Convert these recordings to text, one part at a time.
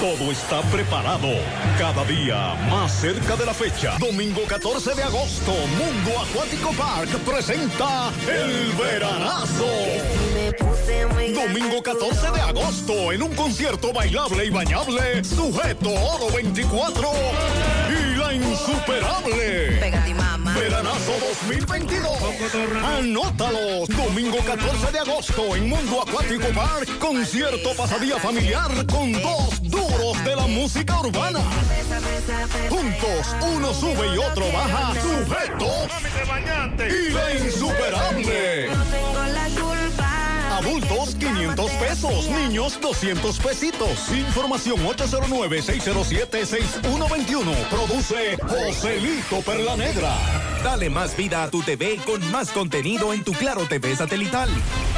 Todo está preparado. Cada día más cerca de la fecha. Domingo 14 de agosto, Mundo Acuático Park presenta El Veranazo. Domingo 14 de agosto, en un concierto bailable y bañable, sujeto Oro 24 y la insuperable. Veranazo 2022. Anótalos. Domingo 14 de agosto en Mundo Acuático Park, concierto pasadía familiar con dos duros de la música urbana. Juntos, uno sube y otro baja. Sujeto y la insuperable. Adultos 500 pesos, niños 200 pesitos. Información 809-607-6121. Produce Joselito Perla Negra. Dale más vida a tu TV con más contenido en tu Claro TV satelital.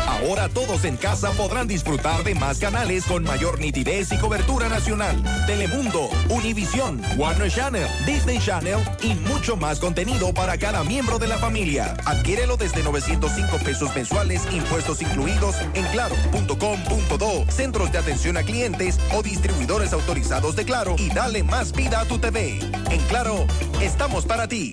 Ahora todos en casa podrán disfrutar de más canales con mayor nitidez y cobertura nacional. Telemundo, Univisión, Warner Channel, Disney Channel y mucho más contenido para cada miembro de la familia. Adquiérelo desde 905 pesos mensuales, impuestos incluidos en claro.com.do, centros de atención a clientes o distribuidores autorizados de Claro y dale más vida a tu TV. En Claro, estamos para ti.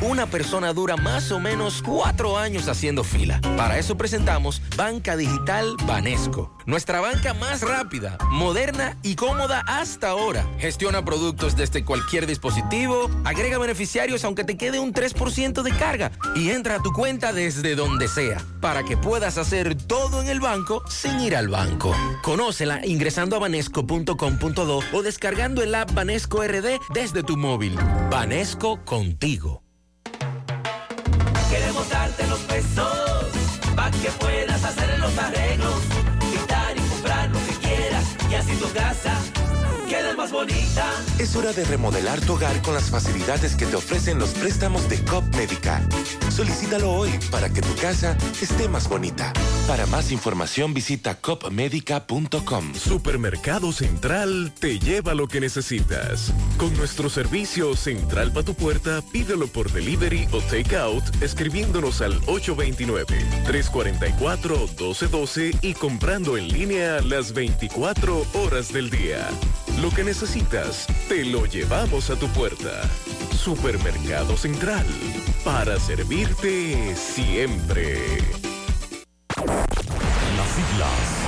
Una persona dura más o menos cuatro años haciendo fila. Para eso presentamos Banca Digital Banesco. Nuestra banca más rápida, moderna y cómoda hasta ahora. Gestiona productos desde cualquier dispositivo, agrega beneficiarios aunque te quede un 3% de carga y entra a tu cuenta desde donde sea para que puedas hacer todo en el banco sin ir al banco. Conócela ingresando a banesco.com.do o descargando el app Banesco RD desde tu móvil. Banesco contigo. Darte los pesos para que puedas hacer los arreglos, quitar y comprar lo que quieras y así tu casa más bonita. Es hora de remodelar tu hogar con las facilidades que te ofrecen los préstamos de COP Médica. Solicítalo hoy para que tu casa esté más bonita. Para más información visita copmedica.com. Supermercado Central te lleva lo que necesitas. Con nuestro servicio Central para tu puerta, pídelo por delivery o takeout escribiéndonos al 829-344-1212 y comprando en línea las 24 horas del día. Lo que necesitas, te lo llevamos a tu puerta. Supermercado Central, para servirte siempre. Las siglas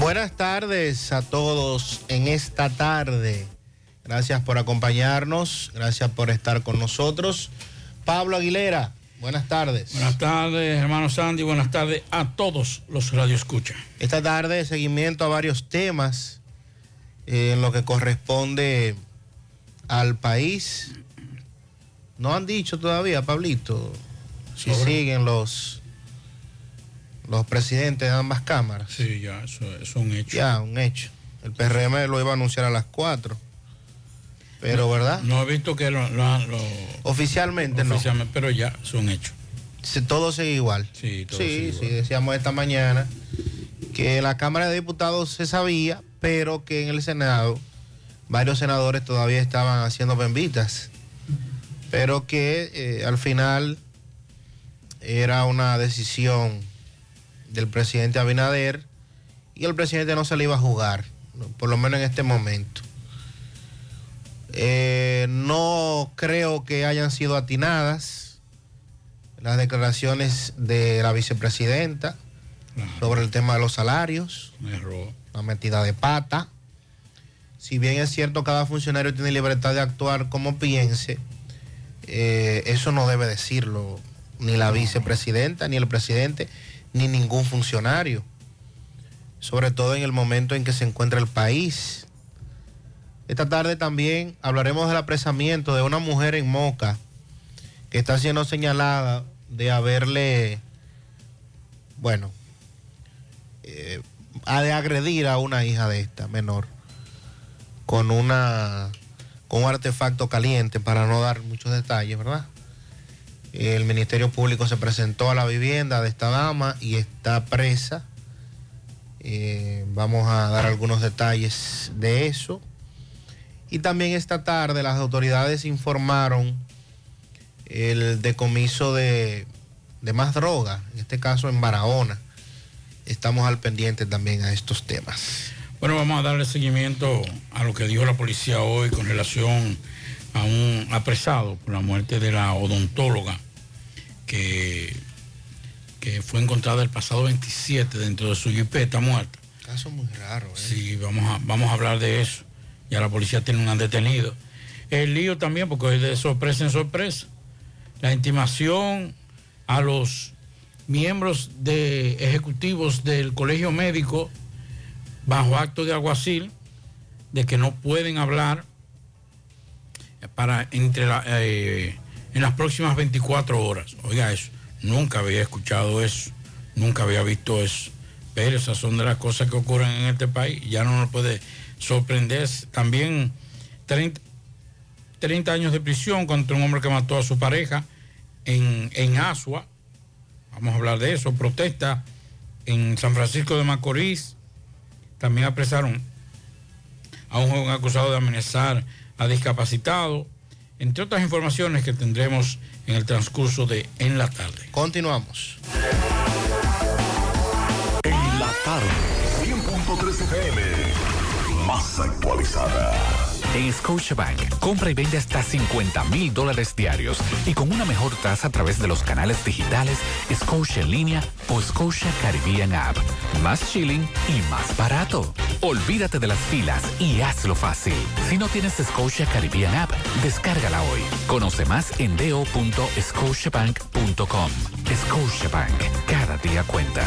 Buenas tardes a todos en esta tarde. Gracias por acompañarnos, gracias por estar con nosotros. Pablo Aguilera, buenas tardes. Buenas tardes, hermano Sandy, buenas tardes a todos los radioescuchas. Esta tarde seguimiento a varios temas eh, en lo que corresponde al país No han dicho todavía, Pablito, si siguen los los presidentes de ambas cámaras. Sí, ya, eso es un hecho. Ya, un hecho. El PRM lo iba a anunciar a las 4. Pero, ¿verdad? No he visto que lo, oficialmente, no. Oficialmente, pero ya, es un hecho. todo sigue igual. Sí, todo sí, sí, decíamos esta mañana que la Cámara de Diputados se sabía, pero que en el Senado varios senadores todavía estaban haciendo bembitas, pero que eh, al final era una decisión del presidente Abinader y el presidente no se le iba a jugar, por lo menos en este momento. Eh, no creo que hayan sido atinadas las declaraciones de la vicepresidenta sobre el tema de los salarios. Una metida de pata. Si bien es cierto, cada funcionario tiene libertad de actuar como piense, eh, eso no debe decirlo ni la vicepresidenta, ni el presidente, ni ningún funcionario. Sobre todo en el momento en que se encuentra el país. Esta tarde también hablaremos del apresamiento de una mujer en Moca que está siendo señalada de haberle, bueno, eh, de agredir a una hija de esta menor con una con un artefacto caliente para no dar muchos detalles, ¿verdad? El Ministerio Público se presentó a la vivienda de esta dama y está presa. Eh, vamos a dar algunos detalles de eso. Y también esta tarde las autoridades informaron el decomiso de, de más droga, en este caso en Barahona. Estamos al pendiente también a estos temas. Bueno, vamos a darle seguimiento a lo que dijo la policía hoy con relación a un apresado por la muerte de la odontóloga que, que fue encontrada el pasado 27 dentro de su jipeta muerta. Caso muy raro, ¿eh? Sí, vamos a, vamos a hablar de eso. Ya la policía tiene un detenido. El lío también, porque es de sorpresa en sorpresa. La intimación a los miembros de ejecutivos del colegio médico bajo acto de aguacil de que no pueden hablar para entre eh, en las próximas 24 horas. Oiga eso, nunca había escuchado eso, nunca había visto eso. Pero esas son de las cosas que ocurren en este país. Ya no nos puede sorprender. También 30, 30 años de prisión contra un hombre que mató a su pareja en, en Asua. Vamos a hablar de eso. Protesta en San Francisco de Macorís también apresaron a un joven acusado de amenazar a discapacitado, entre otras informaciones que tendremos en el transcurso de En la tarde. Continuamos. En la tarde, 100.3 FM, más actualizada. En Scotiabank, compra y vende hasta 50 mil dólares diarios y con una mejor tasa a través de los canales digitales Scotia en línea o Scotia Caribbean App. Más chilling y más barato. Olvídate de las filas y hazlo fácil. Si no tienes Scotia Caribbean App, descárgala hoy. Conoce más en do.scotiabank.com. Scotiabank, cada día cuenta.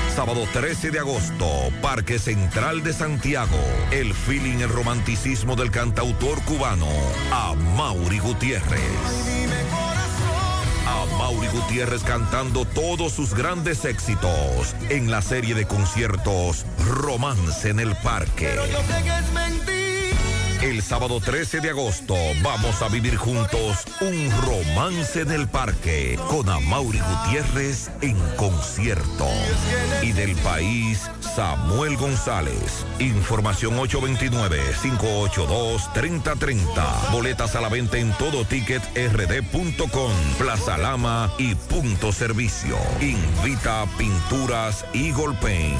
Sábado 13 de agosto, Parque Central de Santiago. El feeling, el romanticismo del cantautor cubano, a Mauri Gutiérrez. A Mauri Gutiérrez cantando todos sus grandes éxitos en la serie de conciertos Romance en el Parque. El sábado 13 de agosto vamos a vivir juntos un romance en el parque con Amaury Gutiérrez en concierto. Y del país Samuel González. Información 829-582-3030. Boletas a la venta en todo ticket rd.com, Plaza Lama y Punto Servicio. Invita Pinturas Eagle Paint.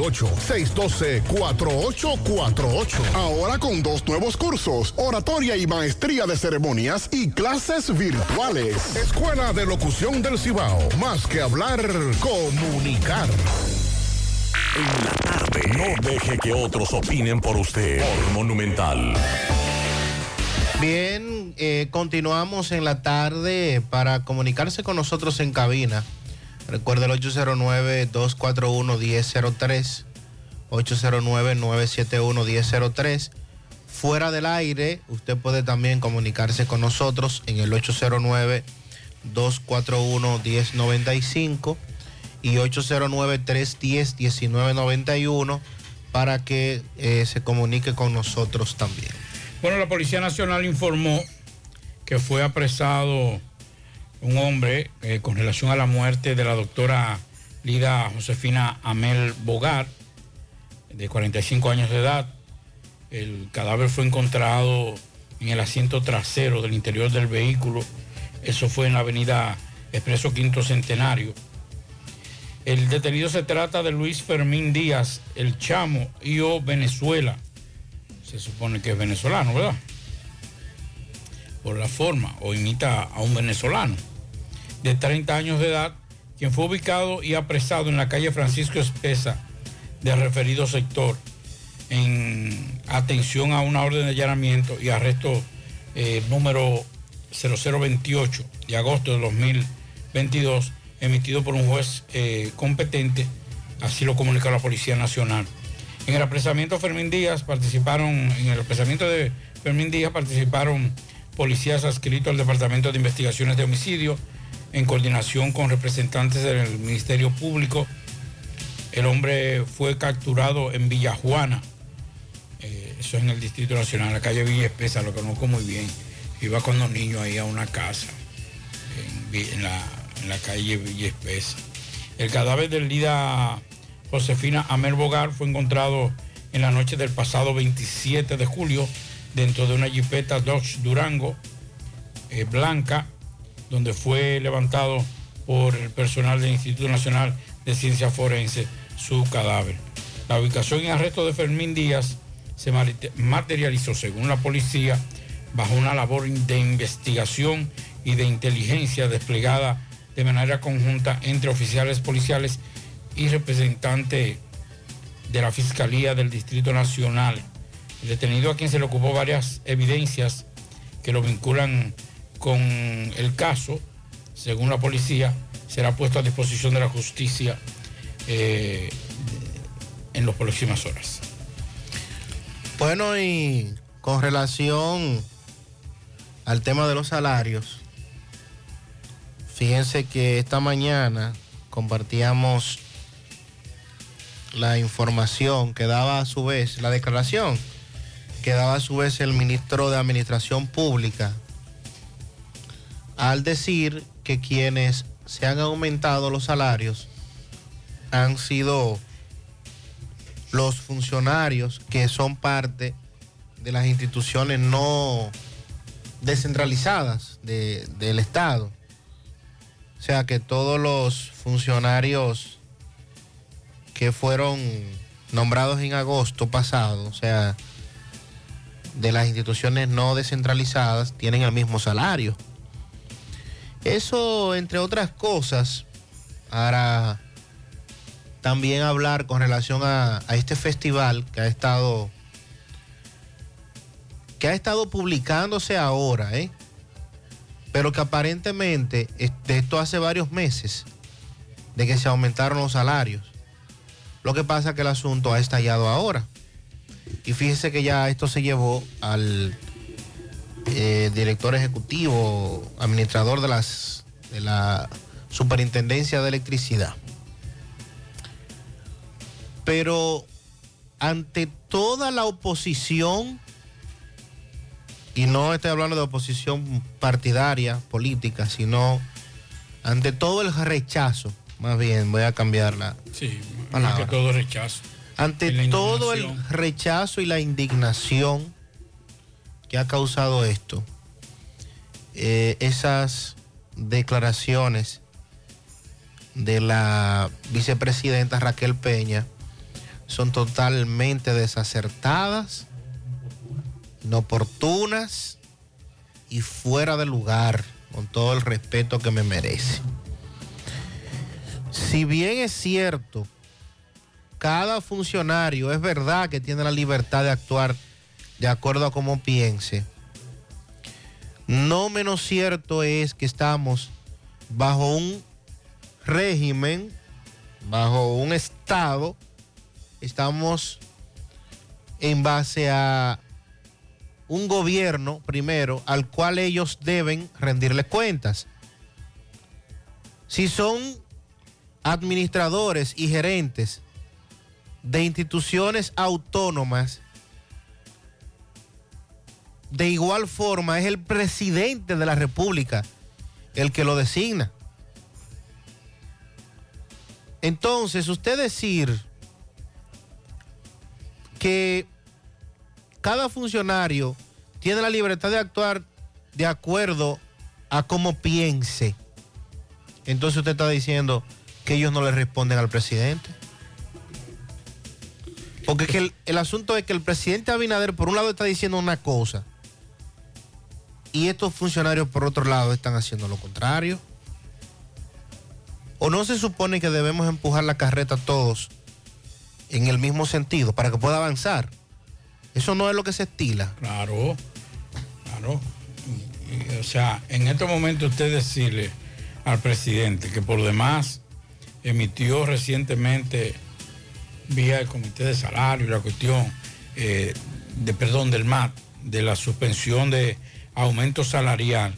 612-4848. Ahora con dos nuevos cursos, oratoria y maestría de ceremonias y clases virtuales. Escuela de Locución del Cibao. Más que hablar, comunicar. En la tarde. No deje que otros opinen por usted. Por Monumental. Bien, eh, continuamos en la tarde para comunicarse con nosotros en cabina. Recuerde el 809-241-1003, 809-971-1003. Fuera del aire, usted puede también comunicarse con nosotros en el 809-241-1095 y 809-310-1991 para que eh, se comunique con nosotros también. Bueno, la Policía Nacional informó que fue apresado un hombre eh, con relación a la muerte de la doctora Lida Josefina Amel Bogar, de 45 años de edad. El cadáver fue encontrado en el asiento trasero del interior del vehículo. Eso fue en la avenida Expreso Quinto Centenario. El detenido se trata de Luis Fermín Díaz, el chamo, y o Venezuela. Se supone que es venezolano, ¿verdad? Por la forma, o imita a un venezolano de 30 años de edad, quien fue ubicado y apresado en la calle Francisco Espesa del referido sector en atención a una orden de allanamiento y arresto eh, número 0028 de agosto de 2022 emitido por un juez eh, competente, así lo comunicó la Policía Nacional. En el apresamiento Fermín Díaz participaron, en el apresamiento de Fermín Díaz participaron policías adscritos al Departamento de Investigaciones de Homicidio, en coordinación con representantes del Ministerio Público. El hombre fue capturado en Villajuana, eh, eso es en el Distrito Nacional, la calle Villa Espesa, lo conozco muy bien. Iba con los niños ahí a una casa, en, la, calle Villa Espesa. El cadáver del Lida Josefina Amer Bogar fue encontrado en la noche del pasado 27 de julio dentro de una jipeta Dodge Durango eh, blanca donde fue levantado por el personal del Instituto Nacional de Ciencia Forense su cadáver. La ubicación y arresto de Fermín Díaz se materializó, según la policía, bajo una labor de investigación y de inteligencia desplegada de manera conjunta entre oficiales policiales y representantes de la Fiscalía del Distrito Nacional. El detenido a quien se le ocupó varias evidencias que lo vinculan con el caso, según la policía, será puesto a disposición de la justicia eh, en las próximas horas. Bueno, y con relación al tema de los salarios, Fíjense que esta mañana compartíamos la información que daba a su vez, la declaración que daba a su vez el ministro de Administración Pública al decir que quienes se han aumentado los salarios han sido los funcionarios que son parte de las instituciones no descentralizadas de- del Estado. O sea que todos los funcionarios que fueron nombrados en agosto pasado, o sea, de las instituciones no descentralizadas, tienen el mismo salario. Eso, entre otras cosas, para también hablar con relación a, a este festival que ha estado que ha estado publicándose ahora, ¿eh? pero que aparentemente de esto hace varios meses de que se aumentaron los salarios. Lo que pasa es que el asunto ha estallado ahora. Y fíjese que ya esto se llevó al eh, director ejecutivo, administrador de, las, de la Superintendencia de Electricidad. Pero ante toda la oposición, y no estoy hablando de oposición partidaria, política, sino ante todo el rechazo, más bien voy a cambiarla. Sí, más Palabra. que todo rechazo. Ante todo el rechazo y la indignación que ha causado esto, eh, esas declaraciones de la vicepresidenta Raquel Peña son totalmente desacertadas, inoportunas y fuera de lugar, con todo el respeto que me merece. Si bien es cierto, cada funcionario es verdad que tiene la libertad de actuar de acuerdo a cómo piense. No menos cierto es que estamos bajo un régimen, bajo un estado, estamos en base a un gobierno, primero, al cual ellos deben rendirle cuentas. Si son administradores y gerentes de instituciones autónomas, de igual forma es el presidente de la República el que lo designa. Entonces, usted decir que cada funcionario tiene la libertad de actuar de acuerdo a cómo piense, entonces usted está diciendo que ellos no le responden al presidente. Porque que el, el asunto es que el presidente Abinader por un lado está diciendo una cosa y estos funcionarios por otro lado están haciendo lo contrario. ¿O no se supone que debemos empujar la carreta todos en el mismo sentido para que pueda avanzar? Eso no es lo que se estila. Claro, claro. O sea, en este momento usted decirle al presidente que por demás emitió recientemente vía el comité de salario la cuestión eh, de perdón del MAT de la suspensión de aumento salarial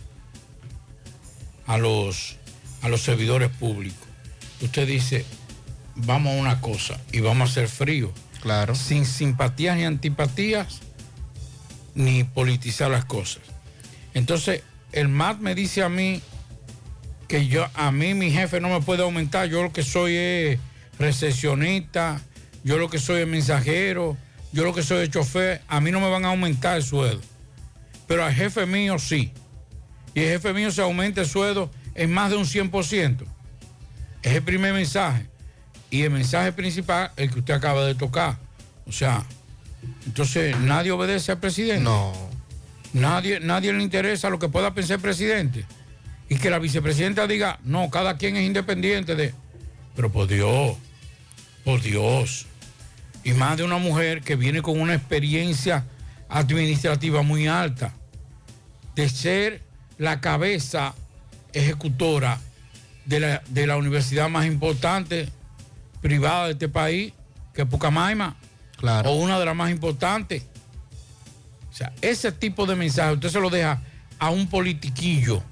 a los a los servidores públicos. Usted dice, vamos a una cosa y vamos a ser fríos. Claro. Sin simpatías ni antipatías, ni politizar las cosas. Entonces, el MAT me dice a mí que yo, a mí mi jefe no me puede aumentar, yo lo que soy es recesionista, yo lo que soy es mensajero, yo lo que soy es chofer, a mí no me van a aumentar el sueldo. Pero al jefe mío sí. Y el jefe mío se aumenta el sueldo en más de un 100%. Es el primer mensaje. Y el mensaje principal, el que usted acaba de tocar. O sea, entonces nadie obedece al presidente. No. Nadie, nadie le interesa lo que pueda pensar el presidente. Y que la vicepresidenta diga, no, cada quien es independiente de. Pero por Dios, por Dios. Y más de una mujer que viene con una experiencia administrativa muy alta. De ser la cabeza ejecutora de la, de la universidad más importante privada de este país, que es Pucamaima. Claro. O una de las más importantes. O sea, ese tipo de mensaje usted se lo deja a un politiquillo,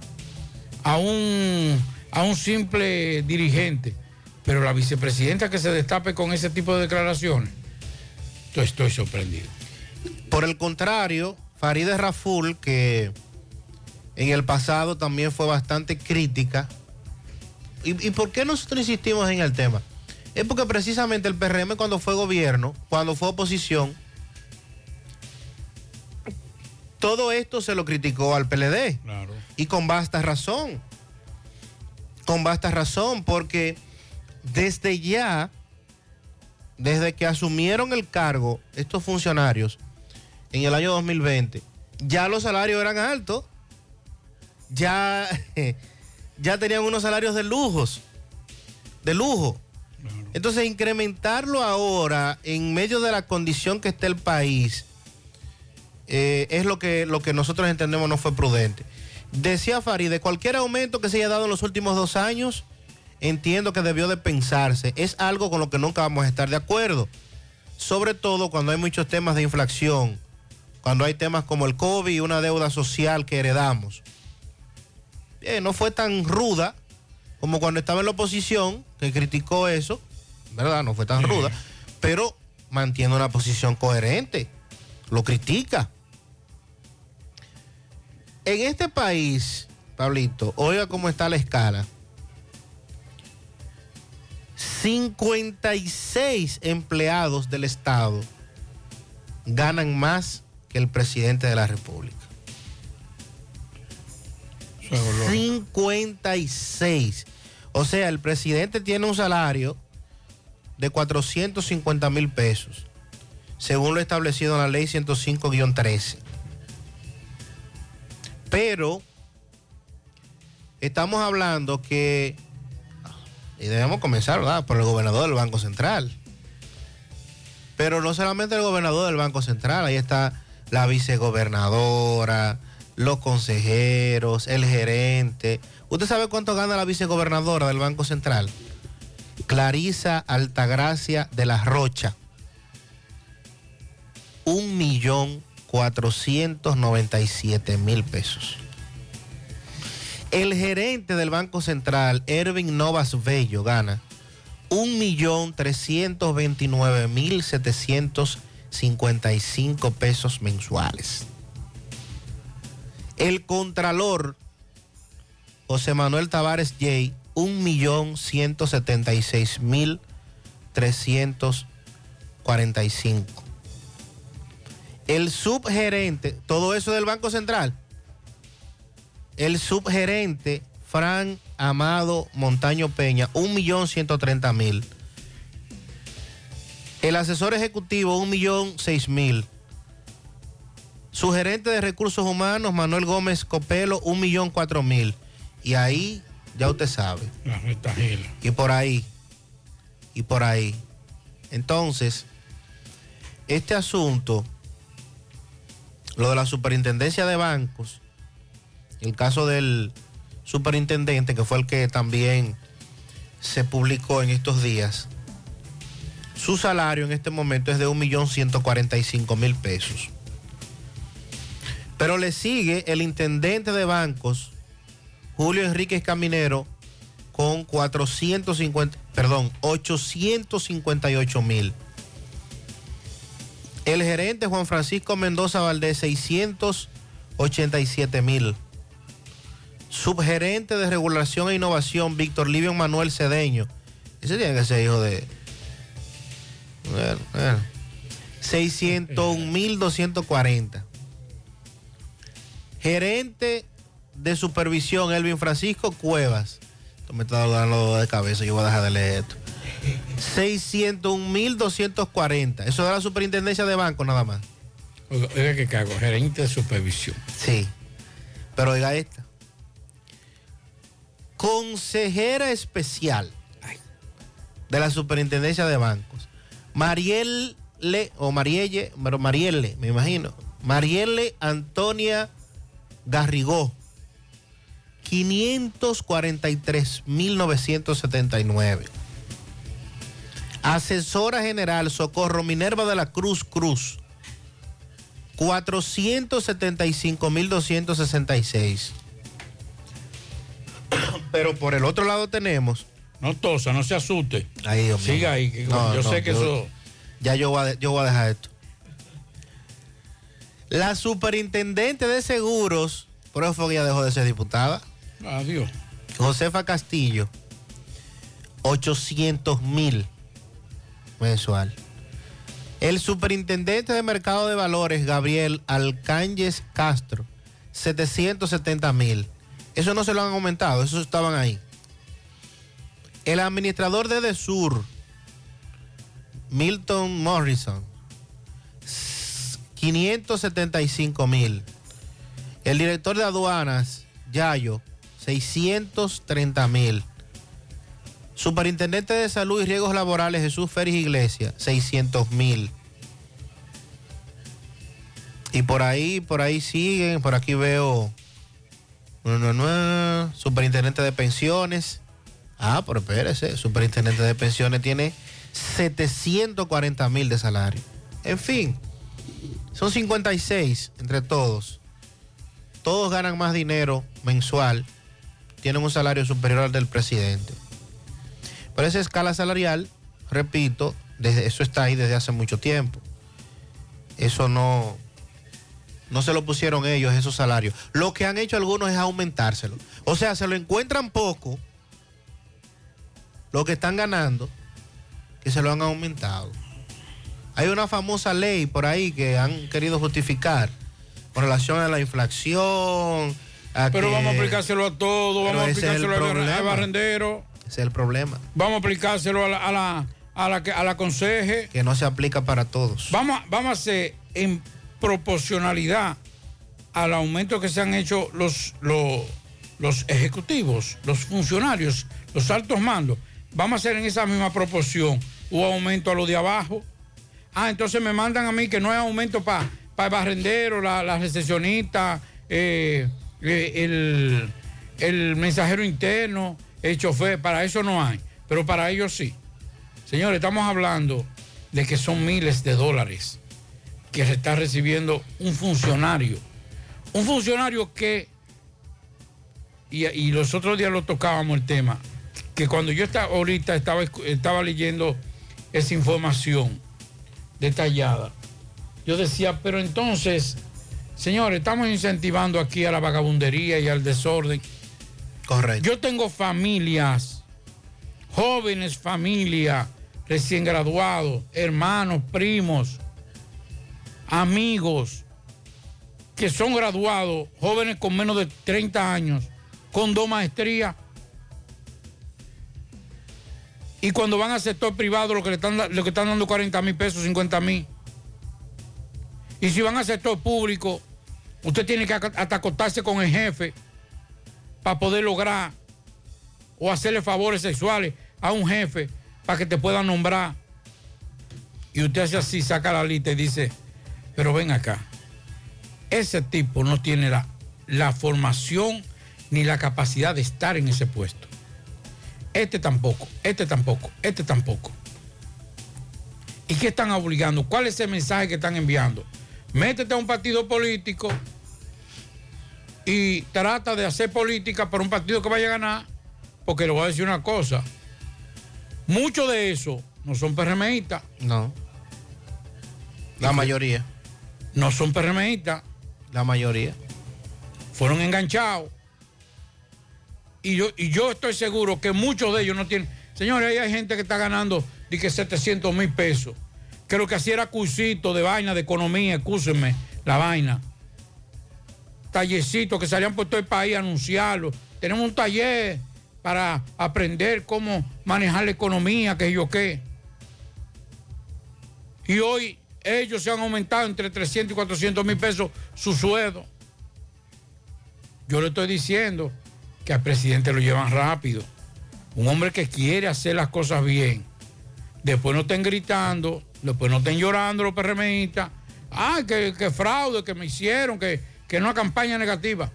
a un a un simple dirigente, pero la vicepresidenta que se destape con ese tipo de declaraciones, yo estoy sorprendido. Por el contrario, Farideh Raful, que en el pasado también fue bastante crítica. ¿Y, y por qué nosotros insistimos en el tema? Es porque precisamente el PRM cuando fue gobierno, cuando fue oposición, todo esto se lo criticó al PLD. Claro. Y con vasta razón. Con vasta razón, porque desde ya, desde que asumieron el cargo estos funcionarios en el año 2020, ya los salarios eran altos. Ya, ya tenían unos salarios de lujos. De lujo. Entonces, incrementarlo ahora, en medio de la condición que está el país, eh, es lo que, lo que nosotros entendemos no fue prudente. Decía Farid, cualquier aumento que se haya dado en los últimos dos años, entiendo que debió de pensarse. Es algo con lo que nunca vamos a estar de acuerdo. Sobre todo cuando hay muchos temas de inflación, cuando hay temas como el COVID y una deuda social que heredamos. Eh, no fue tan ruda como cuando estaba en la oposición, que criticó eso, ¿verdad? No fue tan ruda, pero mantiene una posición coherente, lo critica. En este país, Pablito, oiga cómo está la escala. 56 empleados del Estado ganan más que el presidente de la República. 56. O sea, el presidente tiene un salario de 450 mil pesos, según lo establecido en la ley 105-13. Pero estamos hablando que, y debemos comenzar, ¿verdad? Por el gobernador del Banco Central. Pero no solamente el gobernador del Banco Central, ahí está la vicegobernadora, los consejeros, el gerente. ¿Usted sabe cuánto gana la vicegobernadora del Banco Central? Clarisa Altagracia de la Rocha. Un millón cuatrocientos noventa y siete mil pesos. El gerente del Banco Central, Ervin Novas Bello, gana un millón trescientos veintinueve mil setecientos 55 pesos mensuales. El contralor José Manuel Tavares J, 1.176.345. El subgerente, todo eso del Banco Central. El subgerente Fran Amado Montaño Peña, 1.130.000. El asesor ejecutivo, un millón seis mil. Su gerente de recursos humanos, Manuel Gómez Copelo, un millón cuatro mil. Y ahí, ya usted sabe. Y por ahí. Y por ahí. Entonces, este asunto, lo de la superintendencia de bancos, el caso del superintendente, que fue el que también se publicó en estos días, su salario en este momento es de 1.145.000 pesos. Pero le sigue el intendente de bancos, Julio Enríquez Caminero, con 450, perdón, 858 mil. El gerente Juan Francisco Mendoza Valdés, 687 mil. Subgerente de Regulación e Innovación, Víctor Livio Manuel Cedeño. Ese tiene que ser hijo de... Bueno, bueno. 601.240. Gerente de supervisión, Elvin Francisco Cuevas. Esto me está dando de cabeza, yo voy a dejar de leer esto. 601.240. Eso de la superintendencia de banco nada más. Oiga, que cago, gerente de supervisión. Sí. Pero oiga esta. Consejera especial de la superintendencia de bancos. Marielle, o Marielle, pero Marielle, me imagino. Marielle Antonia Garrigó. 543.979. Asesora General Socorro Minerva de la Cruz Cruz. 475.266. Pero por el otro lado tenemos. No tosa, no se asuste. Ahí, Dios. Siga ahí, que No, yo no, sé que yo- eso. Ya yo voy, a, de- yo voy a dejar esto. La superintendente de seguros, por eso fue que ella dejó de ser diputada. Adiós. Josefa Castillo, 800 mil mensual. El superintendente de mercado de valores, Gabriel Alcáñez Castro, 770 mil. Eso no se lo han aumentado, esos estaban ahí. El administrador de Desur, Milton Morrison, 575 mil. El director de aduanas, Yayo, 630 mil. Superintendente de Salud y Riesgos Laborales, Jesús Férez Iglesias, 600 mil. Y por ahí, por ahí siguen, por aquí veo. superintendente de pensiones. Ah, pero espérese, superintendente de pensiones tiene 740 mil de salario. En fin, son 56 entre todos. Todos ganan más dinero mensual, tienen un salario superior al del presidente. Pero esa escala salarial, repito, desde, eso está ahí desde hace mucho tiempo. Eso no, no se lo pusieron ellos, esos salarios. Lo que han hecho algunos es aumentárselo. O sea, se lo encuentran poco, lo que están ganando, que se lo han aumentado. Hay una famosa ley por ahí que han querido justificar con relación a la inflación. a Pero que- vamos a aplicárselo a todo, Pero vamos a aplicárselo al- barrendero, Ese es el problema. vamos a aplicárselo a la, a la, a la, a la conseje. Que no se aplica para todos. Vamos, a- vamos a hacer en proporcionalidad al aumento que se han hecho los, los, los ejecutivos, los funcionarios, los altos mandos. Vamos a hacer en esa misma proporción un aumento a los de abajo. Ah, entonces me mandan a mí que no hay aumento para el barrendero, la, la recepcionista, eh, eh, el, el mensajero interno, el chofer. Para eso no hay, pero para ellos sí. Señores, estamos hablando de que son miles de dólares que se está recibiendo un funcionario. Un funcionario que, y los otros días lo tocábamos el tema, que cuando yo estaba, ahorita estaba, estaba leyendo esa información detallada, yo decía, pero entonces, señores, estamos incentivando aquí a la vagabundería y al desorden. Correcto. Yo tengo familias, jóvenes familias, recién graduados, hermanos, primos, amigos, que son graduados, jóvenes con menos de 30 años, con dos maestrías. Y cuando van al sector privado, lo que le están, dando 40 mil pesos, 50 mil. Y si van al sector público, usted tiene que hasta acostarse con el jefe para poder lograr o hacerle favores sexuales a un jefe para que te pueda nombrar. Y usted hace así, saca la lista y dice, pero ven acá, ese tipo no tiene la, la formación ni la capacidad de estar en ese puesto. Este tampoco, este tampoco, este tampoco. ¿Y qué están obligando? ¿Cuál es el mensaje que están enviando? Métete a un partido político y trata de hacer política para un partido que vaya a ganar, porque le voy a decir una cosa. Muchos de esos no son PRMistas. No. La mayoría. No son PRMistas. La mayoría. Fueron enganchados. Y yo, y yo estoy seguro que muchos de ellos no tienen. Señores, ahí hay gente que está ganando de que 700 mil pesos. Que lo que hacía era cursito de vaina, de economía, escúsenme, la vaina. Tallercitos que salían por todo el país a anunciarlo. Tenemos un taller para aprender cómo manejar la economía, que yo qué. Y hoy ellos se han aumentado entre 300 y 400 mil pesos su sueldo. Yo le estoy diciendo que al presidente lo llevan rápido. Un hombre que quiere hacer las cosas bien. Después no estén gritando, después no estén llorando los PRMistas. Ay, que, que fraude, que me hicieron, que, que no campaña negativa.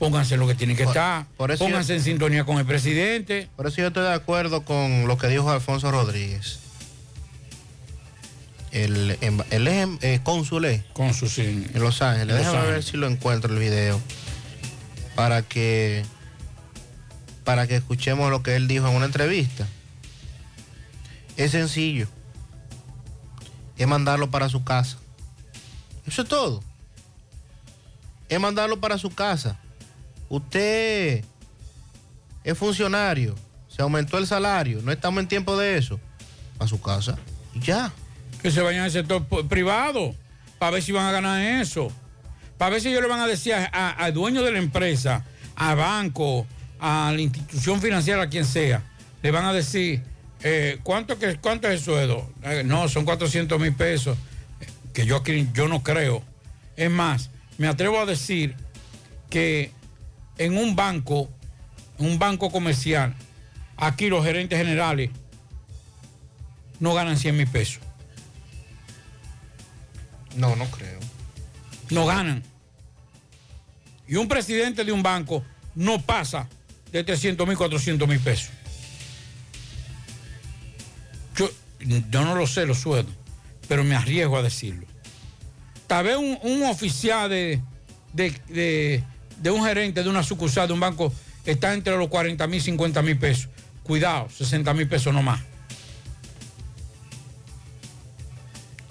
Pónganse lo que tienen que estar. por eso yo- Pónganse en sintonía con el presidente. Por eso yo estoy de acuerdo con lo que dijo Alfonso Rodríguez. El, em- él es em- cónsul, ¿eh? Cónsul, sí. En Los Ángeles. Los Déjame ver si lo encuentro el video. Para que para que escuchemos lo que él dijo en una entrevista. Es sencillo. Es mandarlo para su casa. Eso es todo. Es mandarlo para su casa. Usted es funcionario. Se aumentó el salario. No estamos en tiempo de eso. A su casa. Y ya. Que se vayan al sector privado. Para ver si van a ganar eso. Para ver si ellos le van a decir al dueño de la empresa, al banco, a la institución financiera, a quien sea, le van a decir, eh, ¿cuánto, que, ¿cuánto es el sueldo? Eh, no, son 400 mil pesos, que yo, yo no creo. Es más, me atrevo a decir que en un banco, un banco comercial, aquí los gerentes generales no ganan 100 mil pesos. No, no creo. No ganan. Y un presidente de un banco no pasa de 300 mil, 400 mil pesos. Yo, yo, no lo sé, lo sueldo, pero me arriesgo a decirlo. Tal vez un, oficial de, de, de, un gerente de una sucursal de un banco está entre los 40 mil, 50 mil pesos. Cuidado, 60 mil pesos no más.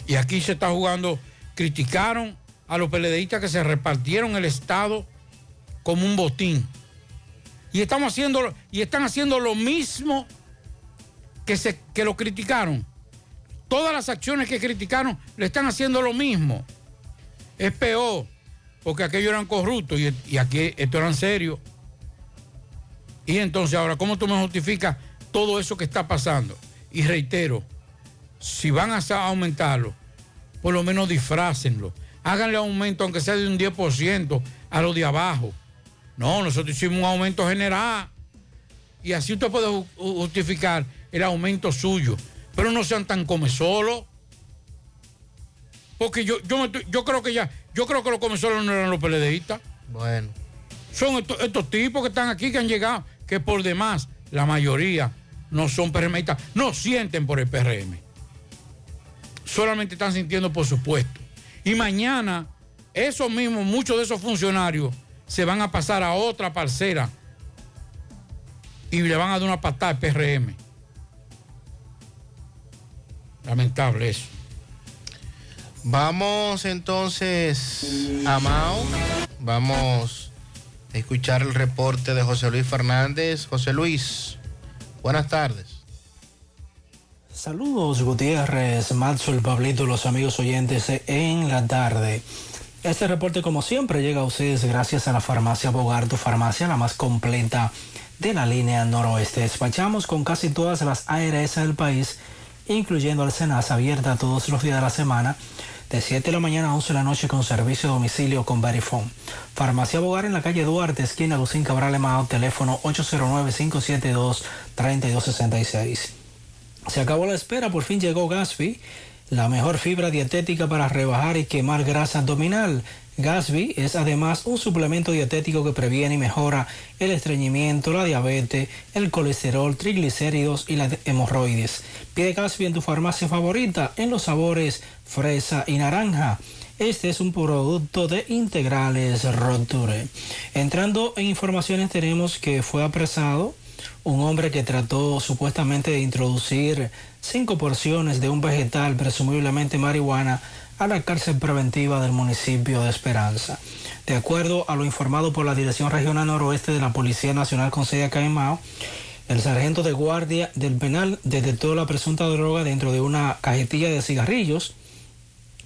Y aquí se está jugando, criticaron a los peledeístas que se repartieron el Estado como un botín. Y estamos haciendo, y están haciendo lo mismo que, se, que lo criticaron. Todas las acciones que criticaron le están haciendo lo mismo. Es peor, porque aquellos eran corruptos y, aquí esto eran serios. Y entonces ahora, ¿cómo tú me justificas todo eso que está pasando? Y reitero, si van a aumentarlo, por lo menos disfrácenlo. Háganle aumento, aunque sea de un 10% a los de abajo. No, nosotros hicimos un aumento general. Y así usted puede justificar el aumento suyo. Pero no sean tan come solo. Porque yo, yo, yo creo que ya, yo creo que los come no eran los peledeístas. Bueno. Son estos, estos, tipos que están aquí, que han llegado, que por demás, la mayoría no son PRMistas, no sienten por el PRM. Solamente están sintiendo por supuesto. Y mañana, esos mismos, muchos de esos funcionarios se van a pasar a otra parcera y le van a dar una patada al PRM. Lamentable eso. Vamos entonces a Mao. Vamos a escuchar el reporte de José Luis Fernández. José Luis, buenas tardes. Saludos Gutiérrez, Matzo, el Pablito, los amigos oyentes en la tarde. Este reporte, como siempre, llega a ustedes gracias a la farmacia Bogar, tu farmacia, la más completa de la línea noroeste. Despachamos con casi todas las ARS del país, incluyendo al Senasa, abierta todos los días de la semana, de 7 de la mañana a 11 de la noche con servicio domicilio con Verifone. Farmacia Bogar en la calle Duarte, esquina Lucín Cabral Emao, teléfono 809-572-3266. Se acabó la espera, por fin llegó Gasby la mejor fibra dietética para rebajar y quemar grasa abdominal. Gasby es además un suplemento dietético que previene y mejora el estreñimiento, la diabetes, el colesterol, triglicéridos y las hemorroides. Pide Gasby en tu farmacia favorita en los sabores fresa y naranja. Este es un producto de integrales Roture. Entrando en informaciones tenemos que fue apresado un hombre que trató supuestamente de introducir cinco porciones de un vegetal, presumiblemente marihuana, a la cárcel preventiva del municipio de Esperanza. De acuerdo a lo informado por la Dirección Regional Noroeste de la Policía Nacional con sede acá el sargento de guardia del penal detectó la presunta droga dentro de una cajetilla de cigarrillos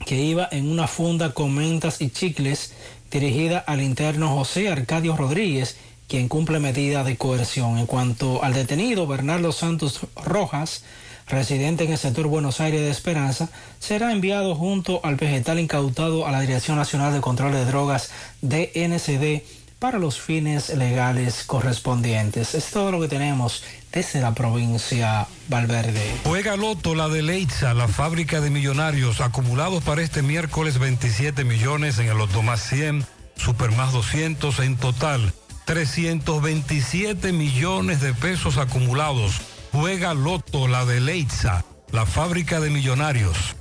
que iba en una funda con mentas y chicles dirigida al interno José Arcadio Rodríguez, quien cumple medida de coerción. En cuanto al detenido Bernardo Santos Rojas, residente en el sector Buenos Aires de Esperanza, será enviado junto al vegetal incautado a la Dirección Nacional de Control de Drogas DNCD para los fines legales correspondientes. Es todo lo que tenemos desde la provincia Valverde. Juega Loto, la de Leitza, la fábrica de millonarios, acumulados para este miércoles 27 millones en el Loto más 100, Super más 200 en total, 327 millones de pesos acumulados Juega Loto, la de Leitza, la fábrica de millonarios.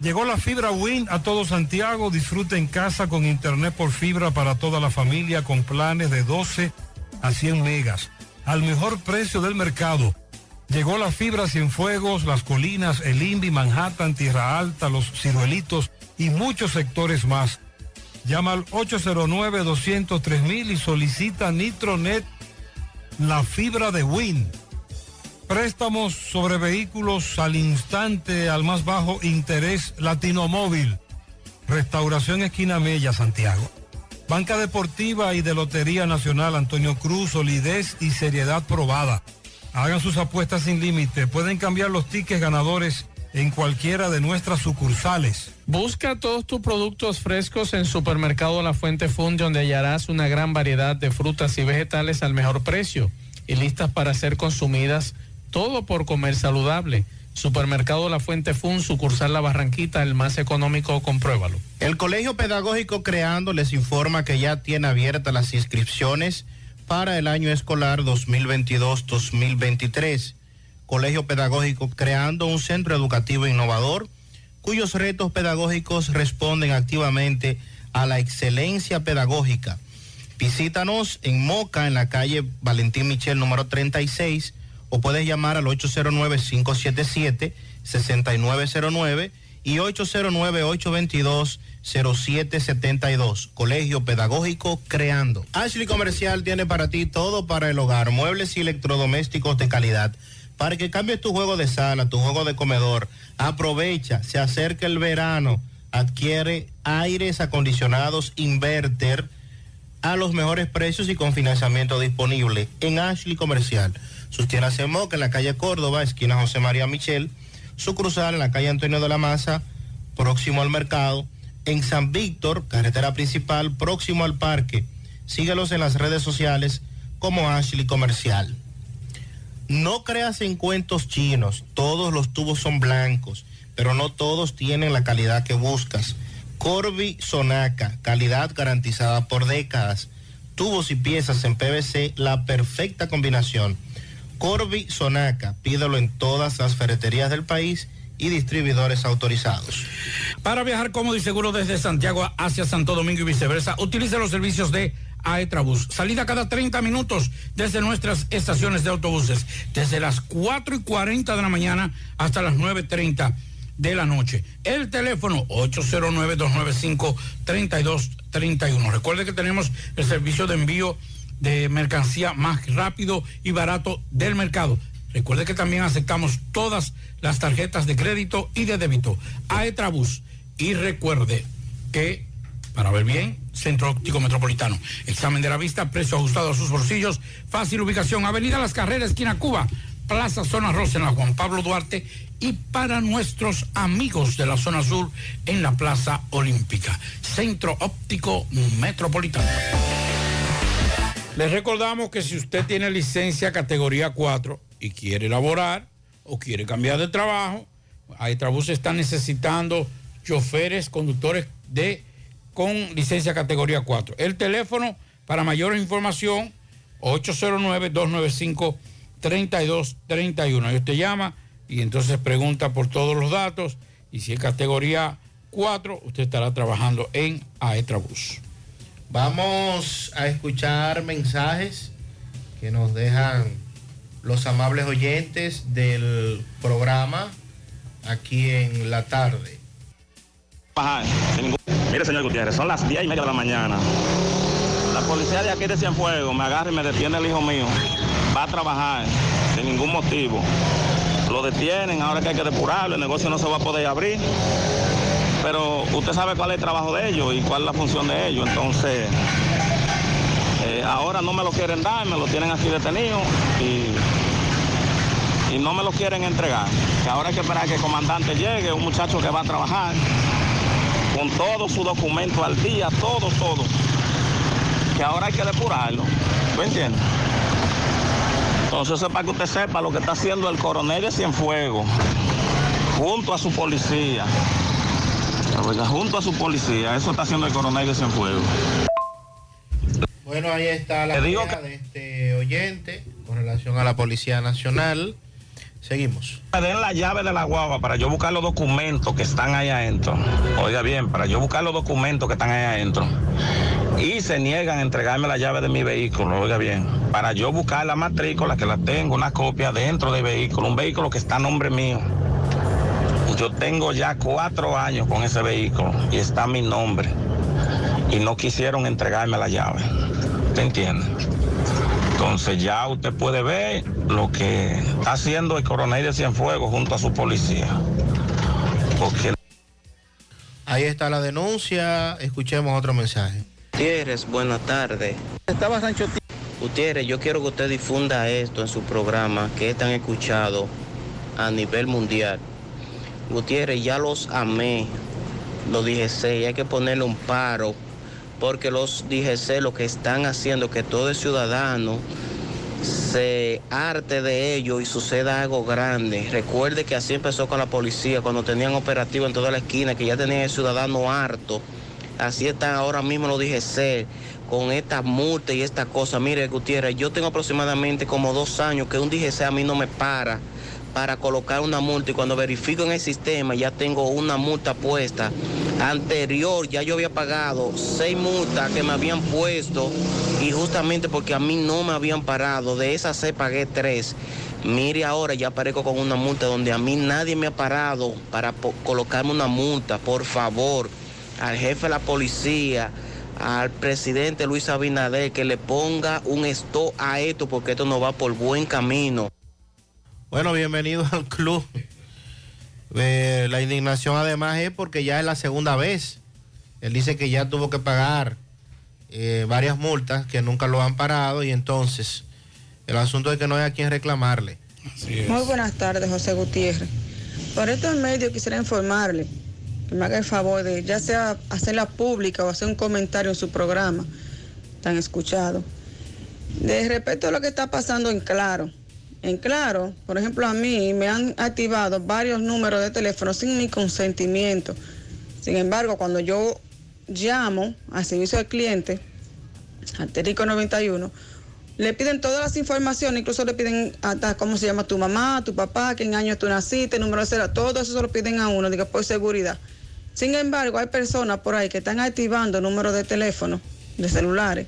Llegó la fibra Win a todo Santiago. Disfruta en casa con internet por fibra para toda la familia con planes de 12 a 100 megas. al mejor precio del mercado. Llegó la fibra Cienfuegos, Las Colinas, El Invi, Manhattan, Tierra Alta, Los Ciruelitos y muchos sectores más. Llama al 809-203 y solicita Nitronet, la fibra de Win. Préstamos sobre vehículos al instante, al más bajo interés Latino Móvil. Restauración Esquina Mella, Santiago. Banca Deportiva y de Lotería Nacional Antonio Cruz, solidez y seriedad probada. Hagan sus apuestas sin límite. Pueden cambiar los tickets ganadores en cualquiera de nuestras sucursales. Busca todos tus productos frescos en Supermercado La Fuente Fund, donde hallarás una gran variedad de frutas y vegetales al mejor precio y listas para ser consumidas, todo por comer saludable. Supermercado La Fuente Fun, sucursal La Barranquita, el más económico, compruébalo. El Colegio Pedagógico Creando les informa que ya tiene abiertas las inscripciones para el año escolar 2022-2023. Colegio Pedagógico Creando un centro educativo innovador cuyos retos pedagógicos responden activamente a la excelencia pedagógica. Visítanos en Moca, en la calle Valentín Michel número 36 o puedes llamar al 809-577-6909 y 809-822-0772. Colegio Pedagógico Creando. Ashley Comercial tiene para ti todo para el hogar, muebles y electrodomésticos de calidad. Para que cambies tu juego de sala, tu juego de comedor, aprovecha, se acerca el verano, adquiere aires acondicionados Inverter a los mejores precios y con financiamiento disponible en Ashley Comercial. Sus tiendas en Moca, en la calle Córdoba, esquina José María Michel. Su cruzal en la calle Antonio de la Maza, próximo al mercado. En San Víctor, carretera principal, próximo al parque. Síguelos en las redes sociales como Ashley Comercial. No creas en cuentos chinos. Todos los tubos son blancos, pero no todos tienen la calidad que buscas. Corby Sonaca, calidad garantizada por décadas. Tubos y piezas en PVC, la perfecta combinación. Corby Sonaca, pídelo en todas las ferreterías del país y distribuidores autorizados. Para viajar cómodo y seguro desde Santiago hacia Santo Domingo y viceversa, utilice los servicios de Aetrabús. Salida cada 30 minutos desde nuestras estaciones de autobuses, desde las 4 y 40 de la mañana hasta las 9.30 de la noche. El teléfono 809-295-3231. Recuerde que tenemos el servicio de envío de mercancía más rápido y barato del mercado. Recuerde que también aceptamos todas las tarjetas de crédito y de débito. Aetrabús. Y recuerde que, para ver bien, Centro Óptico Metropolitano. Examen de la vista, precio ajustado a sus bolsillos, fácil ubicación, Avenida Las Carreras, esquina Cuba, Plaza Zona Rosa en la Juan Pablo Duarte y para nuestros amigos de la zona sur en la Plaza Olímpica. Centro Óptico Metropolitano. Les recordamos que si usted tiene licencia categoría 4 y quiere laborar o quiere cambiar de trabajo, Aetrabús está necesitando choferes, conductores de con licencia categoría 4. El teléfono para mayor información 809-295-3231. Ahí usted llama y entonces pregunta por todos los datos y si es categoría 4, usted estará trabajando en Aetrabús. Vamos a escuchar mensajes que nos dejan los amables oyentes del programa aquí en la tarde. Mire, señor Gutiérrez, son las 10 y media de la mañana. La policía de aquí de Cienfuegos me agarra y me detiene el hijo mío. Va a trabajar sin ningún motivo. Lo detienen, ahora que hay que depurarlo, el negocio no se va a poder abrir pero usted sabe cuál es el trabajo de ellos y cuál es la función de ellos. Entonces, eh, ahora no me lo quieren dar, me lo tienen aquí detenido y, no me lo quieren entregar. Ahora hay que esperar que el comandante llegue, un muchacho que va a trabajar con todo su documento al día, todo, todo. Que ahora hay que depurarlo. ¿Tú entiendes? Entonces, eso es para que usted sepa lo que está haciendo el coronel de Cienfuegos, junto a su policía junto a su policía, eso está haciendo el coronel de Cienfuegos. Bueno, ahí está la idea de este oyente con relación a la Policía Nacional. Seguimos. Me den la llave de la guagua para yo buscar los documentos que están ahí adentro. Oiga bien, para yo buscar los documentos que están ahí adentro. Y se niegan a entregarme la llave de mi vehículo, oiga bien. Para yo buscar la matrícula, que la tengo, una copia dentro del vehículo, un vehículo que está a nombre mío. Yo tengo ya cuatro años con ese vehículo y está mi nombre. Y no quisieron entregarme la llave. ¿Te entiende? Entonces ya usted puede ver lo que está haciendo el coronel de Cienfuegos junto a su policía. Porque Ahí está la denuncia. Escuchemos otro mensaje. Gutiérrez, buenas tardes. Estaba Sancho Gutiérrez, yo quiero que usted difunda esto en su programa, que es tan escuchado a nivel mundial. Gutiérrez, ya los amé, los DGC, hay que ponerle un paro, porque los DGC lo que están haciendo que todo el ciudadano se arte de ello y suceda algo grande. Recuerde que así empezó con la policía, cuando tenían operativo en toda la esquina, que ya tenían el ciudadano harto. Así están ahora mismo los DGC con esta multa y esta cosa. Mire, Gutiérrez, yo tengo aproximadamente como dos años que un DGC a mí no me para para colocar una multa y cuando verifico en el sistema ya tengo una multa puesta. Anterior ya yo había pagado seis multas que me habían puesto y justamente porque a mí no me habían parado, de esas seis pagué tres. Mire ahora ya aparezco con una multa donde a mí nadie me ha parado para colocarme una multa, por favor, al jefe de la policía, al presidente Luis Abinader, que le ponga un stop a esto porque esto no va por buen camino. Bueno, bienvenido al club. Eh, la indignación además es porque ya es la segunda vez. Él dice que ya tuvo que pagar eh, varias multas que nunca lo han parado y entonces el asunto es que no hay a quien reclamarle. Muy buenas tardes, José Gutiérrez. Por estos medios quisiera informarle que me haga el favor de ya sea hacerla pública o hacer un comentario en su programa tan escuchado. De respecto a lo que está pasando en Claro. En Claro, por ejemplo, a mí me han activado varios números de teléfono sin mi consentimiento. Sin embargo, cuando yo llamo al servicio al cliente, al Terico 91, le piden todas las informaciones, incluso le piden hasta cómo se llama tu mamá, tu papá, qué año tú naciste, número de cera, todo eso se lo piden a uno, digo, por seguridad. Sin embargo, hay personas por ahí que están activando números de teléfono, de celulares,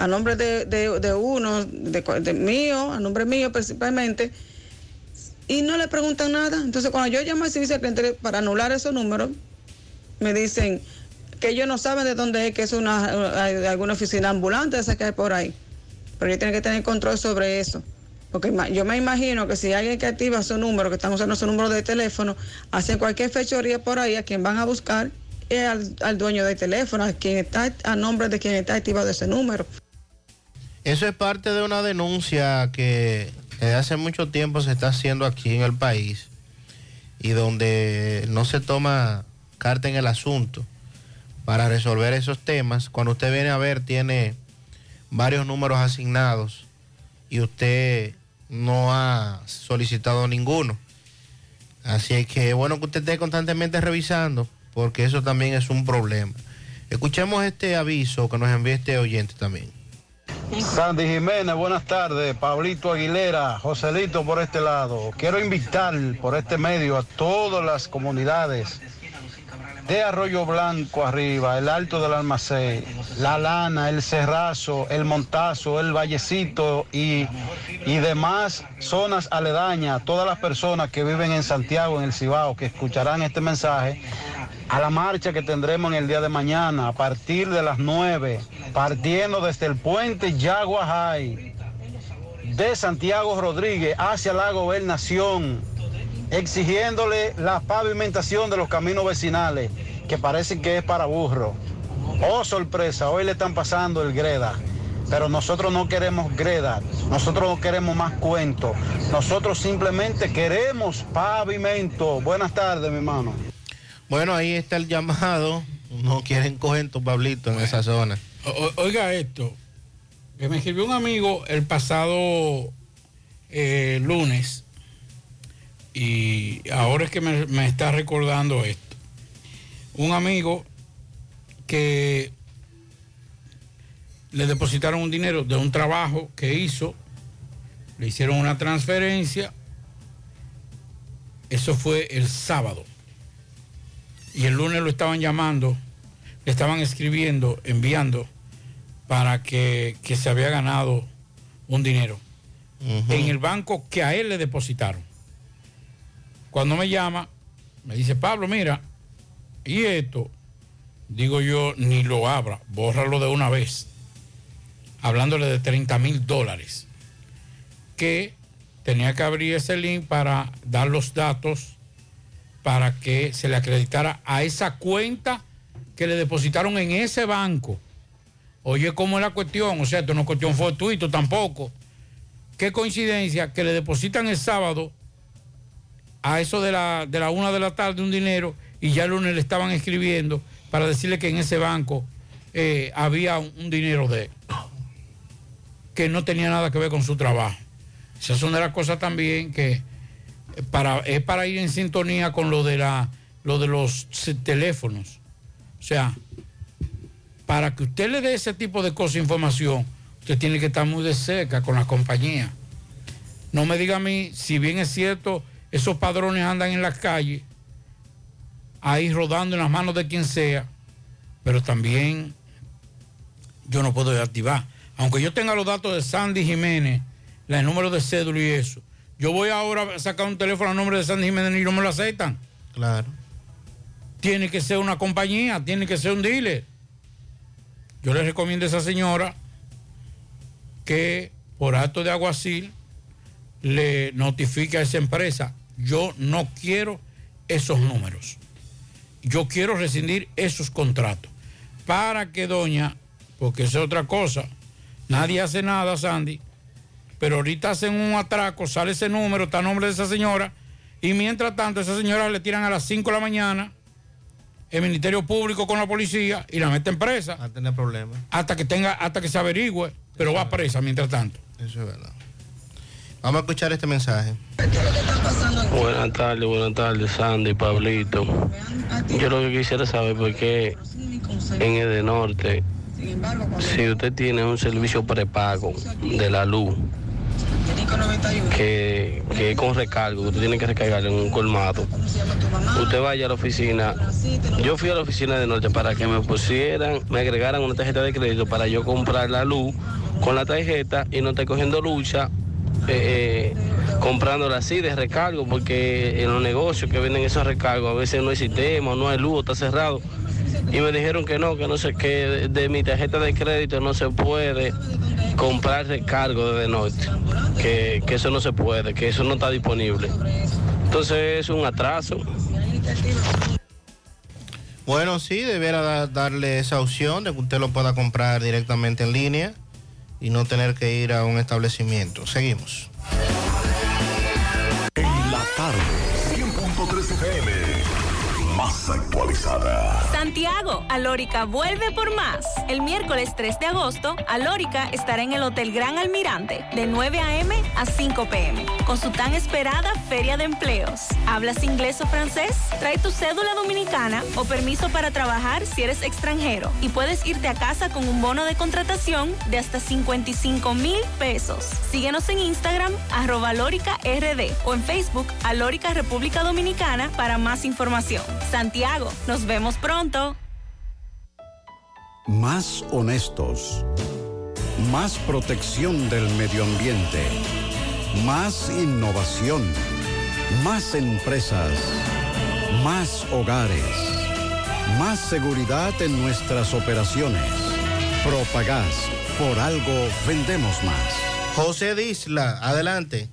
a nombre de, de- uno, de, de mío, a nombre mío principalmente, y no le preguntan nada. Entonces, cuando yo llamo al servicio al cliente para anular esos números, me dicen que ellos no saben de dónde es, que es una, alguna oficina ambulante esa que hay por ahí. Pero ellos tienen que tener control sobre eso. Porque yo me imagino que si alguien que activa su número, que están usando su número de teléfono, hacen cualquier fechoría por ahí, a quien van a buscar es al, al dueño del teléfono, a quien está a nombre de quien está activado ese número. Eso es parte de una denuncia que desde hace mucho tiempo se está haciendo aquí en el país y donde no se toma carta en el asunto para resolver esos temas. Cuando usted viene a ver, tiene varios números asignados y usted no ha solicitado ninguno. Así es que bueno que usted esté constantemente revisando porque eso también es un problema. Escuchemos este aviso que nos envía este oyente también. Sandy Jiménez, buenas tardes. Pablito Aguilera, Joselito por este lado. Quiero invitar por este medio a todas las comunidades de Arroyo Blanco arriba, el Alto del Almacén, La Lana, el Cerrazo, el Montazo, el Vallecito y, y demás zonas aledañas, todas las personas que viven en Santiago, en el Cibao, que escucharán este mensaje, a la marcha que tendremos en el día de mañana a partir de las 9, partiendo desde el puente Yaguajay de Santiago Rodríguez hacia la gobernación, exigiéndole la pavimentación de los caminos vecinales, que parece que es para burro. Oh, sorpresa, hoy le están pasando el greda. Pero nosotros no queremos greda, nosotros no queremos más cuentos, nosotros simplemente queremos pavimento. Buenas tardes, mi hermano. Bueno, ahí está el llamado. No quieren coger tu Pablito en esa zona. Oiga esto, que me escribió un amigo el pasado eh, lunes y ahora es que me está recordando esto. Un amigo que le depositaron un dinero de un trabajo que hizo, le hicieron una transferencia Eso fue el sábado. Y el lunes lo estaban llamando, le estaban escribiendo, enviando para que, que se había ganado un dinero en el banco que a él le depositaron. Cuando me llama, me dice, Pablo, mira, y esto, digo yo, ni lo abra, bórralo de una vez. Hablándole de 30 mil dólares. Que tenía que abrir ese link para dar los datos para que se le acreditara a esa cuenta que le depositaron en ese banco. Oye, ¿cómo es la cuestión? O sea, esto no es cuestión fortuito tampoco. Qué coincidencia que le depositan el sábado a eso de la, de la una de la tarde un dinero y ya el lunes le estaban escribiendo para decirle que en ese banco eh, había un, dinero de que no tenía nada que ver con su trabajo. Esas son de las cosas también que para, es para ir en sintonía con lo de, la, lo de los teléfonos. O sea, para que usted le dé ese tipo de cosas, información, usted tiene que estar muy de cerca con la compañía. No me diga a mí, si bien es cierto, esos padrones andan en las calles, ahí rodando en las manos de quien sea, pero también yo no puedo activar. Aunque yo tenga los datos de Sandy Jiménez, el número de cédula y eso, yo voy ahora a sacar un teléfono a nombre de Sandy Jiménez y no me lo aceptan. Claro. Tiene que ser una compañía, tiene que ser un dealer. Yo le recomiendo a esa señora que por acto de aguacil le notifique a esa empresa, yo no quiero esos números. Yo quiero rescindir esos contratos. Para que doña, porque es otra cosa, nadie hace nada, Sandy, pero ahorita hacen un atraco, sale ese número, está a nombre de esa señora, y mientras tanto esa señora le tiran a las 5 de la mañana el Ministerio Público con la policía y la meten presa. A tener problemas. Hasta que tenga, hasta que se averigüe, pero va presa mientras tanto. Eso es verdad. Vamos a escuchar este mensaje. Buenas tardes, buenas tardes, Sandy, Pablito. Yo lo que quisiera saber por qué en el norte, si usted tiene un servicio prepago de la luz, que, que es con recargo, que usted tiene que recargar en un colmado, usted vaya a la oficina. Yo fui a la oficina de norte para que me pusieran, me agregaran una tarjeta de crédito para yo comprar la luz con la tarjeta y no estar cogiendo lucha eh, eh, comprándola así de recargo, porque en los negocios que venden esos recargos a veces no hay sistema, no hay luz, está cerrado. Y me dijeron que no, que no sé, que de, de mi tarjeta de crédito no se puede comprar recargo desde norte, que, que eso no se puede, que eso no está disponible. Entonces es un atraso. Bueno, sí, debiera da- darle esa opción de que usted lo pueda comprar directamente en línea y no tener que ir a un establecimiento. Seguimos. En la tarde, 100.3 FM. Santiago, Alórica vuelve por más. El miércoles 3 de agosto, Alórica estará en el Hotel Gran Almirante de 9 a.m. a 5 p.m. con su tan esperada Feria de Empleos. ¿Hablas inglés o francés? Trae tu cédula dominicana o permiso para trabajar si eres extranjero y puedes irte a casa con un bono de contratación de hasta 55 mil pesos. Síguenos en Instagram, arroba Alórica o en Facebook, Alórica República Dominicana para más información. Santiago, nos vemos pronto. Más honestos. Más protección del medio ambiente. Más innovación. Más empresas. Más hogares. Más seguridad en nuestras operaciones. Propagás. Por algo vendemos más. José Disla, adelante.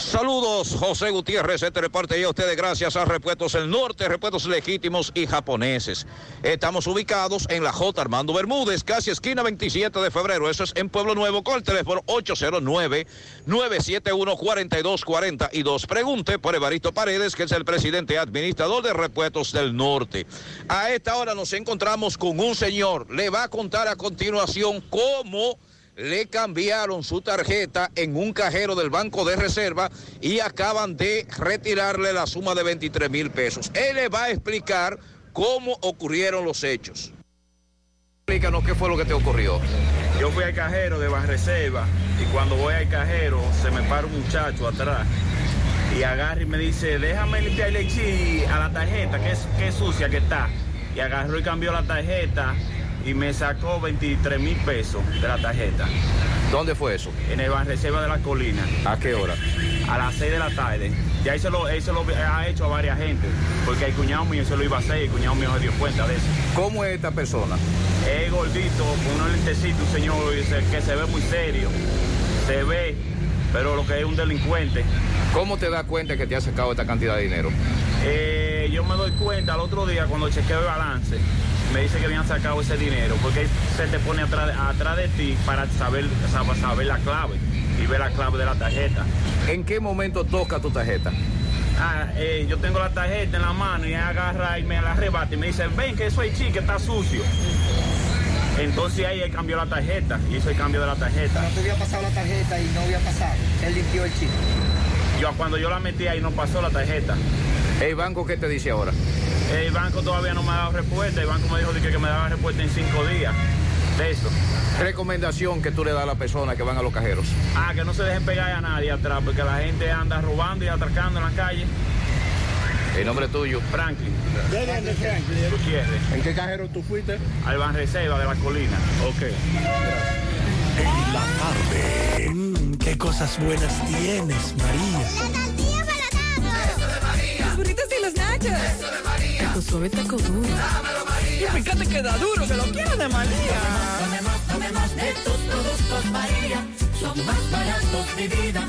Saludos, José Gutiérrez, este reporte y a ustedes gracias a Repuestos del Norte, Repuestos Legítimos y Japoneses. Estamos ubicados en la J. Armando Bermúdez, casi esquina 27 de febrero, eso es en Pueblo Nuevo, con el teléfono 809-971-4242. Pregunte por Evaristo Paredes, que es el presidente administrador de Repuestos del Norte. A esta hora nos encontramos con un señor, le va a contar a continuación cómo le cambiaron su tarjeta en un cajero del Banco de Reserva y acaban de retirarle la suma de 23 mil pesos. Él le va a explicar cómo ocurrieron los hechos. Explícanos qué fue lo que te ocurrió. Yo fui al cajero de Reserva y cuando voy al cajero se me para un muchacho atrás y agarra y me dice, déjame limpiarle el chi a la tarjeta, que es, que es sucia que está. Y agarró y cambió la tarjeta y me sacó 23 mil pesos de la tarjeta. ¿Dónde fue eso? En el Banreserva de la Colina. ¿A qué hora? A las 6 de la tarde. Ya eso lo, eso lo ha hecho a varias gente, porque el cuñado mío se lo iba a hacer y el cuñado mío se dio cuenta de eso. ¿Cómo es esta persona? Es gordito, con unos lentecitos, un señor que se ve muy serio. Se ve, pero lo que es un delincuente. ¿Cómo te das cuenta que te ha sacado esta cantidad de dinero? Eh, yo me doy cuenta al otro día cuando chequeo el balance me dice que habían sacado ese dinero, porque se te pone atrás, atrás de ti para saber, saber la clave y ver la clave de la tarjeta. ¿En qué momento toca tu tarjeta? Ah, eh, yo tengo la tarjeta en la mano y agarra y me la arrebata y me dice, ven que soy chique, está sucio. Entonces ahí él cambió la tarjeta, y hizo el cambio de la tarjeta. No te había pasado la tarjeta y no había pasado, él limpió el chip. Yo cuando yo la metí ahí no pasó la tarjeta. ¿El banco qué te dice ahora? El banco todavía no me ha dado respuesta. El banco me dijo que, me daba respuesta en cinco días de eso. Recomendación que tú le das a las personas que van a los cajeros. Ah, que no se dejen pegar a nadie atrás, porque la gente anda robando y atracando en la calle. ¿El nombre tuyo? Franklin. ¿De dónde, Franklin? Gutiérrez. ¿En qué cajero tú fuiste? Al Banreserva de la Colina. Ok. En la tarde. Mmm, qué cosas buenas tienes, María. La tortilla para Eso de María. Los burritos y los nachos. Eso de María. Tu suave taco duro. Dámelo, María. Y fíjate que da duro, que lo quiero de María. Tomemos, tomemos de tus productos, María. Son más baratos, de vida.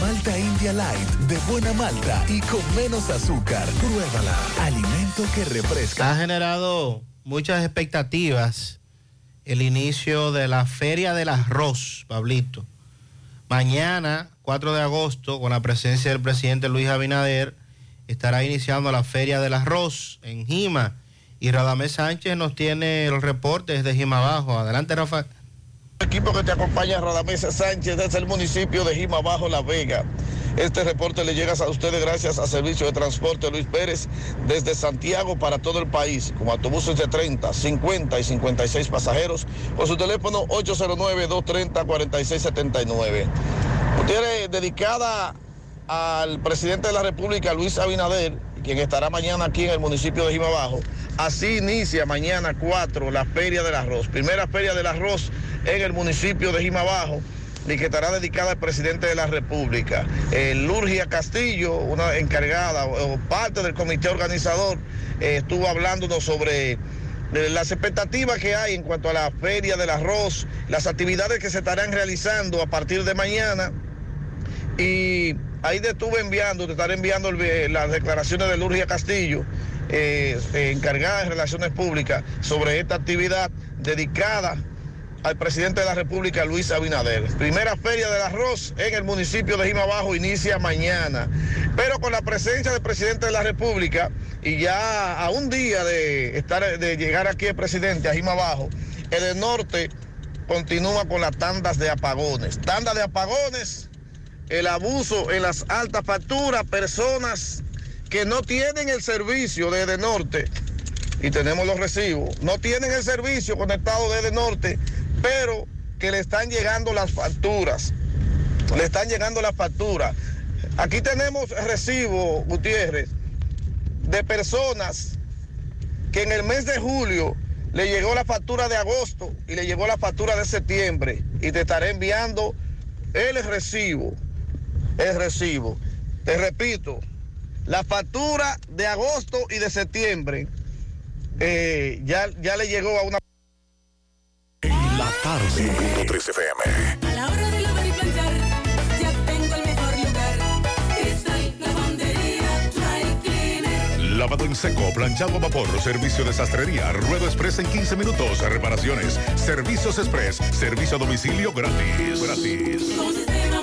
Malta India Light, de buena malta y con menos azúcar. Pruébala. Alimento que refresca. Ha generado muchas expectativas el inicio de la Feria del Arroz, Pablito. Mañana, 4 de agosto, con la presencia del presidente Luis Abinader, estará iniciando la Feria del Arroz en Jima. Y Radamés Sánchez nos tiene el reporte desde Jima Abajo. Adelante, Rafael. Equipo que te acompaña Radamés Sánchez desde el municipio de Jima Bajo La Vega. Este reporte le llega a ustedes gracias a Servicio de Transporte Luis Pérez desde Santiago para todo el país, con autobuses de 30, 50 y 56 pasajeros, por su teléfono 809-230-4679. Gutiérrez, dedicada al presidente de la República, Luis Abinader, quien estará mañana aquí en el municipio de Jima Bajo. Así inicia mañana 4 la Feria del Arroz, primera Feria del Arroz en el municipio de Jima Bajo y que estará dedicada al presidente de la República. Eh, Lurgia Castillo, una encargada o parte del comité organizador, eh, estuvo hablándonos sobre eh, las expectativas que hay en cuanto a la feria del arroz, las actividades que se estarán realizando a partir de mañana. Y ahí te estuve enviando, te estaré enviando las declaraciones de Lurgia Castillo, eh, eh, encargada de Relaciones Públicas, sobre esta actividad dedicada al presidente de la República, Luis Abinader. Primera feria del arroz en el municipio de Jima Bajo inicia mañana, pero con la presencia del presidente de la República y ya a un día de, estar, de llegar aquí el presidente a Jima Bajo, el norte continúa con las tandas de apagones. Tandas de apagones, el abuso en las altas facturas, personas que no tienen el servicio desde norte y tenemos los recibos, no tienen el servicio conectado desde norte, pero que le están llegando las facturas. Le están llegando las facturas. Aquí tenemos recibo, Gutiérrez, de personas que en el mes de julio le llegó la factura de agosto y le llegó la factura de septiembre. Y te estaré enviando el recibo. El recibo. Te repito, la factura de agosto y de septiembre eh, ya, ya le llegó a una... En la tarde. 3 FM. A la hora de lavar y planchar, ya tengo el mejor lugar. Cristal, lavandería, dry cleaner. La lavado en seco, planchado a vapor, servicio de sastrería, ruedo express en 15 minutos, reparaciones, servicios express, servicio a domicilio gratis. Gratis.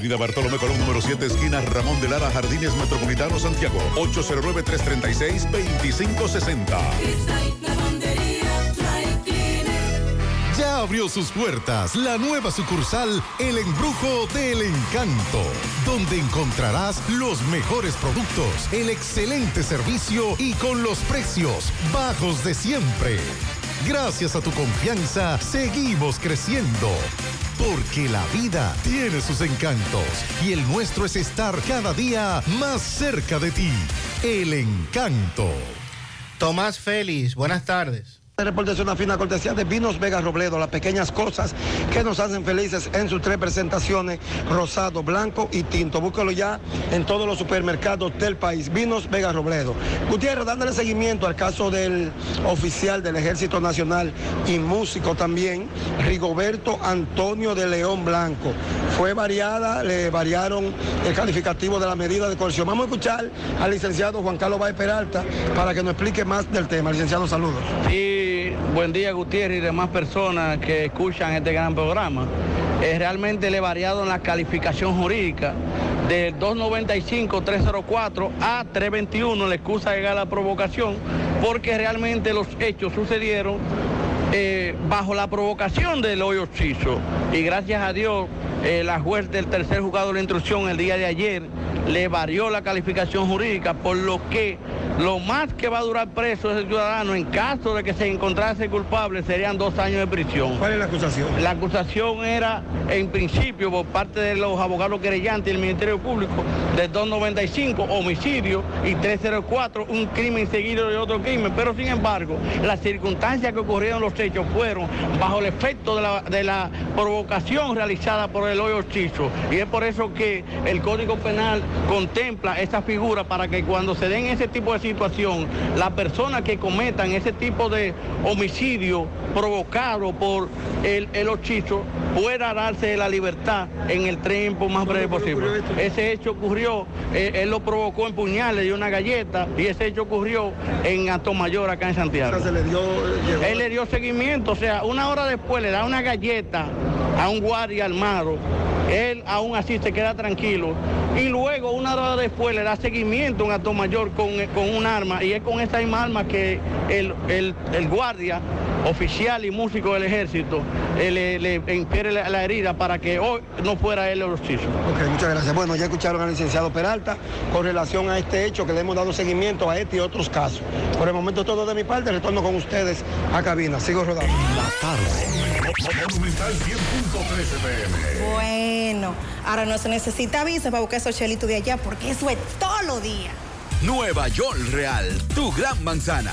Avenida Bartolomé Colón, número 7, esquina Ramón de Lara, Jardines Metropolitano, Santiago. 809-336-2560. Ya abrió sus puertas la nueva sucursal El Embrujo del Encanto, donde encontrarás los mejores productos, el excelente servicio y con los precios bajos de siempre. Gracias a tu confianza, seguimos creciendo. Porque la vida tiene sus encantos y el nuestro es estar cada día más cerca de ti. El encanto. Tomás Félix, buenas tardes. Este reporte es una fina cortesía de Vinos Vega Robledo, las pequeñas cosas que nos hacen felices en sus tres presentaciones, rosado, blanco y tinto. Búscalo ya en todos los supermercados del país. Vinos Vega Robledo. Gutiérrez, dándole seguimiento al caso del oficial del Ejército Nacional y músico también, Rigoberto Antonio de León Blanco. Fue variada, le variaron el calificativo de la medida de coerción. Vamos a escuchar al licenciado Juan Carlos Baez Peralta para que nos explique más del tema. Licenciado, saludos. Sí, buen día Gutiérrez y demás personas que escuchan este gran programa. Eh, realmente le he variado en la calificación jurídica de 295-304 a 321, la excusa de la provocación, porque realmente los hechos sucedieron eh, bajo la provocación del hoyo chizo. Y gracias a Dios, eh, la juez del tercer juzgado de la instrucción el día de ayer le varió la calificación jurídica, por lo que lo más que va a durar preso ese ciudadano en caso de que se encontrase culpable serían dos años de prisión. ¿Cuál es la acusación? La acusación era, en principio, por parte de los abogados querellantes y el Ministerio Público, de 295, homicidio, y 304, un crimen seguido de otro crimen. Pero, sin embargo, las circunstancias que ocurrieron los hechos fueron bajo el efecto de la, de la provocación realizada por el hoyo chizo. Y es por eso que el Código Penal contempla esa figura para que cuando se den ese tipo de situación, las personas que cometan ese tipo de homicidio provocado por el, el hechizo pueda darse la libertad en el tiempo más breve posible. Ese hecho ocurrió, eh, él lo provocó en puñales y una galleta, y ese hecho ocurrió en Atomayor, acá en Santiago. Él le dio seguimiento, o sea, una hora después le da una galleta a un guardia armado él aún así se queda tranquilo. Y luego, una hora después, le da seguimiento a un acto mayor con, con un arma, y es con esa misma arma que el, el, el guardia oficial y músico del ejército eh, le, le infiere la, la herida para que hoy no fuera él el hostillo. Ok, muchas gracias. Bueno, ya escucharon al licenciado Peralta con relación a este hecho que le hemos dado seguimiento a este y otros casos. Por el momento todo de mi parte, retorno con ustedes a cabina. Sigo rodando. La tarde. Monumental 100.13 pm. Bueno, ahora no se necesita visa para buscar esos chelitos de allá porque eso es todo lo día. Nueva York Real, tu gran manzana.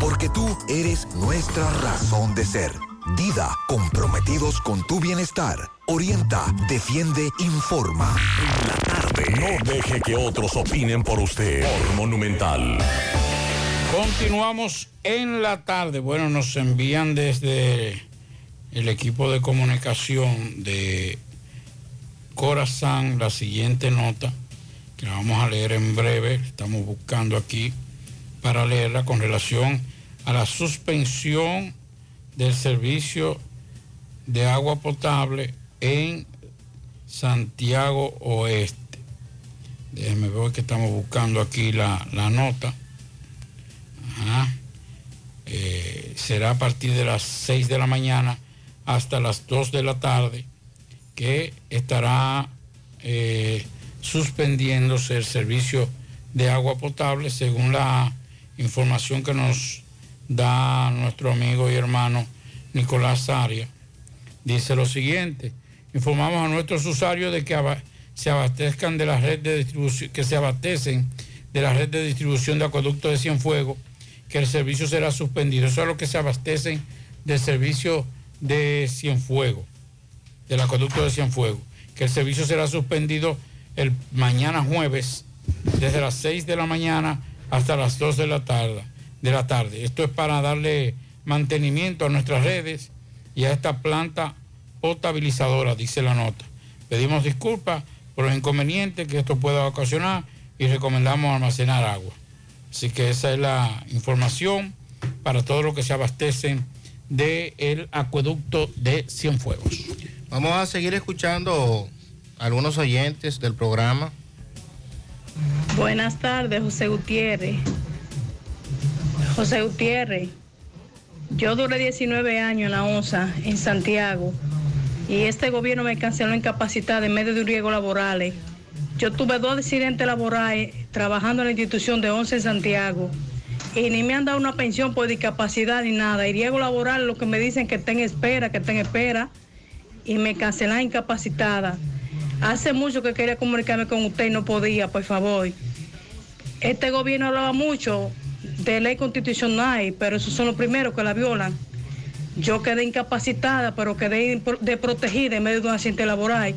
porque tú eres nuestra razón de ser. Dida, comprometidos con tu bienestar. Orienta, defiende, informa. No deje que otros opinen por usted. Monumental. Continuamos en la tarde. Bueno, nos envían desde el equipo de comunicación de Corazán la siguiente nota, que la vamos a leer en breve. Estamos buscando aquí para leerla con relación a la suspensión del servicio de agua potable en Santiago Oeste. Déjenme ver que estamos buscando aquí la, la nota. Ajá. Eh, será a partir de las 6 de la mañana hasta las 2 de la tarde que estará eh, suspendiéndose el servicio de agua potable según la información que nos da nuestro amigo y hermano Nicolás Aria. Dice lo siguiente, informamos a nuestros usuarios de que se abastezcan de la red de distribución, que se abastecen de la red de distribución de acueducto de Cienfuegos, que el servicio será suspendido. Eso es lo que se abastecen del servicio de Cienfuegos, del acueducto de Cienfuegos, que el servicio será suspendido el mañana jueves desde las 6 de la mañana hasta las 2 de la tarde. De la tarde. Esto es para darle mantenimiento a nuestras redes y a esta planta potabilizadora, dice la nota. Pedimos disculpas por los inconvenientes que esto pueda ocasionar y recomendamos almacenar agua. Así que esa es la información para todos los que se abastecen del acueducto de Cienfuegos. Vamos a seguir escuchando a algunos oyentes del programa. Buenas tardes, José Gutiérrez. José Gutiérrez, yo duré 19 años en la ONSA, en Santiago, y este gobierno me canceló incapacidad en medio de un riesgo laborales. Yo tuve dos accidentes laborales trabajando en la institución de ONSA en Santiago y ni me han dado una pensión por discapacidad ni nada. Y riesgo laboral, lo que me dicen que estén espera, que estén espera, y me cancelan incapacitada. Hace mucho que quería comunicarme con usted y no podía, por favor. Este gobierno hablaba mucho de ley constitucional, pero esos son los primeros que la violan. Yo quedé incapacitada, pero quedé de protegida en medio de un accidente laboral.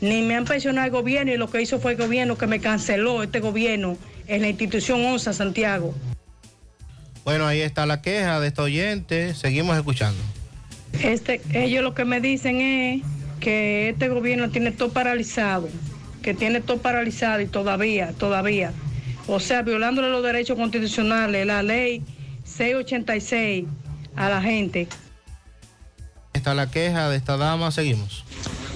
Ni me han pensionado el gobierno y lo que hizo fue el gobierno que me canceló, este gobierno, en la institución ONSA Santiago. Bueno, ahí está la queja de este oyente. Seguimos escuchando. Este, ellos lo que me dicen es que este gobierno tiene todo paralizado, que tiene todo paralizado y todavía, todavía o sea, violándole los derechos constitucionales, la ley 686 a la gente. Está la queja de esta dama, seguimos.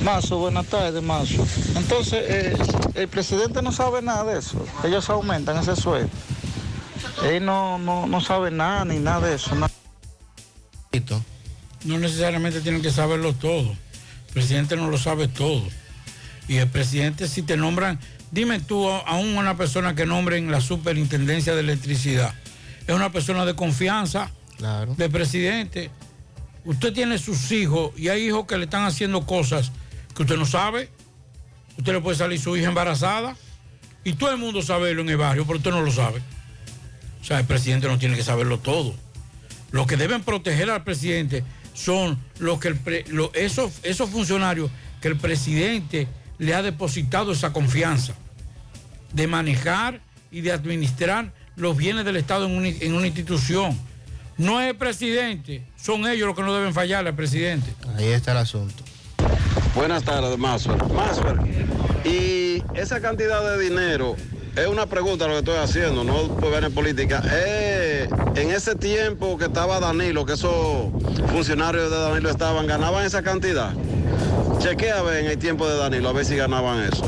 Mazo, buenas tardes, Mazo. Entonces, eh, el presidente no sabe nada de eso. Ellos aumentan ese sueldo. Él no, no, sabe nada ni nada de eso. No necesariamente tienen que saberlo todo. El presidente no lo sabe todo. Y el presidente, si te nombran Dime tú, aún una persona que nombren la superintendencia de electricidad, es una persona de confianza claro. del presidente. Usted tiene sus hijos y hay hijos que le están haciendo cosas que usted no sabe. Usted le puede salir su hija embarazada y todo el mundo sabe en el barrio, pero usted no lo sabe. O sea, el presidente no tiene que saberlo todo. Los que deben proteger al presidente son los que esos, esos funcionarios que el presidente le ha depositado esa confianza de manejar y de administrar los bienes del Estado en, una institución. No es el presidente, son ellos los que no deben fallar al presidente. Ahí está el asunto. Buenas tardes, Masfer. Masfer, y esa cantidad de dinero, es una pregunta lo que estoy haciendo, no por ver en política. en ese tiempo que estaba Danilo, que esos funcionarios de Danilo estaban, ¿ganaban esa cantidad? Chequea a ver en el tiempo de Danilo, a ver si ganaban eso.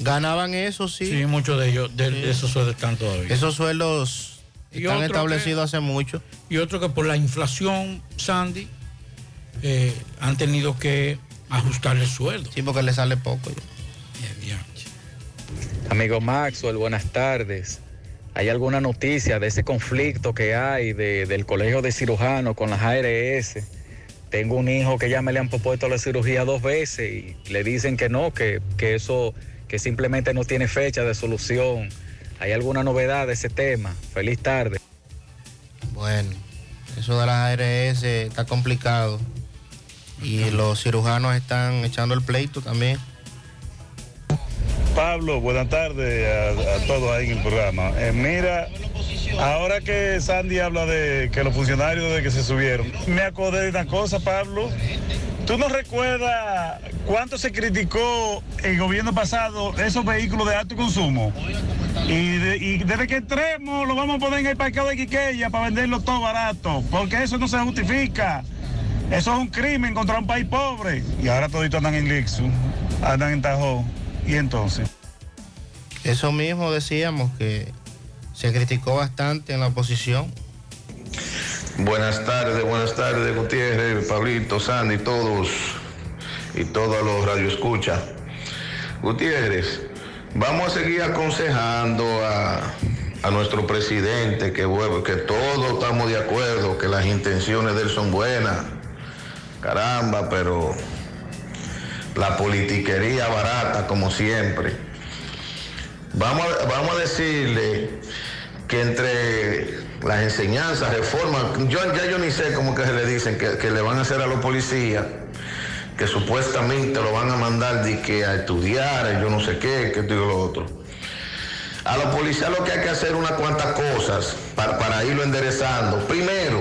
Ganaban eso, sí. Sí, muchos de ellos, de, esos sueldos están todavía. Esos sueldos están establecidos hace mucho. Y otro que por la inflación, Sandy, eh, han tenido que ajustarle el sueldo. Sí, porque le sale poco. Amigo Maxwell, buenas tardes. ¿Hay alguna noticia de ese conflicto que hay del Colegio de Cirujanos con las ARS? Tengo un hijo que ya me le han propuesto la cirugía dos veces y le dicen que no, que, eso, que simplemente no tiene fecha de solución. ¿Hay alguna novedad de ese tema? Feliz tarde. Bueno, eso de las ARS está complicado y los cirujanos están echando el pleito también. Pablo, buenas tardes a, todos ahí en el programa. Eh, mira, ahora que Sandy habla de que los funcionarios de que se subieron, me acordé de una cosa, Pablo. ¿Tú no recuerdas cuánto se criticó el gobierno pasado esos vehículos de alto consumo? Y, desde que entremos lo vamos a poner en el parqueo de Quiqueya para venderlo todo barato, porque eso no se justifica. Eso es un crimen contra un país pobre. Y ahora toditos andan en Lixu, andan en Tajo. ¿Y entonces? Eso mismo decíamos que se criticó bastante en la oposición. Buenas tardes, buenas tardes, Gutiérrez, Pablito, Sandy, todos y todos los radioescuchas. Gutiérrez, vamos a seguir aconsejando a, a nuestro presidente que, que todos estamos de acuerdo, que las intenciones de él son buenas. Caramba, pero la politiquería barata, como siempre. Vamos a, vamos a decirle que entre las enseñanzas, reformas, yo, ya yo ni sé cómo que se le dicen, que, le van a hacer a los policías, que supuestamente lo van a mandar de que a estudiar, yo no sé qué, que esto y lo otro. A los policías lo que hay que hacer unas cuantas cosas para, para irlo enderezando. Primero,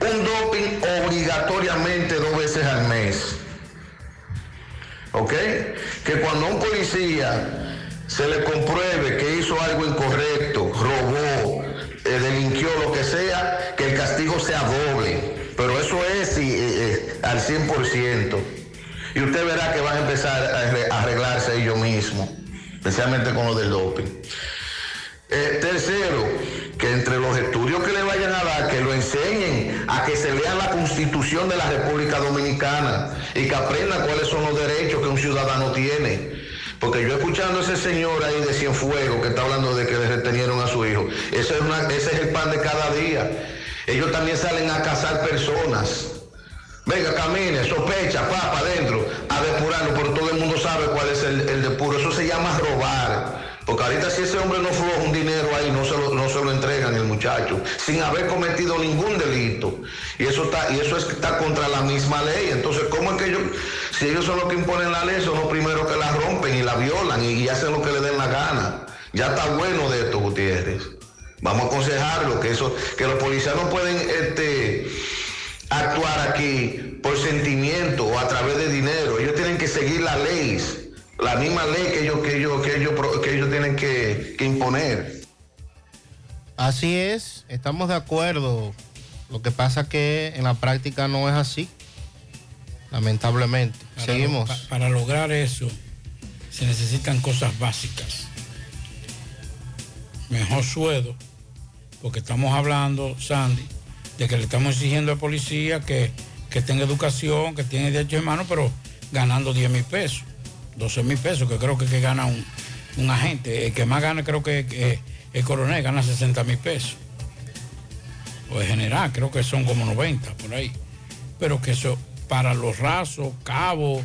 un doping obligatoriamente dos veces al mes. ¿Ok? Que cuando un policía se le compruebe que hizo algo incorrecto, robó, eh, delinquió, lo que sea, que el castigo sea doble. Pero eso es y, eh, al 100%. Y usted verá que van a empezar a arre- a arreglarse ellos mismos, especialmente con lo del doping. Eh, tercero, que entre los estudios que le vayan a dar, que lo enseñen a que se lean la constitución de la República Dominicana y que aprendan cuáles son los derechos que un ciudadano tiene. Porque yo escuchando a ese señor ahí de Cienfuegos que está hablando de que le retenieron a su hijo, ese es, ese es el pan de cada día. Ellos también salen a cazar personas. Venga, camine, sospecha, pa, para adentro, a depurarlo, pero todo el mundo sabe cuál es el, el depuro. Eso se llama robar. Porque ahorita si ese hombre no floja un dinero ahí, no se lo, no se lo entregan el muchacho, sin haber cometido ningún delito. Y eso está, y eso es- está contra la misma ley. Entonces, ¿cómo es que ellos, si ellos son los que imponen la ley, son los primeros que la rompen y la violan y, y hacen lo que le den la gana? Ya está bueno de esto, Gutiérrez. Vamos a aconsejarlo, que eso, que los policías no pueden este, actuar aquí por sentimiento o a través de dinero. Ellos tienen que seguir las leyes, la misma ley que ellos, que ellos, que ellos, que ellos tienen que, que imponer. Así es, estamos de acuerdo. Lo que pasa que en la práctica no es así. Lamentablemente. Para Seguimos. lo- pa- para lograr eso se necesitan cosas básicas. Mejor sueldo, porque estamos hablando, Sandy, de que le estamos exigiendo al policía que, que tenga educación, que tiene derechos humanos, pero ganando 10 mil pesos, 12 mil pesos, que creo que, que gana un, un agente. El que más gana creo que, que el coronel gana 60 mil pesos. O el general, creo que son como 90 por ahí. Pero que eso, para los rasos, cabos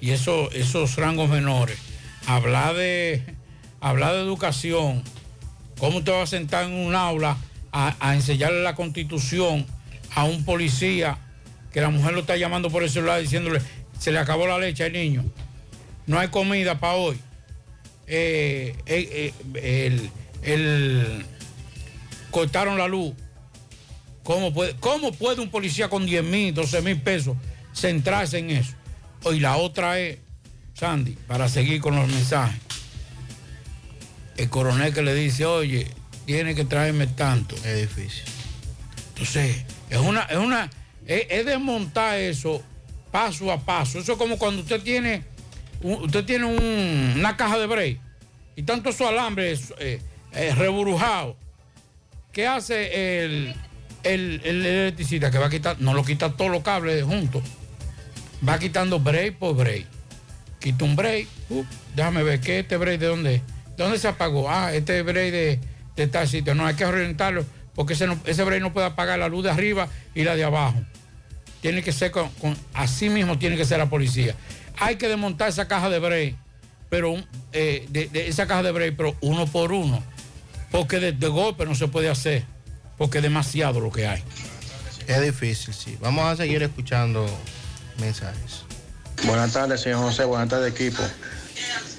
y eso, esos rangos menores, hablar de, hablar de educación, ¿cómo usted va a sentar en un aula a, a enseñarle la constitución a un policía que la mujer lo está llamando por el celular diciéndole, se le acabó la leche al niño, no hay comida para hoy? Eh, eh, eh, el, el- cortaron la luz. ¿Cómo puede, ¿Cómo puede un policía con 10 mil, 12 mil pesos centrarse en eso? Y la otra es, Sandy, para seguir con los mensajes. El coronel que le dice, oye, tiene que traerme tanto. Es difícil. Entonces, es una, es una, es, es desmontar eso paso a paso. Eso es como cuando usted tiene, usted tiene un- una caja de break y tanto su alambre eh, eh, reburujado. ¿Qué hace el, el, el electricista? Que va a quitar, no lo quita todos los cables juntos. Va quitando break por break. Quita un break, déjame ver, ¿qué este break de dónde? ¿De dónde se apagó? Ah, este break de, de tal sitio. No, hay que orientarlo porque ese, no- ese break no puede apagar la luz de arriba y la de abajo. Tiene que ser con, con- así mismo tiene que ser la policía. Hay que desmontar esa caja de break, pero eh, de, de esa caja de break, pero uno por uno. Porque de, de golpe no se puede hacer, porque es demasiado lo que hay. Es difícil, sí. Vamos a seguir escuchando mensajes. Buenas tardes, señor José. Buenas tardes, equipo.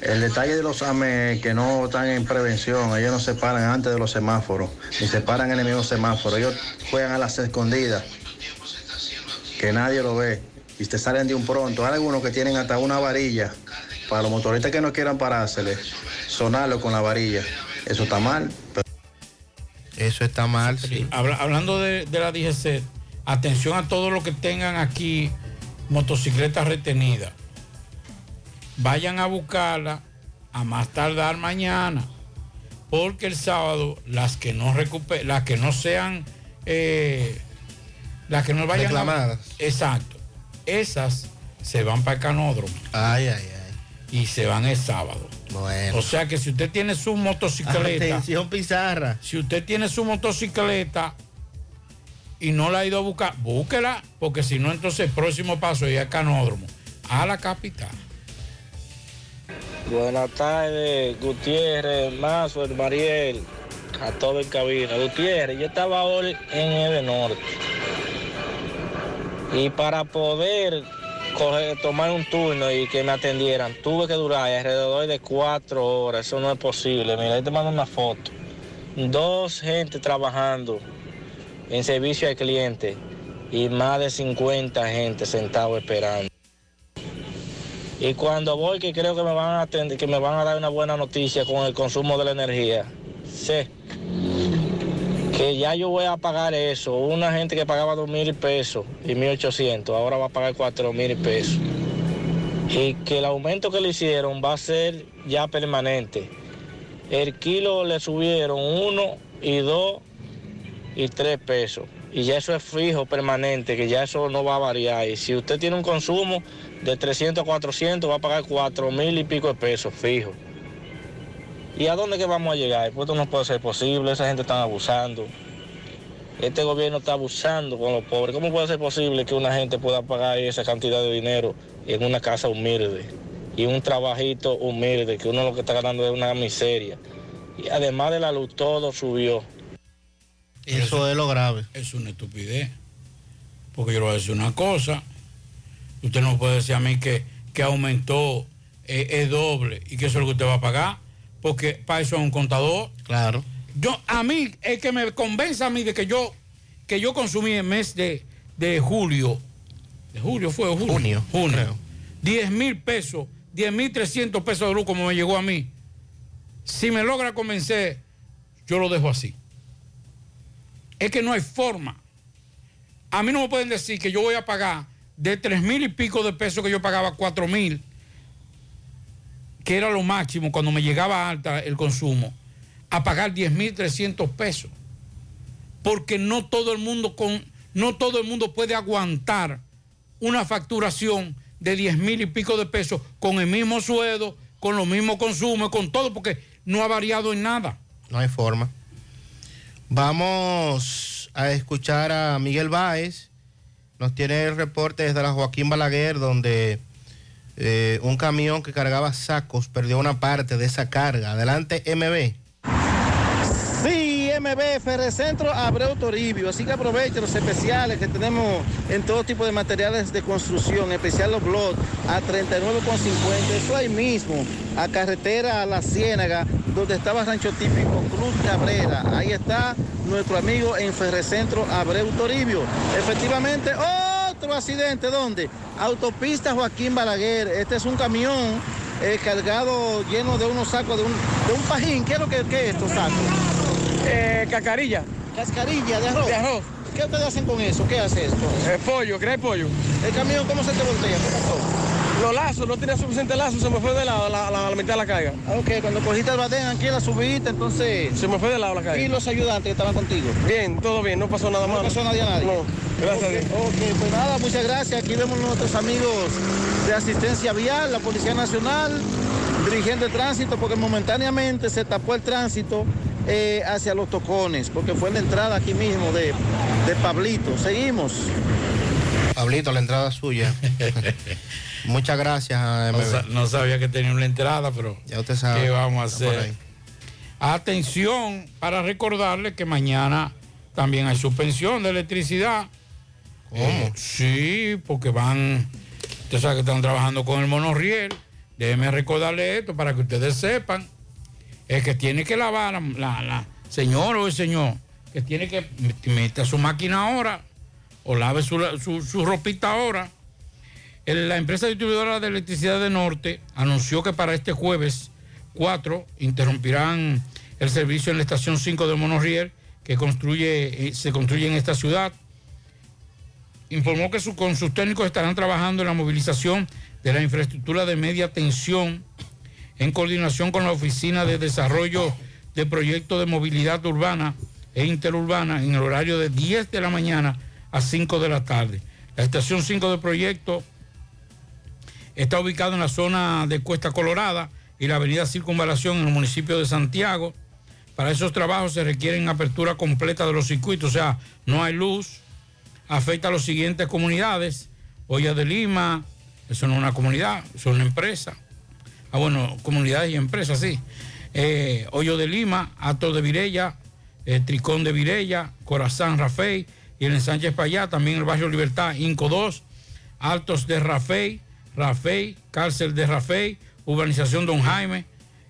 El detalle de los AME que no están en prevención, ellos no se paran antes de los semáforos, ni se paran en el mismo semáforo. Ellos juegan a las escondidas, que nadie lo ve, y te salen de un pronto. Hay algunos que tienen hasta una varilla, para los motoristas que no quieran parársele, sonarlo con la varilla. Eso está mal. Eso está mal, sí. Habla- hablando de, de la DGC, atención a todos los que tengan aquí motocicletas retenidas. Vayan a buscarla a más tardar mañana. Porque el sábado las que no recuper, las que no sean eh, las que no vayan a- Reclamadas. exacto. Esas se van para el canódromo. Ay, ay, ay. Y se van el sábado. Bueno. O sea que si usted tiene su motocicleta. Atención, Pizarra. Si usted tiene su motocicleta y no la ha ido a buscar, búsquela, porque si no, entonces el próximo paso es al canódromo, a la capital. Buenas tardes, Gutiérrez, Mazo, Mariel, a todo el cabina. Gutiérrez, yo estaba hoy en el norte. Y para poder tomar un turno y que me atendieran, tuve que durar alrededor de cuatro horas. Eso no es posible. Mira, ahí te mando una foto. Dos gente trabajando en servicio al cliente y más de 50 gente sentado esperando. Y cuando voy, que creo que me van a atender, que me van a dar una buena noticia con el consumo de la energía, sé que ya yo voy a pagar eso. Una gente que pagaba dos mil pesos y mil ochocientos, ahora va a pagar cuatro mil pesos. Y que el aumento que le hicieron va a ser ya permanente. El kilo le subieron uno y dos y tres pesos. Y ya eso es fijo, permanente, que ya eso no va a variar. Y si usted tiene un consumo de 300 a 400, va a pagar cuatro mil y pico de pesos, fijo. ¿Y a dónde que vamos a llegar? Pues esto no puede ser posible, esa gente está abusando. Este gobierno está abusando con los pobres. ¿Cómo puede ser posible que una gente pueda pagar esa cantidad de dinero en una casa humilde y un trabajito humilde, que uno lo que está ganando es una miseria? Y además de la luz, todo subió. Eso es lo grave. Es una estupidez. Porque yo le voy a decir una cosa. Usted no puede decir a mí que, que aumentó eh, es doble y que eso es lo que usted va a pagar. Porque para eso es un contador. Claro. Yo, a mí, es que me convence a mí de que yo, que yo consumí el mes de, de julio. De julio fue julio. Junio, Junio. 10 mil pesos, 10 mil 300 pesos de luz como me llegó a mí. Si me logra convencer, yo lo dejo así. Es que no hay forma. A mí no me pueden decir que yo voy a pagar de 3 mil y pico de pesos que yo pagaba 4 mil, que era lo máximo cuando me llegaba alta el consumo, a pagar 10 mil 300 pesos. Porque no todo el mundo con, no todo el mundo puede aguantar una facturación de 10 mil y pico de pesos con el mismo sueldo, con los mismos consumos, con todo, porque no ha variado en nada. No hay forma. Vamos a escuchar a Miguel Báez. Nos tiene el reporte desde la Joaquín Balaguer, donde eh, un camión que cargaba sacos perdió una parte de esa carga. Adelante, MB. Sí, MB Ferrecentro Abreu Toribio. Así que aproveche los especiales que tenemos en todo tipo de materiales de construcción, especial los blogs a 39,50. Eso ahí mismo, a carretera a la Ciénaga, donde estaba Rancho Típico Cruz Cabrera. Ahí está nuestro amigo en Ferrecentro Abreu Toribio. Efectivamente, otro accidente, ¿dónde? Autopista Joaquín Balaguer. Este es un camión eh, cargado lleno de unos sacos de un, de un pajín. ¿Qué es lo que, qué es estos sacos? Eh, cascarilla. Cascarilla de arroz. De arroz. ¿Qué ustedes hacen con eso? ¿Qué hace esto? Eh, pollo, ¿qué pollo? ¿El camión cómo se te voltea? ¿Qué pasó? Los lazos, no tenía suficiente lazo, se me fue de lado la, la, la mitad de la carga. Ah, Ok, cuando cogiste el badén aquí la subiste, entonces... Se me fue de lado la carga. ¿Y los ayudantes que estaban contigo? Bien, todo bien, no pasó nada ¿No malo. pasó nadie a nadie? No, gracias a Dios. Ok, pues nada, muchas gracias. Aquí vemos nuestros amigos de asistencia vial, la Policía Nacional, dirigente de tránsito, porque momentáneamente se tapó el tránsito eh, hacia los tocones, porque fue la entrada aquí mismo de, de Pablito. Seguimos. Pablito, la entrada suya. Muchas gracias, No, MB. sa- no sabía que tenía una entrada, pero Ya usted sabe. ¿qué vamos a hacer? Atención para recordarle que mañana también hay suspensión de electricidad. Eh, sí, porque van, usted sabe que están trabajando con el monorriel. Déjeme recordarle esto para que ustedes sepan. Es que tiene que lavar la, la, la- señor o el señor, que tiene que met- meta su máquina ahora o lave su, su, su ropita ahora. La empresa distribuidora de electricidad de Norte anunció que para este jueves 4 interrumpirán el servicio en la estación 5 de Monorriel que construye, eh, se construye en esta ciudad. Informó que con sus técnicos estarán trabajando en la movilización de la infraestructura de media tensión en coordinación con la Oficina de Desarrollo de Proyectos de Movilidad Urbana e Interurbana en el horario de 10 de la mañana a 5 de la tarde. La estación 5 del proyecto está ubicada en la zona de Cuesta Colorada y la avenida Circunvalación en el municipio de Santiago. Para esos trabajos se requieren apertura completa de los circuitos, o sea, no hay luz. Afecta a las siguientes comunidades. Olla de Lima, eso no es una comunidad, eso es una empresa. Ah, bueno, comunidades y empresas, sí. Eh, Hoyo de Lima, Ato de Virella, eh, Tricón de Virella, Corazán Rafey y el Sánchez Payá, también el barrio Libertad, Inco 2, Altos de Rafey, Rafey, Cárcel de Rafey, Urbanización Don Jaime,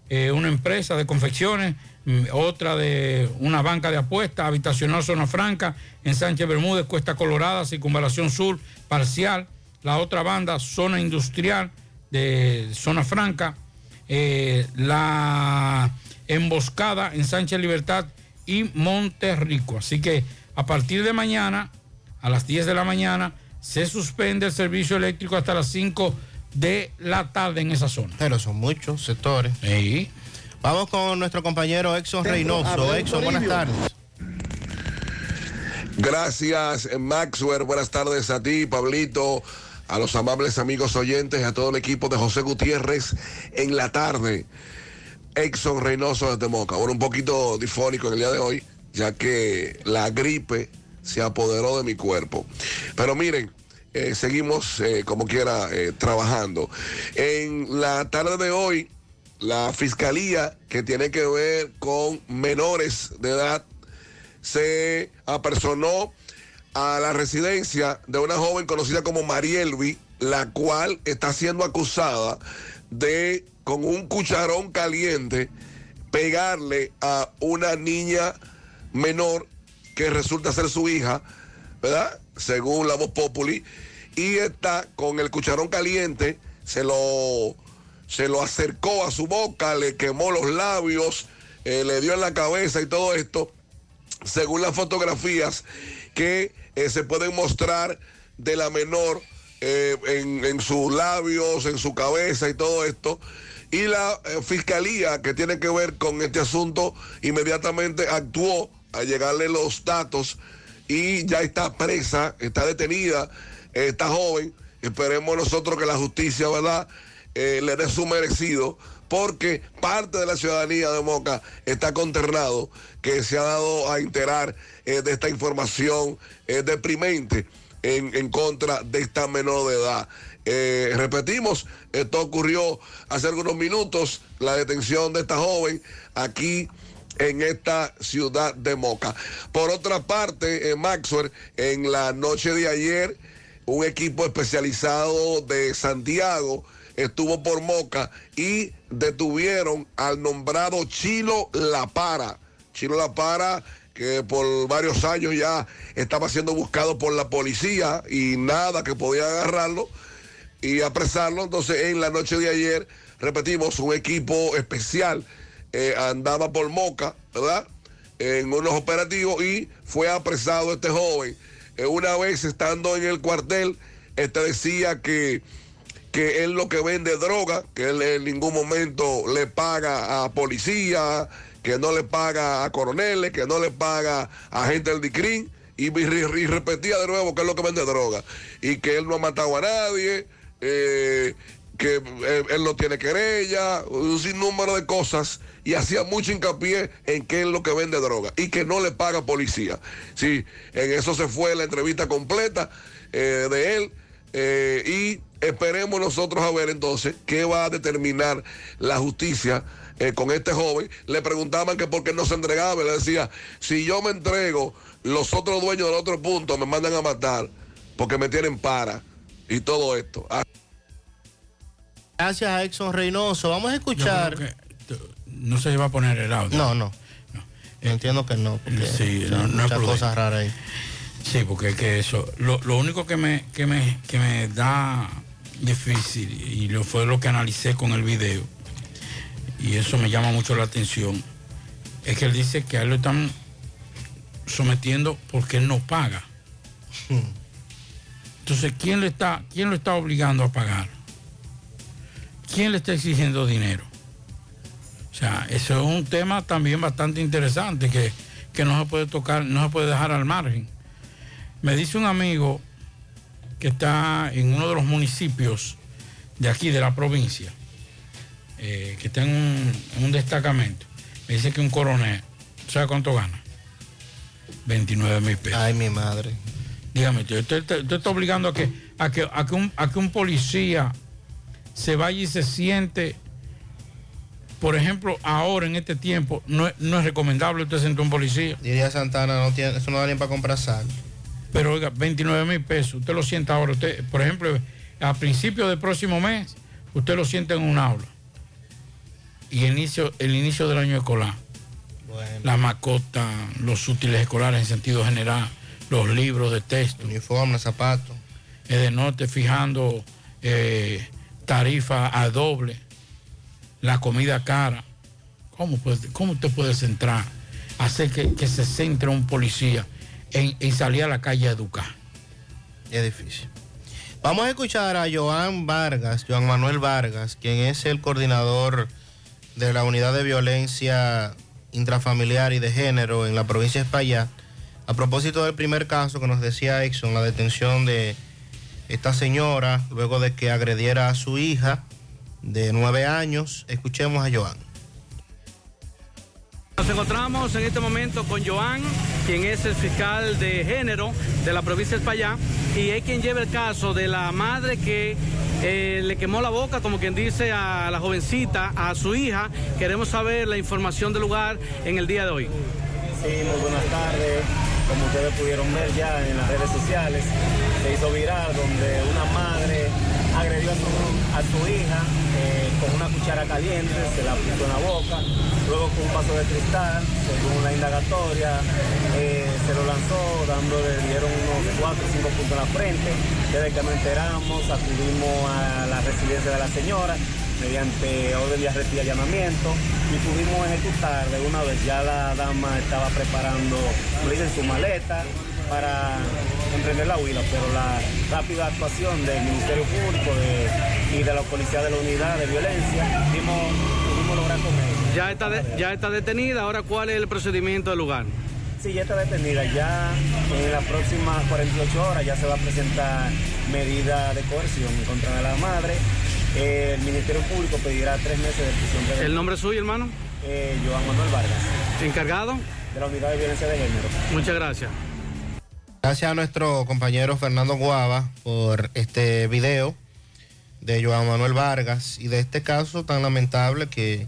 eh, una empresa de confecciones, mm, otra de una banca de apuestas, habitacional Zona Franca, en Sánchez Bermúdez, Cuesta Colorada, Circunvalación Sur, parcial, la otra banda, Zona Industrial de Zona Franca, eh, la emboscada en Sánchez Libertad y Monterrico. Así que a partir de mañana, a las 10 de la mañana, se suspende el servicio eléctrico hasta las 5 de la tarde en esa zona. Pero son muchos sectores. Sí. Vamos con nuestro compañero Exxon Reynoso. Exxon, buenas tardes. Gracias, Maxwell. Buenas tardes a ti, Pablito, a los amables amigos oyentes, a todo el equipo de José Gutiérrez en la tarde. Exxon Reynoso desde Moca. Bueno, un poquito difónico en el día de hoy, ya que la gripe se apoderó de mi cuerpo. Pero miren, eh, seguimos eh, como quiera eh, trabajando. En la tarde de hoy, la fiscalía que tiene que ver con menores de edad se apersonó a la residencia de una joven conocida como Marielvi, la cual está siendo acusada de con un cucharón caliente pegarle a una niña menor que resulta ser su hija, ¿verdad? Según la voz populi. Y está con el cucharón caliente, se lo, se lo acercó a su boca, le quemó los labios, eh, le dio en la cabeza y todo esto, según las fotografías que eh, se pueden mostrar de la menor eh, en, sus labios, en su cabeza y todo esto. Y la fiscalía que tiene que ver con este asunto inmediatamente actuó a llegarle los datos y ya está presa, está detenida esta joven. Esperemos nosotros que la justicia, ¿verdad?, eh, le dé su merecido, porque parte de la ciudadanía de Moca está consternado que se ha dado a enterar eh, de esta información eh, deprimente en, en contra de esta menor de edad. Repetimos, esto ocurrió hace algunos minutos, la detención de esta joven aquí en esta ciudad de Moca. Por otra parte, en Maxwell, en la noche de ayer, un equipo especializado de Santiago estuvo por Moca y detuvieron al nombrado Chilo La Para. Chilo La Para que por varios años ya estaba siendo buscado por la policía y nada que podía agarrarlo y apresarlo. Entonces, en la noche de ayer, repetimos, un equipo especial eh, andaba por Moca, ¿verdad? En unos operativos y fue apresado este joven. Eh, una vez estando en el cuartel, este decía que, que él lo que vende droga, que él en ningún momento le paga a policía, que no le paga a coroneles, que no le paga a gente del DICRIN. Y, repetía de nuevo que es lo que vende droga. Y que él no ha matado a nadie, eh, que eh, él no tiene querella, un sinnúmero de cosas, y hacía mucho hincapié en que es lo que vende droga y que no le paga policía. Sí, en eso se fue la entrevista completa eh, de él, eh, y esperemos nosotros a ver entonces qué va a determinar la justicia. con este joven, le preguntaban que por qué no se entregaba, y le decía, si yo me entrego, los otros dueños del otro punto me mandan a matar porque me tienen para y todo esto. Gracias a Exxon Reynoso. Vamos a escuchar. No se va a poner el audio. No, no. Entiendo que no. Porque Sí, no, no es muchas cosas raras ahí. Sí, porque es que eso, lo, lo único que me, que me, que me da difícil, y lo fue lo que analicé con el video, y eso me llama mucho la atención, es que él dice que a él lo están sometiendo porque él no paga. Entonces, ¿quién, le está, ¿quién lo está obligando a pagar? ¿Quién le está exigiendo dinero? sea, eso es un tema también bastante interesante que, que no se puede tocar, no se puede dejar al margen. Me dice un amigo que está en uno de los municipios de aquí, de la provincia, eh, que está en un, en un destacamento. Me dice que un coronel, ¿sabe cuánto gana? 29 mil pesos. Ay, mi madre. Dígame, usted, usted- usted está obligando a que, a, que, a, que un, a que un policía se vaya y se siente, por ejemplo, ahora en este tiempo, no, es- no es recomendable usted sentar un policía. Diría Santana, no tiene, eso no da ni para comprar sal. Pero oiga, 29 mil pesos, usted lo sienta ahora, usted, por ejemplo, a principios del próximo mes, usted lo sienta en un aula. Y el inicio, el inicio del año escolar. La mascota, los útiles escolares en sentido general, los libros de texto. Uniforme, zapatos. Es de norte fijando eh, tarifa a doble, la comida cara. ¿Cómo, puede- cómo usted puede centrar, hacer que, que se centre un policía en, salir a la calle a educar? Es difícil. Vamos a escuchar a Joan Vargas, Joan Manuel Vargas, quien es el coordinador de la unidad de violencia intrafamiliar y de género en la provincia de España, a propósito del primer caso que nos decía Exxon, la detención de esta señora luego de que agrediera a su hija de nueve años. Escuchemos a Joan. Nos encontramos en este momento con Joan, quien es el fiscal de género de la provincia de España y es quien lleva el caso de la madre que eh, le quemó la boca, como quien dice, a la jovencita, a su hija. Queremos saber la información del lugar en el día de hoy. Sí, muy buenas tardes. Como ustedes pudieron ver ya en las redes sociales, se hizo viral donde una madre agredió a su, hija eh, con una cuchara caliente, se la puso en la boca, luego con un vaso de cristal, según la indagatoria, eh, se lo lanzó, dándole, le dieron unos 4 o 5 puntos en la frente. Desde que nos enteramos, acudimos a la residencia de la señora, mediante orden de arresto y allanamiento y pudimos ejecutar de una vez. Ya la dama estaba preparando dicen, su maleta para emprender la huida, pero la rápida actuación del Ministerio Público de- y de la Policía de la Unidad de Violencia pudimos, pudimos lograr con ella. Ya está, de- ya está detenida, ahora cuál es el procedimiento del lugar. Sí, ya está detenida. Ya en las próximas 48 horas ya se va a presentar medida de coerción en contra de la madre. Eh, el Ministerio Público pedirá tres meses de prisión preventiva. ¿El nombre suyo, hermano? Eh, Joan Manuel Vargas. ¿Encargado? De la Unidad de Violencia de Género. Muchas gracias. Gracias a nuestro compañero Fernando Guava por este video de Joan Manuel Vargas y de este caso tan lamentable que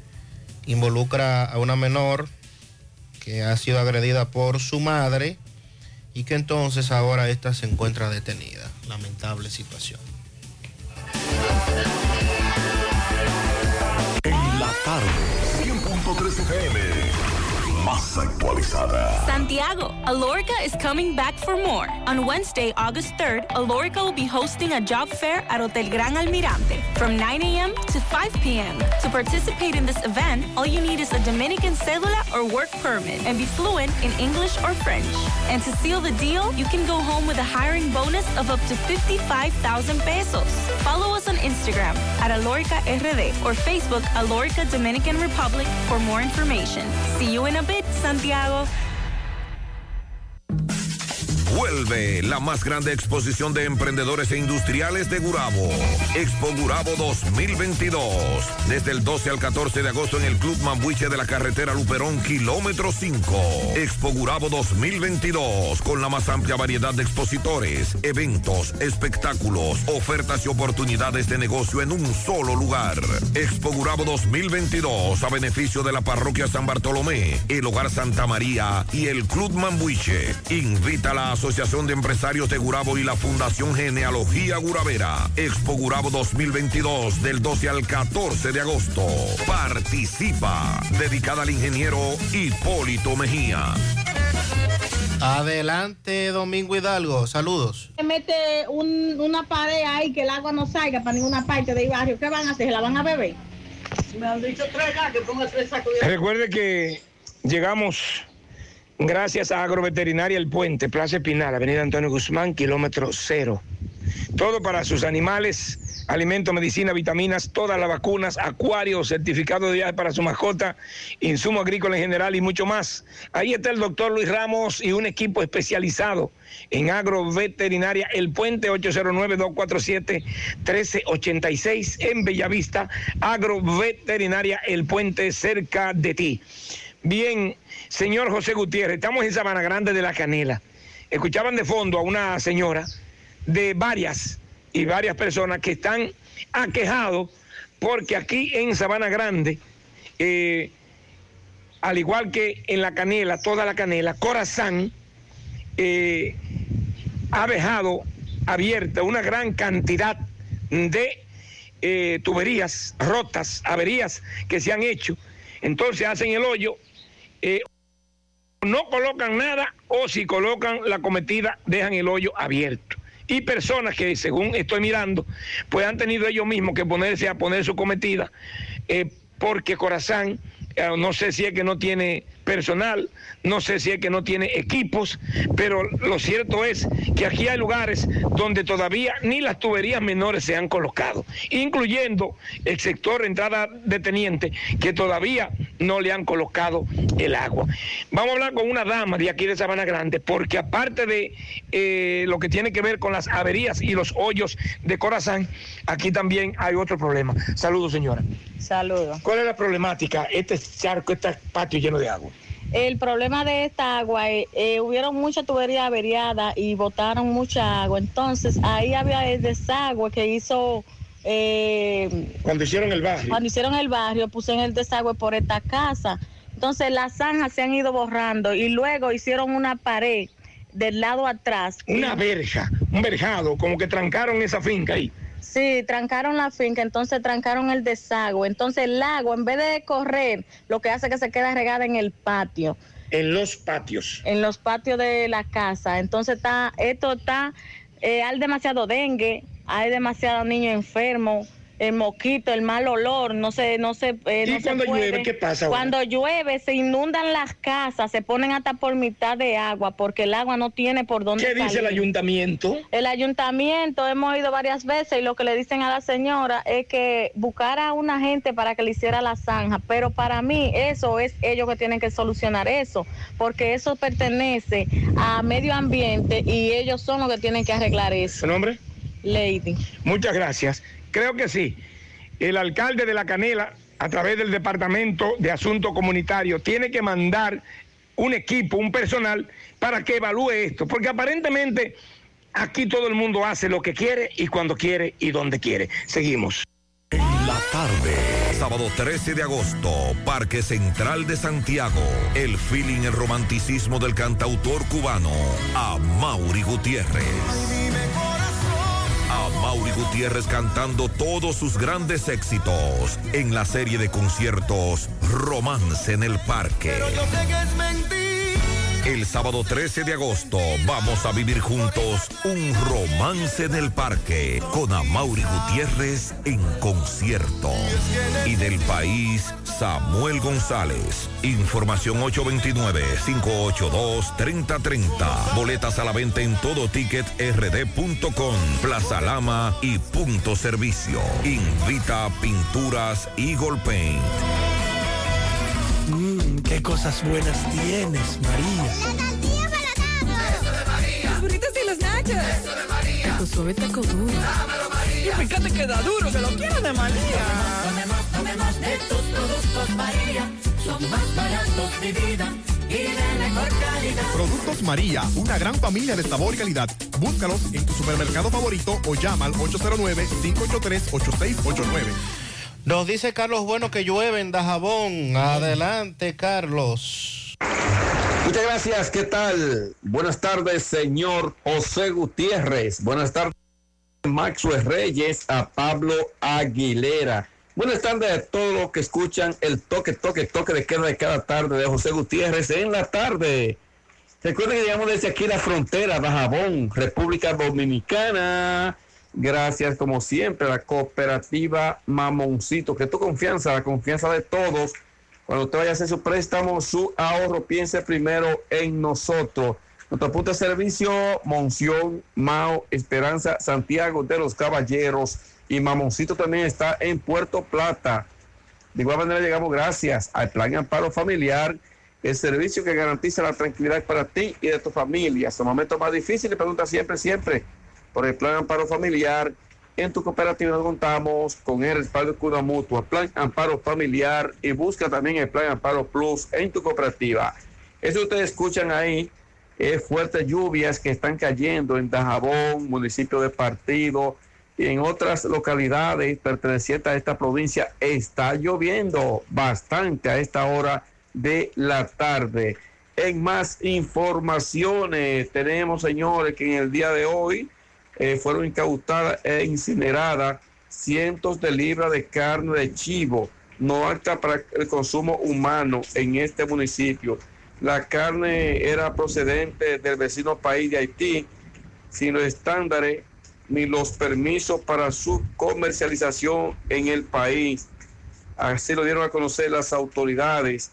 involucra a una menor que ha sido agredida por su madre y que entonces ahora esta se encuentra detenida. Lamentable situación. En la tarde, 100.3 FM. Más actualizada. Santiago, Alorica is coming back for more. On Wednesday, August 3rd, Alorica will be hosting a job fair at Hotel Gran Almirante from 9 a.m. to 5 p.m. To participate in this event, all you need is a Dominican cedula or work permit and be fluent in English or French. And to seal the deal, you can go home with a hiring bonus of up to 55,000 pesos. Follow us on Instagram at Alorica RD or Facebook Alorica Dominican Republic for more information. See you in a Santiago. Vuelve la más grande exposición de emprendedores e industriales de Gurabo. Expo Gurabo 2022. Desde el 12 al 14 de agosto en el Club Mambuche de la carretera Luperón, kilómetro 5. Expo Gurabo 2022. Con la más amplia variedad de expositores, eventos, espectáculos, ofertas y oportunidades de negocio en un solo lugar. Expo Gurabo 2022. A beneficio de la parroquia San Bartolomé, el Hogar Santa María y el Club Mambuche. Invita a Asociación de Empresarios de Gurabo y la Fundación Genealogía Guravera. Expo Gurabo 2022 del 12 al 14 de agosto. Participa. Dedicada al ingeniero Hipólito Mejía. Adelante, Domingo Hidalgo. Saludos. que mete un- una pared ahí que el agua no salga para ninguna parte del barrio, ¿qué van a hacer? ¿Se la van a beber? Me han dicho tres que ponga tres sacos de Recuerde que llegamos gracias a Agroveterinaria El Puente, Plaza Espinal, Avenida Antonio Guzmán, kilómetro cero. Todo para sus animales alimentos, medicina, vitaminas, todas las vacunas, acuarios, certificado de viaje para su mascota, insumo agrícola en general y mucho más. Ahí está el doctor Luis Ramos y un equipo especializado en agroveterinaria El Puente 809-247-1386 en Bellavista, agroveterinaria El Puente cerca de ti. Bien, señor José Gutiérrez, estamos en Sabana Grande de la Canela. Escuchaban de fondo a una señora de varias y varias personas que están aquejados porque aquí en Sabana Grande, eh, al igual que en la canela, toda la canela, Corazán eh, ha dejado abierta una gran cantidad de eh, tuberías rotas, averías que se han hecho. Entonces hacen el hoyo, no colocan nada o si colocan la cometida dejan el hoyo abierto. Y personas que según estoy mirando, pues han tenido ellos mismos que ponerse a poner su cometida, eh, porque Corazán, eh, no sé si es que no tiene personal, no sé si es que no tiene equipos, pero lo cierto es que aquí hay lugares donde todavía ni las tuberías menores se han colocado, incluyendo el sector entrada de teniente, que todavía no le han colocado el agua. Vamos a hablar con una dama de aquí de Sabana Grande, porque aparte de eh, lo que tiene que ver con las averías y los hoyos de Corazán, aquí también hay otro problema. Saludos, señora. Saludos. ¿Cuál es la problemática? Este charco, este patio lleno de agua. El problema de esta agua, eh, eh, hubieron mucha tubería averiada y botaron mucha agua. Entonces ahí había el desagüe que hizo... eh, Cuando hicieron el barrio. cuando hicieron el barrio, pusieron el desagüe por esta casa. Entonces las zanjas se han ido borrando y luego hicieron una pared del lado atrás. Una verja, un verjado, como que trancaron esa finca ahí. Sí, trancaron la finca, entonces trancaron el desagüe. Entonces el agua, en vez de correr, lo que hace es que se queda regada en el patio, En los patios. en los patios de la casa. Entonces está, esto está, eh, hay demasiado dengue, hay demasiados niños enfermos, el moquito, el mal olor, no se, no se, eh, ¿Y no se cuando puede. llueve, qué pasa ahora? Cuando llueve se inundan las casas, se ponen hasta por mitad de agua, porque el agua no tiene por dónde ¿Qué dice el ayuntamiento? El ayuntamiento hemos ido varias veces y lo que le dicen a la señora es que buscara a una gente para que le hiciera la zanja, pero para mí eso es ellos que tienen que solucionar eso, porque eso pertenece a medio ambiente y ellos son los que tienen que arreglar eso. ¿Su nombre? Lady. Muchas gracias. Creo que sí. El alcalde de La Canela, a través del Departamento de Asuntos Comunitarios, tiene que mandar un equipo, un personal, para que evalúe esto. Porque aparentemente aquí todo el mundo hace lo que quiere y cuando quiere y donde quiere. Seguimos. La tarde. Sábado 13 de agosto, Parque Central de Santiago. El feeling, el romanticismo del cantautor cubano, a Mauri Gutiérrez. A Mauri Gutiérrez cantando todos sus grandes éxitos en la serie de conciertos Romance en el Parque. El sábado 13 de agosto vamos a vivir juntos un romance en el parque con Amaury Gutiérrez en concierto. Y del país, Samuel González. Información 829-582-3030. Boletas a la venta en todo ticket rd.com, Plaza Lama y Punto Servicio. Invita a Pinturas Eagle Paint. Mmm, qué cosas buenas tienes, María. Los burritos y los nachos. Eso de María. Tu suave taco duro. Y fíjate que da duro, que lo quiero de María. De tus productos María. Son más baratos de vida y de mejor calidad. Productos María, una gran familia de sabor y calidad. Búscalos en tu supermercado favorito o llama al 809-583-8689. Nos dice Carlos Bueno que llueve en Dajabón. Adelante, Carlos. Muchas gracias, ¿qué tal? Buenas tardes, señor José Gutiérrez. Buenas tardes, Maxwell Reyes, a Pablo Aguilera. Buenas tardes a todos los que escuchan el toque, toque, toque de queda de cada tarde de José Gutiérrez en la tarde. Recuerden que llegamos desde aquí la frontera, Dajabón, República Dominicana. Gracias, como siempre, a la cooperativa Mamoncito, que tu confianza, la confianza de todos. Cuando usted vaya a hacer su préstamo, su ahorro, piense primero en nosotros. Nuestro punto de servicio, Monción, Mao, Esperanza, Santiago de los Caballeros y Mamoncito también está en Puerto Plata. De igual manera llegamos gracias al Plan Amparo Familiar, el servicio que garantiza la tranquilidad para ti y de tu familia. En momentos más difíciles, pregunta siempre, siempre por el Plan Amparo Familiar. En tu cooperativa nos contamos con el respaldo de Cuda Mutua, Plan Amparo Familiar y busca también el Plan Amparo Plus en tu cooperativa. Eso ustedes escuchan ahí es fuertes lluvias que están cayendo en Dajabón, municipio de Partido, y en otras localidades pertenecientes a esta provincia está lloviendo bastante a esta hora de la tarde. En más informaciones, tenemos, señores, que en el día de hoy eh, fueron incautadas e incineradas cientos de libras de carne de chivo, no apta para el consumo humano en este municipio. La carne era procedente del vecino país de Haití, sin los estándares ni los permisos para su comercialización en el país. Así lo dieron a conocer las autoridades.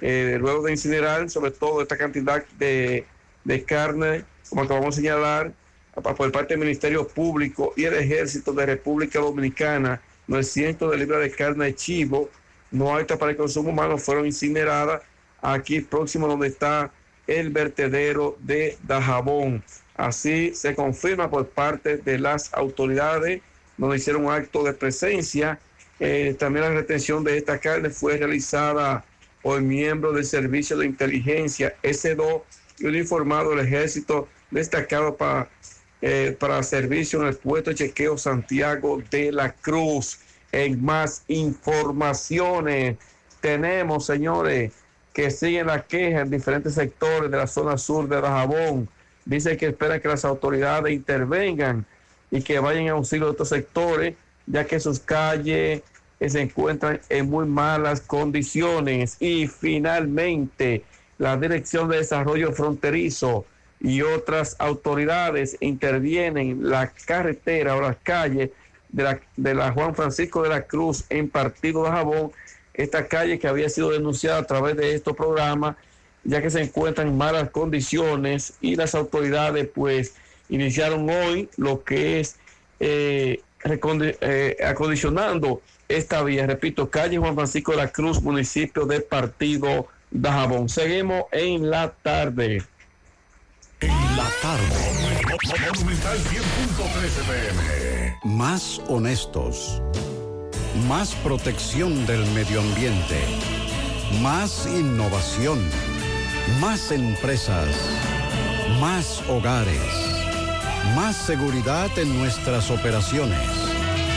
Eh, luego de incinerar, sobre todo esta cantidad de, de carne, como acabamos de señalar, por parte del Ministerio Público y el Ejército de República Dominicana, 900 de libras de carne de chivo, no alta para el consumo humano, fueron incineradas aquí próximo donde está el vertedero de Dajabón. Así se confirma por parte de las autoridades, donde hicieron acto de presencia. Eh, también la retención de esta carne fue realizada por miembros del Servicio de Inteligencia S2 y un informado del Ejército destacado para, eh, para servicio en el puesto de chequeo Santiago de la Cruz. En más informaciones tenemos, señores, que siguen la queja en diferentes sectores de la zona sur de Dajabón dice que espera que las autoridades intervengan y que vayan a auxilio de estos sectores, ya que sus calles se encuentran en muy malas condiciones. Y finalmente, la Dirección de Desarrollo Fronterizo y otras autoridades intervienen la carretera o las calles de la, de la Juan Francisco de la Cruz en Partido de Jabón, esta calle que había sido denunciada a través de estos programas ya que se encuentran en malas condiciones y las autoridades pues iniciaron hoy lo que es eh, eh, acondicionando esta vía, repito, calle Juan Francisco de la Cruz, municipio de Partido Dajabón. Seguimos en la tarde. En la tarde. Monumental pm. Más honestos. Más protección del medio ambiente. Más innovación. Más empresas, más hogares, más seguridad en nuestras operaciones.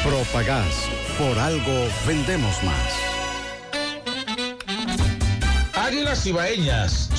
Propagás, por algo vendemos más. Águilas Ibaeñas,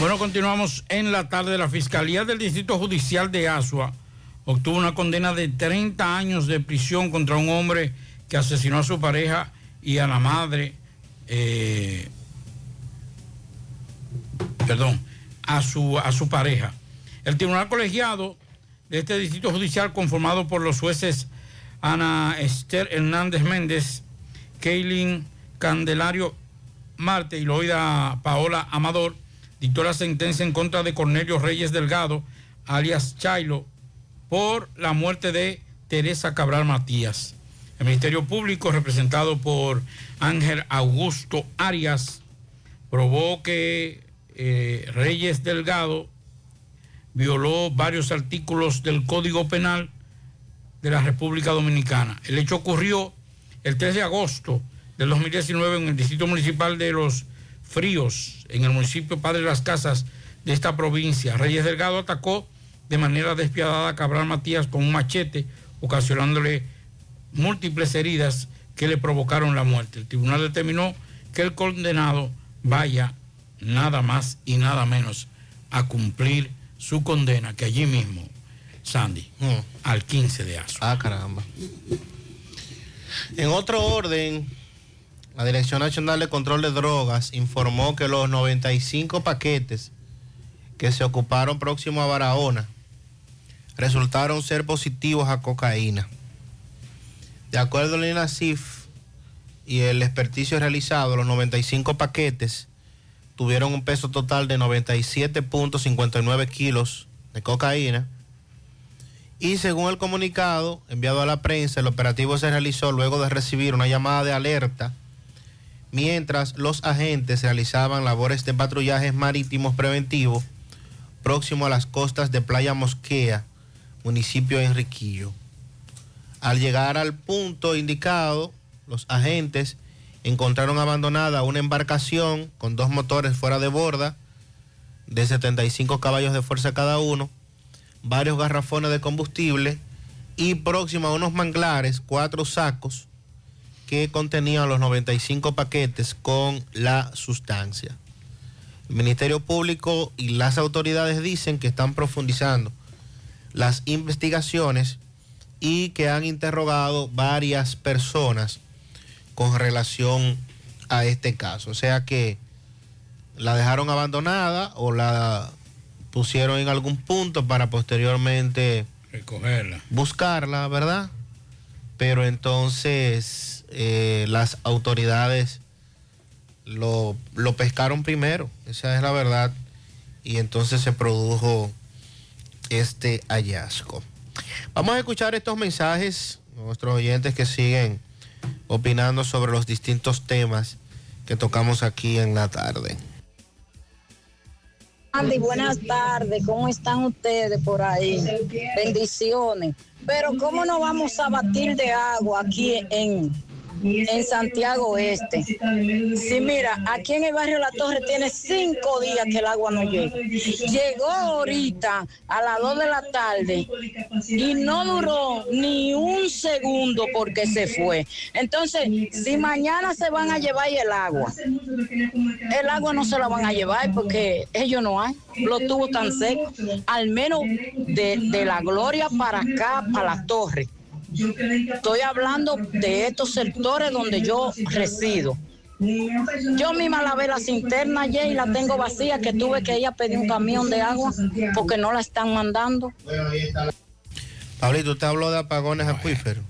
Bueno, continuamos en la tarde. La Fiscalía del Distrito Judicial de Asua obtuvo una condena de 30 años de prisión contra un hombre que asesinó a su pareja y a la madre. Eh, perdón, a su, a su pareja. El tribunal colegiado de este distrito judicial conformado por los jueces Ana Esther Hernández Méndez, Kaylin Candelario Marte y Loida Paola Amador, dictó la sentencia en contra de Cornelio Reyes Delgado, alias Chailo, por la muerte de Teresa Cabral Matías. El Ministerio Público, representado por Ángel Augusto Arias, probó que eh, Reyes Delgado violó varios artículos del Código Penal de la República Dominicana. El hecho ocurrió el 3 de agosto del 2019 en el Distrito Municipal de Los Fríos, en el municipio Padre de las Casas de esta provincia. Reyes Delgado atacó de manera despiadada a Cabral Matías con un machete, ocasionándole múltiples heridas que le provocaron la muerte. El tribunal determinó que el condenado vaya nada más y nada menos a cumplir su condena, que allí mismo, Sandy, al 15 de aso. Ah, caramba. En otro orden, la Dirección Nacional de Control de Drogas informó que los 95 paquetes que se ocuparon próximo a Barahona resultaron ser positivos a cocaína. De acuerdo al INACIF y el experticio realizado, los 95 paquetes tuvieron un peso total de 97.59 kilos de cocaína. Y según el comunicado enviado a la prensa, el operativo se realizó luego de recibir una llamada de alerta mientras los agentes realizaban labores de patrullajes marítimos preventivos próximo a las costas de Playa Mosquea, municipio de Enriquillo. Al llegar al punto indicado, los agentes encontraron abandonada una embarcación con dos motores fuera de borda de 75 caballos de fuerza cada uno, varios garrafones de combustible y próximo a unos manglares, cuatro sacos que contenían los 95 paquetes con la sustancia. El Ministerio Público y las autoridades dicen que están profundizando las investigaciones y que han interrogado varias personas con relación a este caso. O sea que la dejaron abandonada o la pusieron en algún punto para posteriormente recogerla, buscarla, ¿verdad? Pero entonces eh, las autoridades lo, lo pescaron primero, esa es la verdad, y entonces se produjo este hallazgo. Vamos a escuchar estos mensajes, nuestros oyentes que siguen opinando sobre los distintos temas que tocamos aquí en la tarde. Andy, buenas tardes. ¿Cómo están ustedes por ahí? Bendiciones. Pero ¿cómo no vamos a batir de agua aquí en, en Santiago Este. Sí, mira, aquí en el barrio La Torre tiene cinco días que el agua no llega. Llegó ahorita a las dos de la tarde y no duró ni un segundo porque se fue. Entonces, si mañana se van a llevar el agua, el agua no se la van a llevar porque ellos no hay. Los tubos tan secos, al menos de, de la gloria para acá, para la torre Estoy hablando de estos sectores donde yo resido. Yo misma lavé la cisterna ayer y la tengo vacía, que tuve que ir a pedir un camión de agua porque no la están mandando. Pablito, usted habló de apagones acuíferos.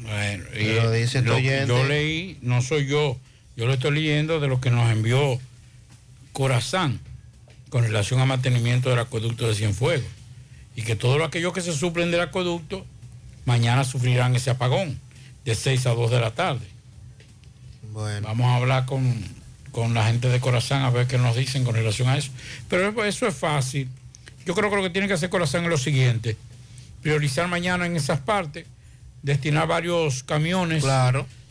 Bueno, y dice lo que yo leí, no soy yo, yo lo estoy leyendo de lo que nos envió Corazán con relación a mantenimiento del acueducto de Cienfuegos. Y que todo aquello que se suplen del acueducto mañana sufrirán ese apagón de 6 a 2 de la tarde. Bueno. Vamos a hablar con, con la gente de Corazán a ver qué nos dicen con relación a eso. Pero eso es fácil. Yo creo que lo que tiene que hacer Corazán es lo siguiente. Priorizar mañana en esas partes, destinar varios camiones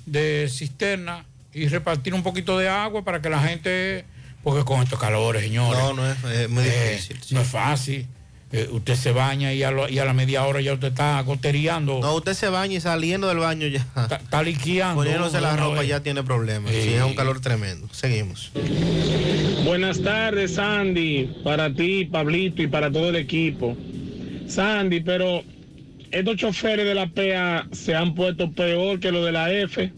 de cisterna y repartir un poquito de agua para que la gente, porque con estos calores, señores. No, no es, muy eh, difícil. No es fácil. Eh, usted se baña y a, y a, la media hora ya usted está gotereando. No, usted se baña y saliendo del baño ya. Está, liqueando. Poniéndose la ropa ya tiene problemas. Sí. es un calor tremendo. Seguimos. Buenas tardes, Sandy. Para ti, Pablito y para todo el equipo. Sandy, pero estos choferes de la PA se han puesto peor que los de la F.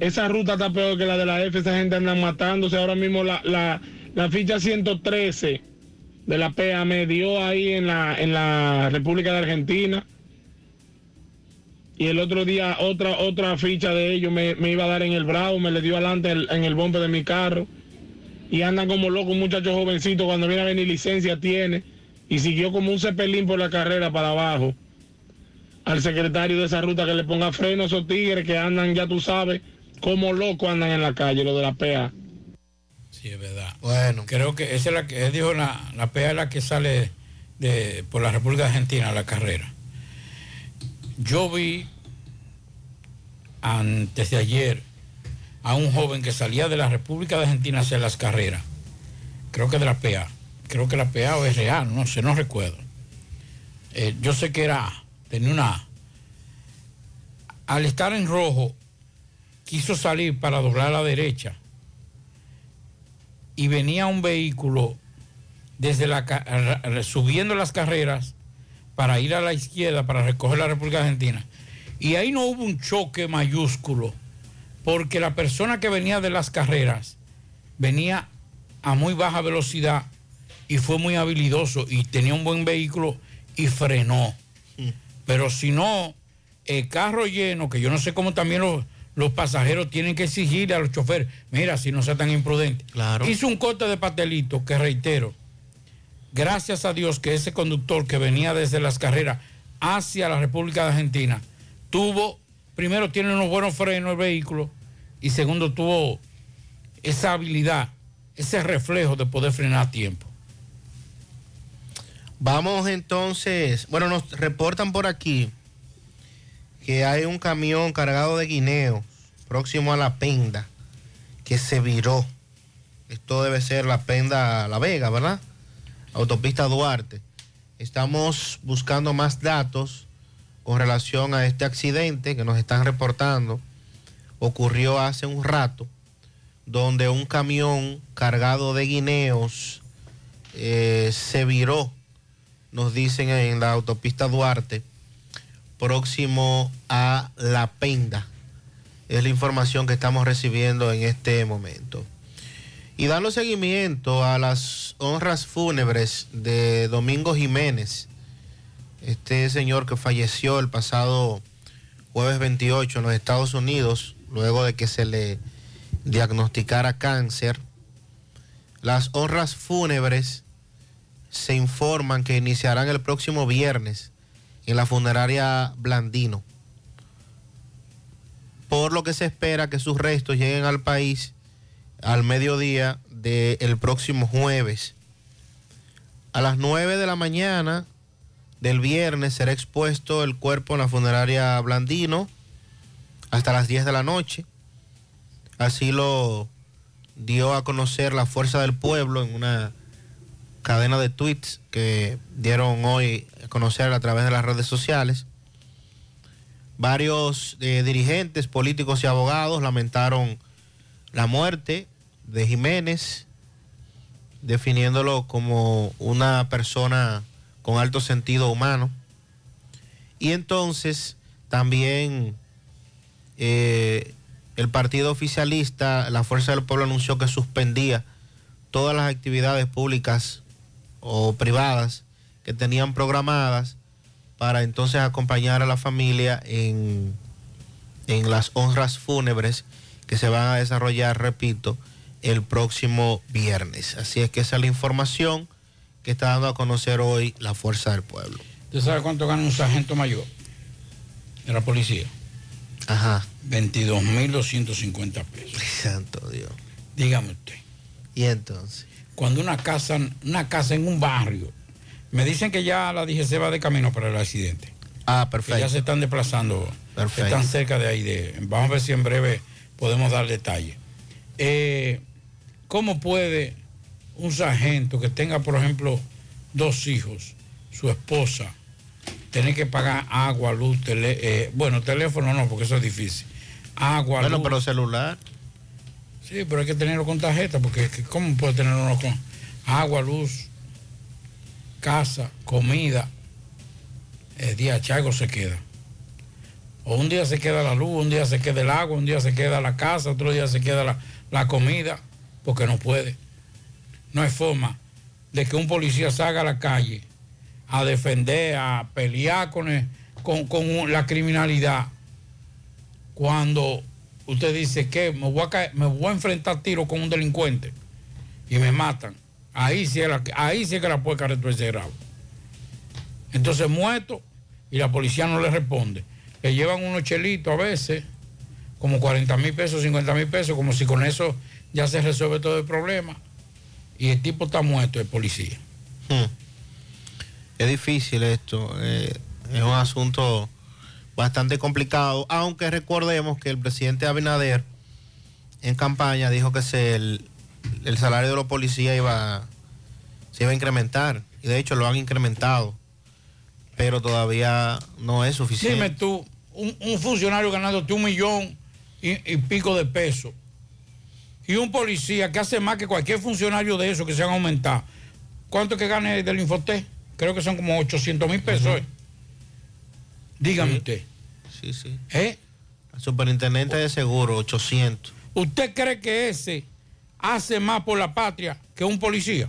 Esa ruta está peor que la de la F. Esa gente anda matándose. Ahora mismo la, la la ficha 113 de la PA me dio ahí en la, en la República de Argentina. Y el otro día otra otra ficha de ellos me, me iba a dar en el bravo, me le dio adelante el- en el bombe de mi carro. Y andan como locos, un muchacho jovencito, cuando viene a venir licencia tiene. Y siguió como un cepelín por la carrera para abajo. Al secretario de esa ruta que le ponga freno a esos tigres que andan, ya tú sabes, como locos andan en la calle, lo de la PA. Sí, es verdad. Bueno. Creo que esa es la que, él dijo, la, la PA es la que sale de, por la República Argentina a la carrera. Yo vi antes de ayer a un joven que salía de la República de Argentina hacia las carreras. Creo que de la PA. Creo que la PA o es real, no sé, no recuerdo. Eh, yo sé que era, A, tenía una A. Al estar en rojo, quiso salir para doblar a la derecha y venía un vehículo desde la subiendo las carreras para ir a la izquierda para recoger la República Argentina. Y ahí no hubo un choque mayúsculo, porque la persona que venía de las carreras venía a muy baja velocidad y fue muy habilidoso y tenía un buen vehículo y frenó. Pero si no, el carro lleno, que yo no sé cómo también los, los pasajeros tienen que exigirle a los choferes, mira, si no sea tan imprudente. Claro. Hizo un corte de pastelito que reitero, gracias a Dios que ese conductor que venía desde las carreras hacia la República de Argentina tuvo, primero tiene unos buenos frenos el vehículo y segundo tuvo esa habilidad, ese reflejo de poder frenar a tiempo. Vamos entonces, bueno, nos reportan por aquí que hay un camión cargado de guineo próximo a la Penda que se viró. Esto debe ser la Penda La Vega, ¿verdad? Autopista Duarte. Estamos buscando más datos con relación a este accidente que nos están reportando. Ocurrió hace un rato, donde un camión cargado de guineos eh, se viró nos dicen en la autopista Duarte, próximo a La Penda. Es la información que estamos recibiendo en este momento. Y dando seguimiento a las honras fúnebres de Domingo Jiménez, este señor que falleció el pasado jueves 28 en los Estados Unidos, luego de que se le diagnosticara cáncer. Las honras fúnebres se informan que iniciarán el próximo viernes en la funeraria Blandino. Por lo que se espera que sus restos lleguen al país al mediodía del próximo jueves. A las 9 de la mañana del viernes será expuesto el cuerpo en la funeraria Blandino hasta las 10 de la noche. Así lo dio a conocer la Fuerza del Pueblo en una cadena de tweets que dieron hoy conocer a través de las redes sociales. Varios eh, dirigentes políticos y abogados lamentaron la muerte de Jiménez, definiéndolo como una persona con alto sentido humano. Y entonces también eh, el partido oficialista, la Fuerza del Pueblo, anunció que suspendía todas las actividades públicas o privadas que tenían programadas para entonces acompañar a la familia en, en las honras fúnebres que se van a desarrollar, repito, el próximo viernes. Así es que esa es la información que está dando a conocer hoy la Fuerza del Pueblo. ¿Usted sabe cuánto gana un sargento mayor de la policía? Ajá. 22.250 pesos. Santo Dios. Dígame usted. ¿Y entonces? Cuando una casa, una casa en un barrio, me dicen que ya la DGC va de camino para el accidente. Ah, Que perfecto. ya se están desplazando. Perfecto. Están cerca de ahí. De, vamos a ver si en breve podemos dar detalles. Eh, ¿Cómo puede un sargento que tenga, por ejemplo, dos hijos, su esposa, tener que pagar agua, luz, tele- eh, bueno, teléfono no, porque eso es difícil. Agua, Bueno, luz. pero celular. Sí, pero hay que tenerlo con tarjeta, porque que ¿cómo puede tenerlo con agua, luz, casa, comida? El día algo se queda. O un día se queda la luz, un día se queda el agua, un día se queda la casa, otro día se queda la, la comida, porque no puede. no hay forma de que un policía salga a la calle a defender, a pelear con, con, con la criminalidad cuando usted dice que me voy a, me voy a enfrentar tiro con un delincuente y me matan. Ahí sí es, la, ahí sí que la puerca retuerce grave. Entonces muerto y la policía no le responde. Le llevan unos chelitos a veces, como 40 mil pesos, 50 mil pesos, como si con eso ya se resuelve todo el problema. Y el tipo está muerto, el policía. Hmm. Es difícil esto. eh, es un asunto bastante complicado, aunque recordemos que el presidente Abinader en campaña dijo que se el, el salario de los policías iba, se iba a incrementar. Y de hecho lo han incrementado. Pero todavía no es suficiente. Dime tú, un, un funcionario ganándote un millón y, y pico de pesos. Y un policía que hace más que cualquier funcionario de eso que se han aumentado. ¿Cuánto que gane del Infoté? Creo que son como 800 mil pesos. ¿eh? Dígame usted. Sí, sí. ¿Eh? El superintendente de seguro, 800. ¿Usted cree que ese hace más por la patria que un policía?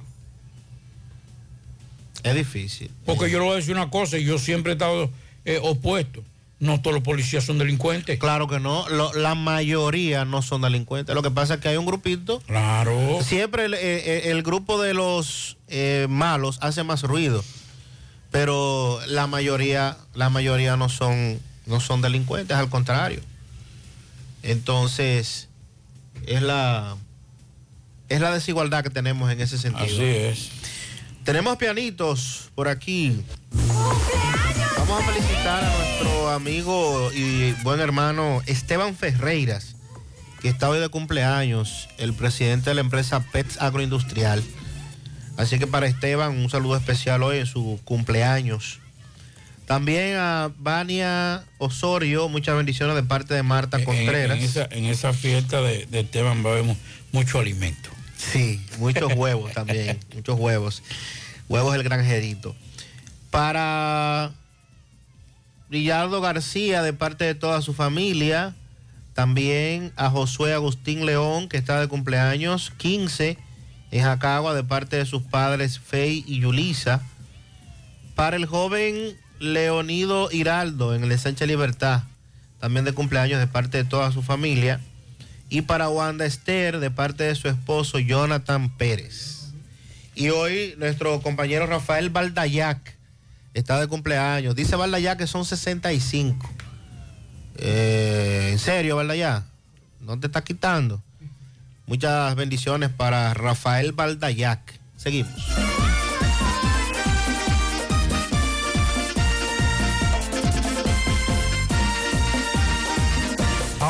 Es difícil. Porque yo le voy a decir una cosa, y yo siempre he estado eh, opuesto. No todos los policías son delincuentes. Claro que no, lo- la mayoría no son delincuentes. Lo que pasa es que hay un grupito. Claro. Siempre el, eh, eh, el grupo de los eh, malos hace más ruido, pero la mayoría, la mayoría no son, no son delincuentes, al contrario. Entonces, es la, es la desigualdad que tenemos en ese sentido. Así es. Tenemos pianitos por aquí. Vamos a felicitar a nuestro amigo y buen hermano Esteban Ferreiras, que está hoy de cumpleaños, el presidente de la empresa PETS Agroindustrial. Así que para Esteban un saludo especial hoy en su cumpleaños. También a Vania Osorio, muchas bendiciones de parte de Marta En- Contreras. En, esa, en esa fiesta de, de Esteban va a haber mu- mucho alimento. Sí, muchos huevos también, muchos huevos. Huevos el granjerito. Para Brillardo García, de parte de toda su familia. También a Josué Agustín León, que está de cumpleaños 15 en Jacagua, de parte de sus padres Fey y Yulisa. Para el joven Leonido Hiraldo, en el Sánchez Libertad, también de cumpleaños de parte de toda su familia y para Wanda Esther de parte de su esposo Jonathan Pérez. Y hoy nuestro compañero Rafael Baldayac está de cumpleaños. Dice Baldayac que son 65. Eh, ¿En serio, Baldayac? ¿No te está quitando? Muchas bendiciones para Rafael Baldayac. Seguimos.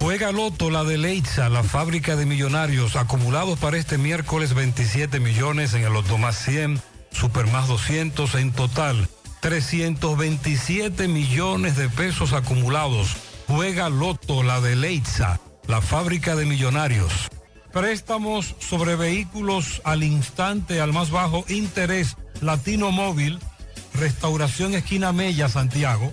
Juega Loto, la de Leitza, la fábrica de millonarios, acumulados para este miércoles 27 millones en el Loto más 100, Super más 200 en total. 327 millones de pesos acumulados. Juega Loto, la de Leitza, la fábrica de millonarios. Préstamos sobre vehículos al instante, al más bajo interés. Latino Móvil, Restauración Esquina Mella, Santiago.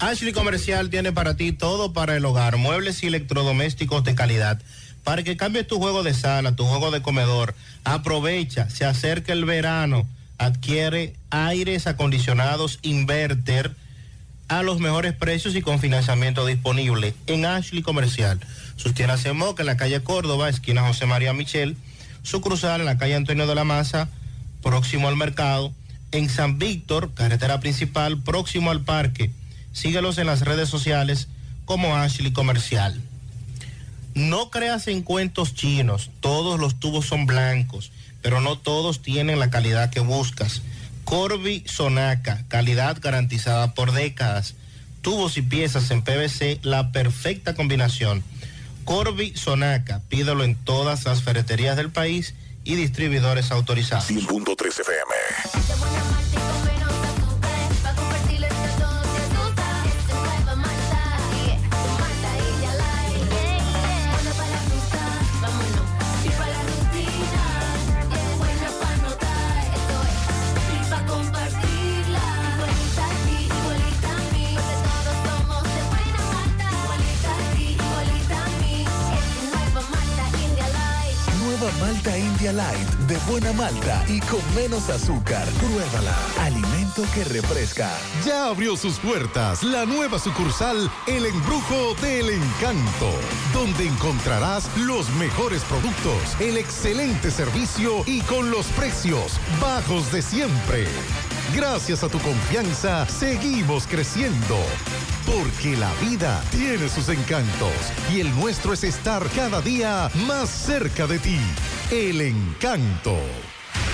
Ashley Comercial tiene para ti todo para el hogar, muebles y electrodomésticos de calidad. Para que cambies tu juego de sala, tu juego de comedor, aprovecha, se acerca el verano, adquiere aires acondicionados inverter a los mejores precios y con financiamiento disponible en Ashley Comercial. Sus tiendas en Moca, en la calle Córdoba, esquina José María Michel, su cruzal en la calle Antonio de la Maza, próximo al mercado, en San Víctor, carretera principal, próximo al parque. Síguelos en las redes sociales como Ashley Comercial. No creas en cuentos chinos, todos los tubos son blancos, pero no todos tienen la calidad que buscas. Corby Sonaca, calidad garantizada por décadas. Tubos y piezas en PVC, la perfecta combinación. Corby Sonaca, pídelo en todas las ferreterías del país y distribuidores autorizados. 100.3 FM. Malta India Light de buena malta y con menos azúcar. Pruébala. Alimento que refresca. Ya abrió sus puertas la nueva sucursal El Embrujo del Encanto, donde encontrarás los mejores productos, el excelente servicio y con los precios bajos de siempre. Gracias a tu confianza, seguimos creciendo. Porque la vida tiene sus encantos y el nuestro es estar cada día más cerca de ti. El encanto.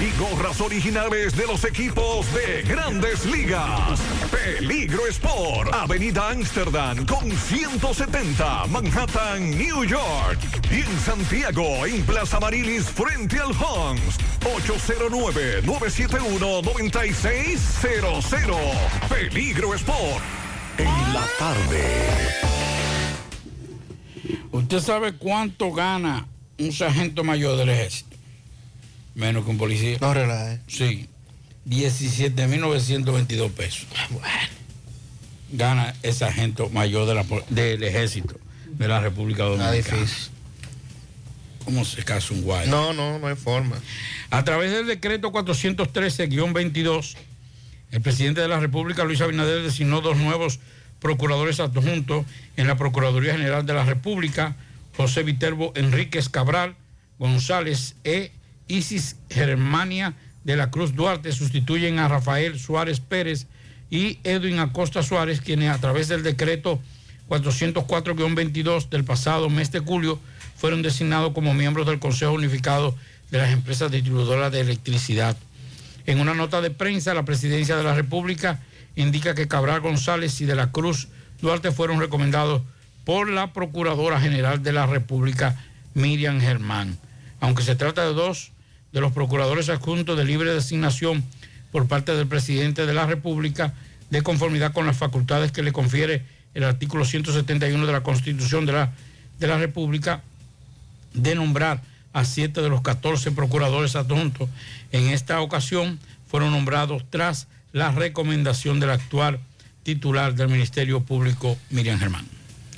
y gorras originales de los equipos de grandes ligas. Peligro Sport, Avenida Amsterdam con 170, Manhattan, New York. Y en Santiago, en Plaza Marilis, frente al Hans, 809-971-9600. Peligro Sport. En la tarde. ¿Usted sabe cuánto gana un sargento mayor del ejército? Menos que un policía. No relaje. Sí. 17.922 pesos. Bueno. Gana el sargento mayor de la, del ejército de la República Dominicana. difícil. ¿Cómo se casa un guay? No, no, no hay forma. A través del decreto 413-22, el presidente de la República, Luis Abinader, designó dos nuevos procuradores adjuntos en la Procuraduría General de la República, José Viterbo Enríquez Cabral González E. Isis Germania de la Cruz Duarte sustituyen a Rafael Suárez Pérez y Edwin Acosta Suárez, quienes a través del decreto 404-22 del pasado mes de julio fueron designados como miembros del Consejo Unificado de las Empresas Distribuidoras de Electricidad. En una nota de prensa, la Presidencia de la República indica que Cabral González y de la Cruz Duarte fueron recomendados por la Procuradora General de la República, Miriam Germán. Aunque se trata de dos de los procuradores adjuntos de libre designación por parte del presidente de la República, de conformidad con las facultades que le confiere el artículo 171 de la Constitución de la, de la República, de nombrar a siete de los 14 procuradores adjuntos. En esta ocasión fueron nombrados tras la recomendación del actual titular del Ministerio Público, Miriam Germán.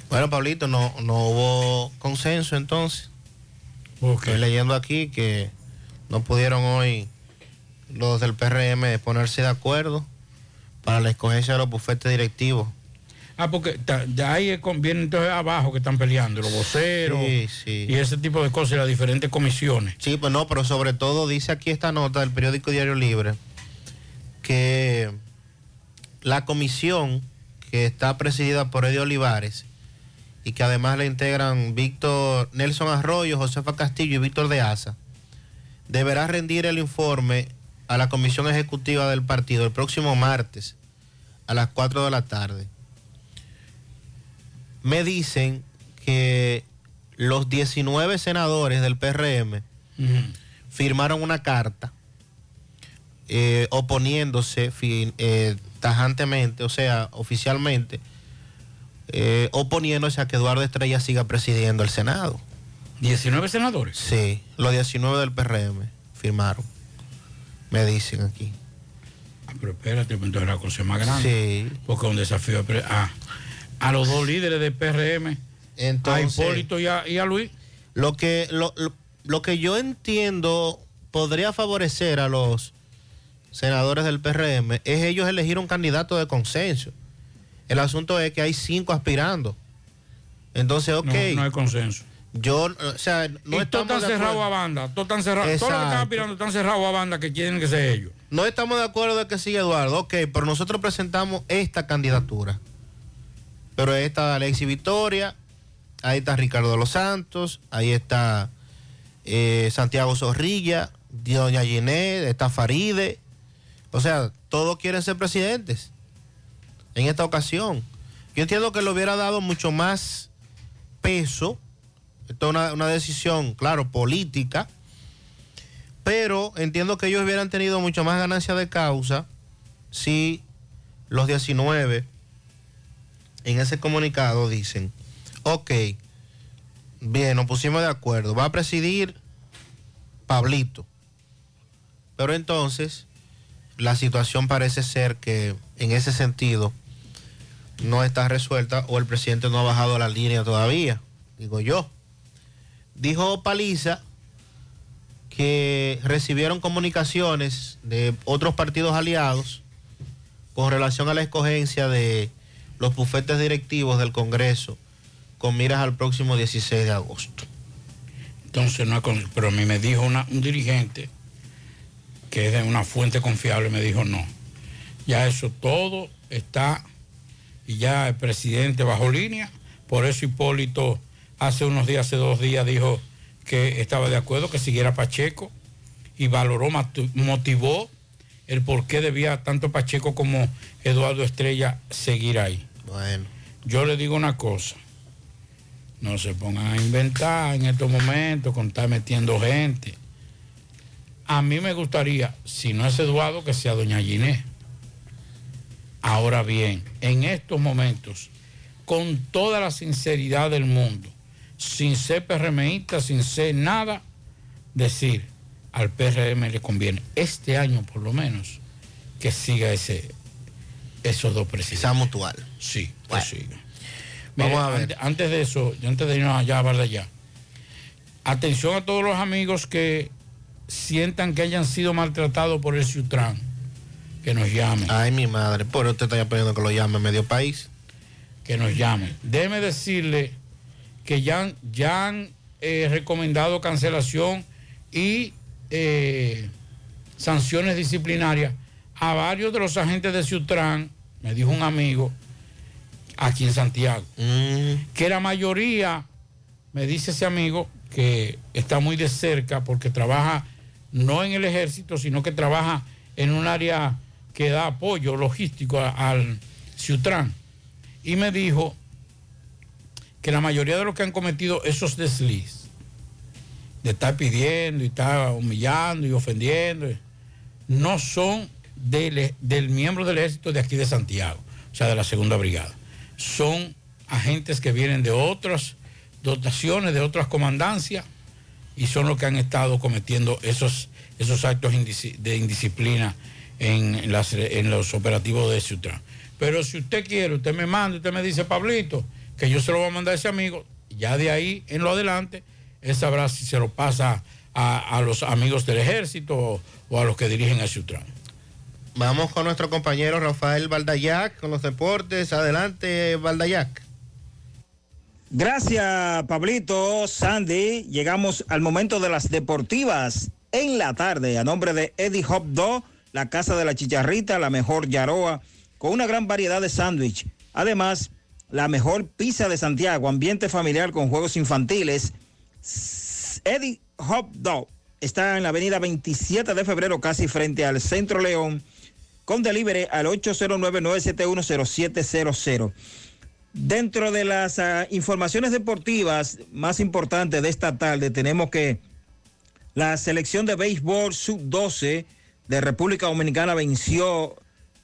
Bueno, Pablito, no, no hubo consenso entonces. Estoy leyendo aquí que no pudieron hoy los del PRM ponerse de acuerdo para la escogencia de los bufetes directivos. Ah, porque ya ahí vienen entonces abajo que están peleando, los voceros Sí, sí. y ese tipo de cosas, y las diferentes comisiones. Sí, pues no, pero sobre todo dice aquí esta nota del periódico Diario Libre que la comisión que está presidida por Eddie Olivares y que además le integran Víctor Nelson Arroyo, Josefa Castillo y Víctor de Asa, deberá rendir el informe a la comisión ejecutiva del partido el próximo martes a las 4 de la tarde. Me dicen que los 19 senadores del PRM firmaron una carta eh, oponiéndose eh, tajantemente, o sea, oficialmente, eh, oponiéndose a que Eduardo Estrella siga presidiendo el Senado. ¿19 senadores? Sí, los 19 del PRM firmaron. Me dicen aquí. Ah, pero espérate, pues entonces la cosa es más grande. Sí. Porque es un desafío a, a los dos líderes de PRM, a Entonces- Hipólito y a, y a Luis. Lo que, lo, lo- lo que yo entiendo podría favorecer a los senadores del PRM es ellos elegir un candidato de consenso. El asunto es que hay cinco aspirando. Entonces, ok. No, no hay consenso. Yo, o sea, no estamos tan de cerrado acuerdo. a banda, todo tan cerrado. Todo lo que están aspirando están cerrados a banda que quieren que sea ellos. No estamos de acuerdo de que siga Eduardo, ok, pero nosotros presentamos esta candidatura. Pero ahí está Alexis Victoria, ahí está Ricardo de los Santos, ahí está eh, Santiago Zorrilla, Doña Ginette, está Faride. O sea, todos quieren ser presidentes en esta ocasión. Yo entiendo que le hubiera dado mucho más peso. Esto es una, una decisión, claro, política pero entiendo que ellos hubieran tenido mucho más ganancia de causa si los 19 en ese comunicado dicen, ok, bien, nos pusimos de acuerdo, va a presidir Pablito. Pero entonces la situación parece ser que en ese sentido no está resuelta o el presidente no ha bajado la línea todavía, digo yo. Dijo Paliza que recibieron comunicaciones de otros partidos aliados con relación a la escogencia de los bufetes directivos del Congreso con miras al próximo 16 de agosto. Entonces, no pero a mí me dijo una- un dirigente que es de una fuente confiable, me dijo no. Ya eso todo está y ya el presidente bajo línea. Por eso Hipólito hace unos días, hace dos días, dijo que estaba de acuerdo que siguiera Pacheco y valoró, motivó el por qué debía tanto Pacheco como Eduardo Estrella seguir ahí. Bueno. Yo le digo una cosa. No se pongan a inventar en estos momentos con estar metiendo gente. A mí me gustaría, si no es Eduardo, que sea doña Ginés. Ahora bien, en estos momentos, con toda la sinceridad del mundo, sin ser PRMista, sin ser nada, decir al PRM le conviene, este año por lo menos, que siga ese, esos dos presidentes. Esa mutual. Sí, que Bueno. siga. Vamos a ver. Antes, de eso, antes de irnos allá a allá, atención a todos los amigos que sientan que hayan sido maltratados por el Ciutran, que nos llamen. Ay, mi madre, por eso te estoy pidiendo que lo llame medio país. que nos llamen. Déjeme decirle que ya, han- ya han eh, recomendado cancelación y eh, sanciones disciplinarias a varios de los agentes de Ciutran, me dijo un amigo, aquí en Santiago, que la mayoría, me dice ese amigo, que está muy de cerca porque trabaja no en el ejército, sino que trabaja en un área que da apoyo logístico al Ciutran. Y me dijo que la mayoría de los que han cometido esos desliz, de estar pidiendo y estar humillando y ofendiendo, no son del, del miembro del ejército de aquí de Santiago, o sea, de la segunda brigada. Son agentes que vienen de otras dotaciones, de otras comandancias, y son los que han estado cometiendo esos, esos actos de indisciplina en, en los operativos de Ciutran. Pero si usted quiere, usted me manda, usted me dice, Pablito, que yo se lo voy a mandar a ese amigo, ya de ahí en lo adelante, él sabrá si se lo pasa a, a los amigos del ejército o, o a los que dirigen a Ciutran. Vamos con nuestro compañero Rafael Valdayac con los deportes. Adelante, Valdayac. Gracias, Pablito, Sandy. Llegamos al momento de las deportivas en la tarde. A nombre de Eddie Hop Dog, la casa de la chicharrita, la mejor yaroa, con una gran variedad de sándwich. Además, la mejor pizza de Santiago, ambiente familiar con juegos infantiles. Eddie Hop Dog está en la avenida 27 de febrero, casi frente al Centro León con delivery al 809-971-0700. Dentro de las ah, informaciones deportivas más importantes de esta tarde, tenemos que la selección de béisbol sub-12 de República Dominicana venció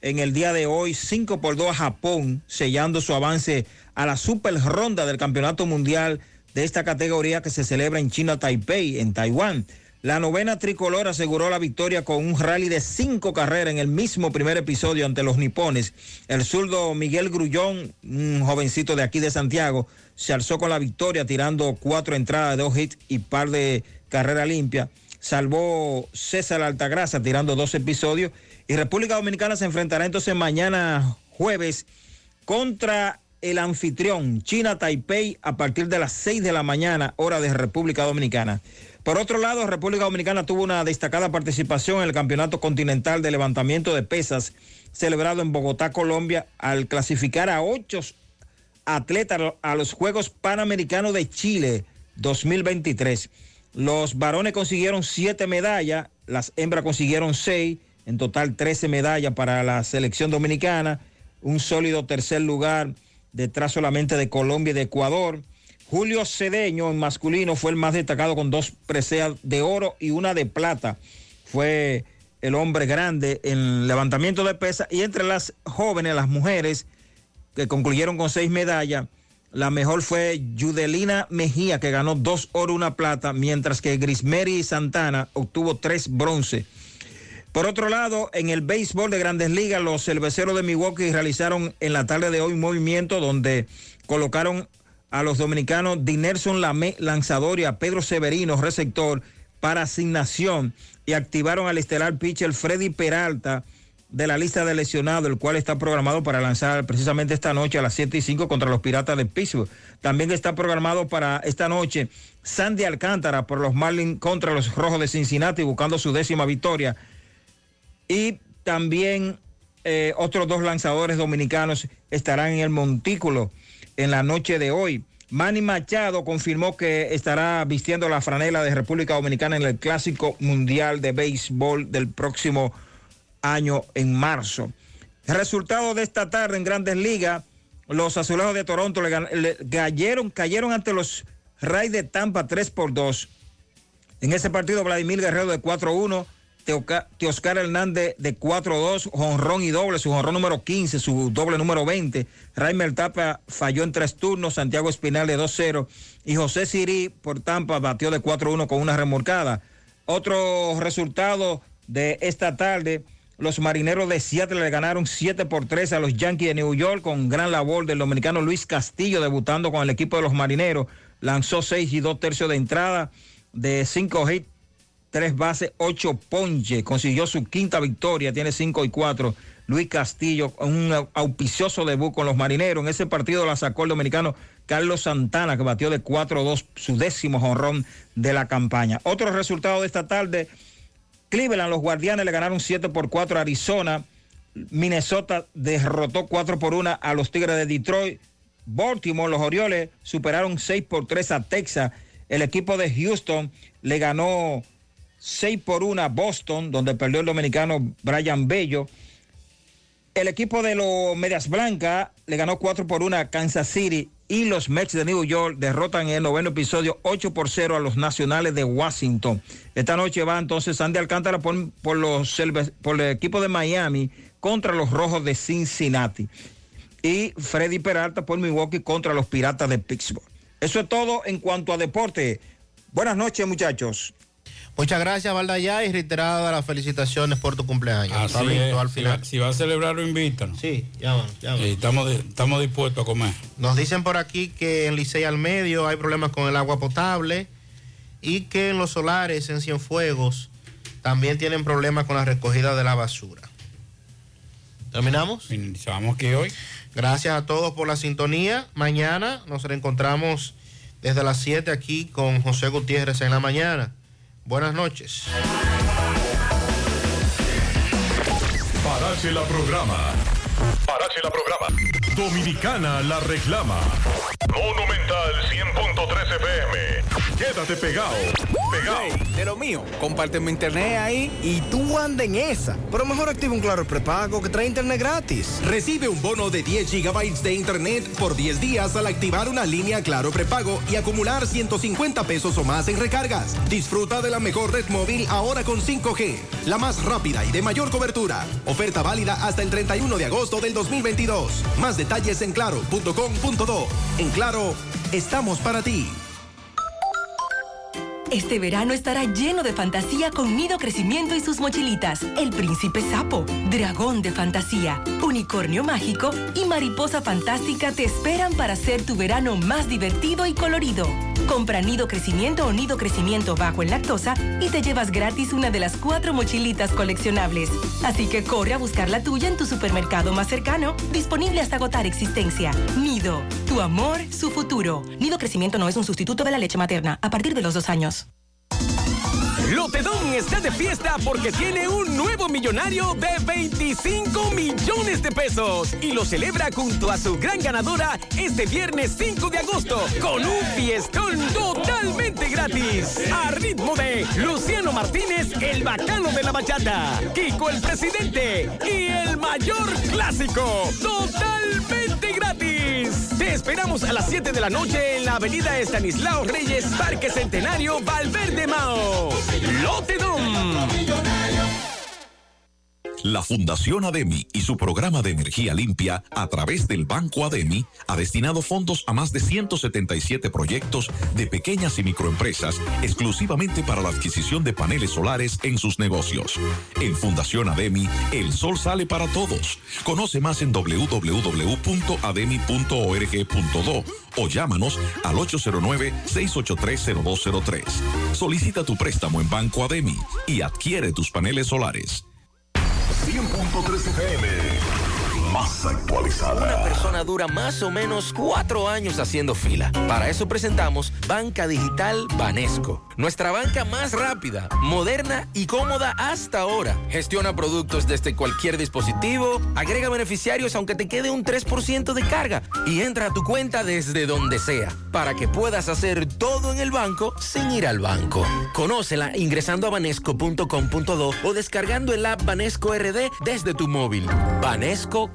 en el día de hoy 5 por 2 a Japón, sellando su avance a la super ronda del Campeonato Mundial de esta categoría que se celebra en China, Taipei, en Taiwán. La novena tricolor aseguró la victoria con un rally de cinco carreras en el mismo primer episodio ante los nipones. El zurdo Miguel Grullón, un jovencito de aquí de Santiago, se alzó con la victoria tirando cuatro entradas, dos hits y par de carrera limpia. Salvó César Altagrasa tirando dos episodios. Y República Dominicana se enfrentará entonces mañana jueves contra el anfitrión China Taipei a partir de las 6 de la mañana, hora de República Dominicana. Por otro lado, República Dominicana tuvo una destacada participación en el Campeonato Continental de Levantamiento de Pesas celebrado en Bogotá, Colombia, al clasificar a ocho atletas a los Juegos Panamericanos de Chile 2023. Los varones consiguieron siete medallas, las hembras consiguieron seis, en total 13 medallas para la selección dominicana, un sólido tercer lugar detrás solamente de Colombia y de Ecuador. Julio Cedeño en masculino fue el más destacado con dos preseas de oro y una de plata. Fue el hombre grande en levantamiento de pesa y entre las jóvenes, las mujeres que concluyeron con seis medallas, la mejor fue Yudelina Mejía que ganó dos oro, una plata, mientras que Grismeri Santana obtuvo tres bronce. Por otro lado, en el béisbol de grandes ligas, los cerveceros de Milwaukee realizaron en la tarde de hoy un movimiento donde colocaron a los dominicanos Dinerson Lamé, lanzador, y a Pedro Severino, receptor, para asignación y activaron al estelar pitcher Freddy Peralta de la lista de lesionados, el cual está programado para lanzar precisamente esta noche a las 7 y 5 contra los Piratas de Pittsburgh. También está programado para esta noche Sandy Alcántara por los Marlins contra los Rojos de Cincinnati, buscando su décima victoria. Y también eh, otros dos lanzadores dominicanos estarán en el montículo en la noche de hoy. Manny Machado confirmó que estará vistiendo la franela de República Dominicana en el Clásico Mundial de Béisbol del próximo año en marzo. Resultado de esta tarde en Grandes Ligas, los azulejos de Toronto le, cayeron, cayeron ante los Rays de Tampa 3 por 2. En ese partido, Vladimir Guerrero de 4-1, Teoscar Hernández de 4-2, jonrón y doble, su jonrón número 15, su doble número 20. Raimer Tapa falló en tres turnos, Santiago Espinal de 2-0 y José Siri por Tampa batió de 4-1 con una remolcada. Otro resultado de esta tarde, los marineros de Seattle le ganaron 7 por 3 a los Yankees de New York con gran labor del dominicano Luis Castillo debutando con el equipo de los marineros. Lanzó 6 y 2 tercios de entrada de 5 hits tres bases, ocho ponches, consiguió su quinta victoria, tiene cinco y cuatro. Luis Castillo, un auspicioso debut con los marineros. En ese partido la sacó el dominicano Carlos Santana, que batió de 4-2 su décimo jonrón de la campaña. Otro resultado de esta tarde, Cleveland, los guardianes le ganaron 7 por 4 a Arizona. Minnesota derrotó 4 por 1 a los Tigres de Detroit. Baltimore, los Orioles superaron 6 por 3 a Texas. El equipo de Houston le ganó 6 por 1 Boston, donde perdió el dominicano Brian Bello. El equipo de los Medias Blancas le ganó 4 por 1 a Kansas City y los Mets de New York derrotan en el noveno episodio 8 por 0 a los Nacionales de Washington. Esta noche va entonces Sandy Alcántara por, por, los, por el equipo de Miami contra los Rojos de Cincinnati. Y Freddy Peralta por Milwaukee contra los Piratas de Pittsburgh. Eso es todo en cuanto a deporte. Buenas noches muchachos. Muchas gracias, Valdaya, y reiterada las felicitaciones por tu cumpleaños. Así al final. Si, va, a celebrarlo, invítanos. Sí, ya estamos, estamos dispuestos a comer. Nos dicen por aquí que en Licey al medio hay problemas con el agua potable y que en los solares en Cienfuegos también tienen problemas con la recogida de la basura. ¿Terminamos? Finalizamos que hoy. Gracias a todos por la sintonía. Mañana nos reencontramos desde las 7 aquí con José Gutiérrez en la mañana. Buenas noches. Parache la programa. Parache la programa. Dominicana la reclama. Monumental 100.13 FM. Quédate pegado. Pegado. De lo mío, compárteme internet ahí y tú andas en esa. Pero mejor activa un claro prepago que trae internet gratis. Recibe un bono de 10 gigabytes de internet por 10 días al activar una línea Claro prepago y acumular 150 pesos o más en recargas. Disfruta de la mejor red móvil ahora con 5G, la más rápida y de mayor cobertura. Oferta válida hasta el 31 de agosto del 2022. Más detalles en claro.com.do. En Claro, estamos para ti. Este verano estará lleno de fantasía con Nido Crecimiento y sus mochilitas. El Príncipe Sapo, Dragón de Fantasía, Unicornio Mágico y Mariposa Fantástica te esperan para hacer tu verano más divertido y colorido. Compra Nido Crecimiento o Nido Crecimiento bajo en lactosa y te llevas gratis una de las cuatro mochilitas coleccionables. Así que corre a buscar la tuya en tu supermercado más cercano, disponible hasta agotar existencia. Nido, tu amor, su futuro. Nido Crecimiento no es un sustituto de la leche materna a partir de los dos años. Lotedón está de fiesta porque tiene un nuevo millonario de 25 millones de pesos y lo celebra junto a su gran ganadora este viernes 5 de agosto con un fiestón totalmente gratis. A ritmo de Luciano Martínez, el bacano de la bachata, Kiko el presidente y el mayor clásico totalmente gratis. Te esperamos a las 7 de la noche en la avenida Estanislao Reyes, Parque Centenario, Valverde Mao. Lotedom. La Fundación ADEMI y su programa de energía limpia a través del Banco ADEMI ha destinado fondos a más de 177 proyectos de pequeñas y microempresas exclusivamente para la adquisición de paneles solares en sus negocios. En Fundación ADEMI, el sol sale para todos. Conoce más en www.ademi.org.do o llámanos al 809-683-0203. Solicita tu préstamo en Banco ADEMI y adquiere tus paneles solares. 100.3 FM. Más actualizada. Una persona dura más o menos cuatro años haciendo fila. Para eso presentamos Banca Digital Banesco. Nuestra banca más rápida, moderna y cómoda hasta ahora. Gestiona productos desde cualquier dispositivo, agrega beneficiarios aunque te quede un 3% de carga y entra a tu cuenta desde donde sea para que puedas hacer todo en el banco sin ir al banco. Conócela ingresando a banesco.com.do o descargando el app Banesco RD desde tu móvil. Banesco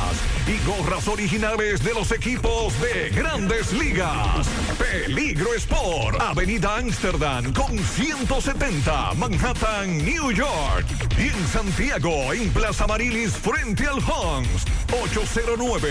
y gorras originales de los equipos de grandes ligas. Peligro Sport, Avenida Amsterdam con 170, Manhattan, New York. Y en Santiago, en Plaza Marilis, frente al Hans, 809.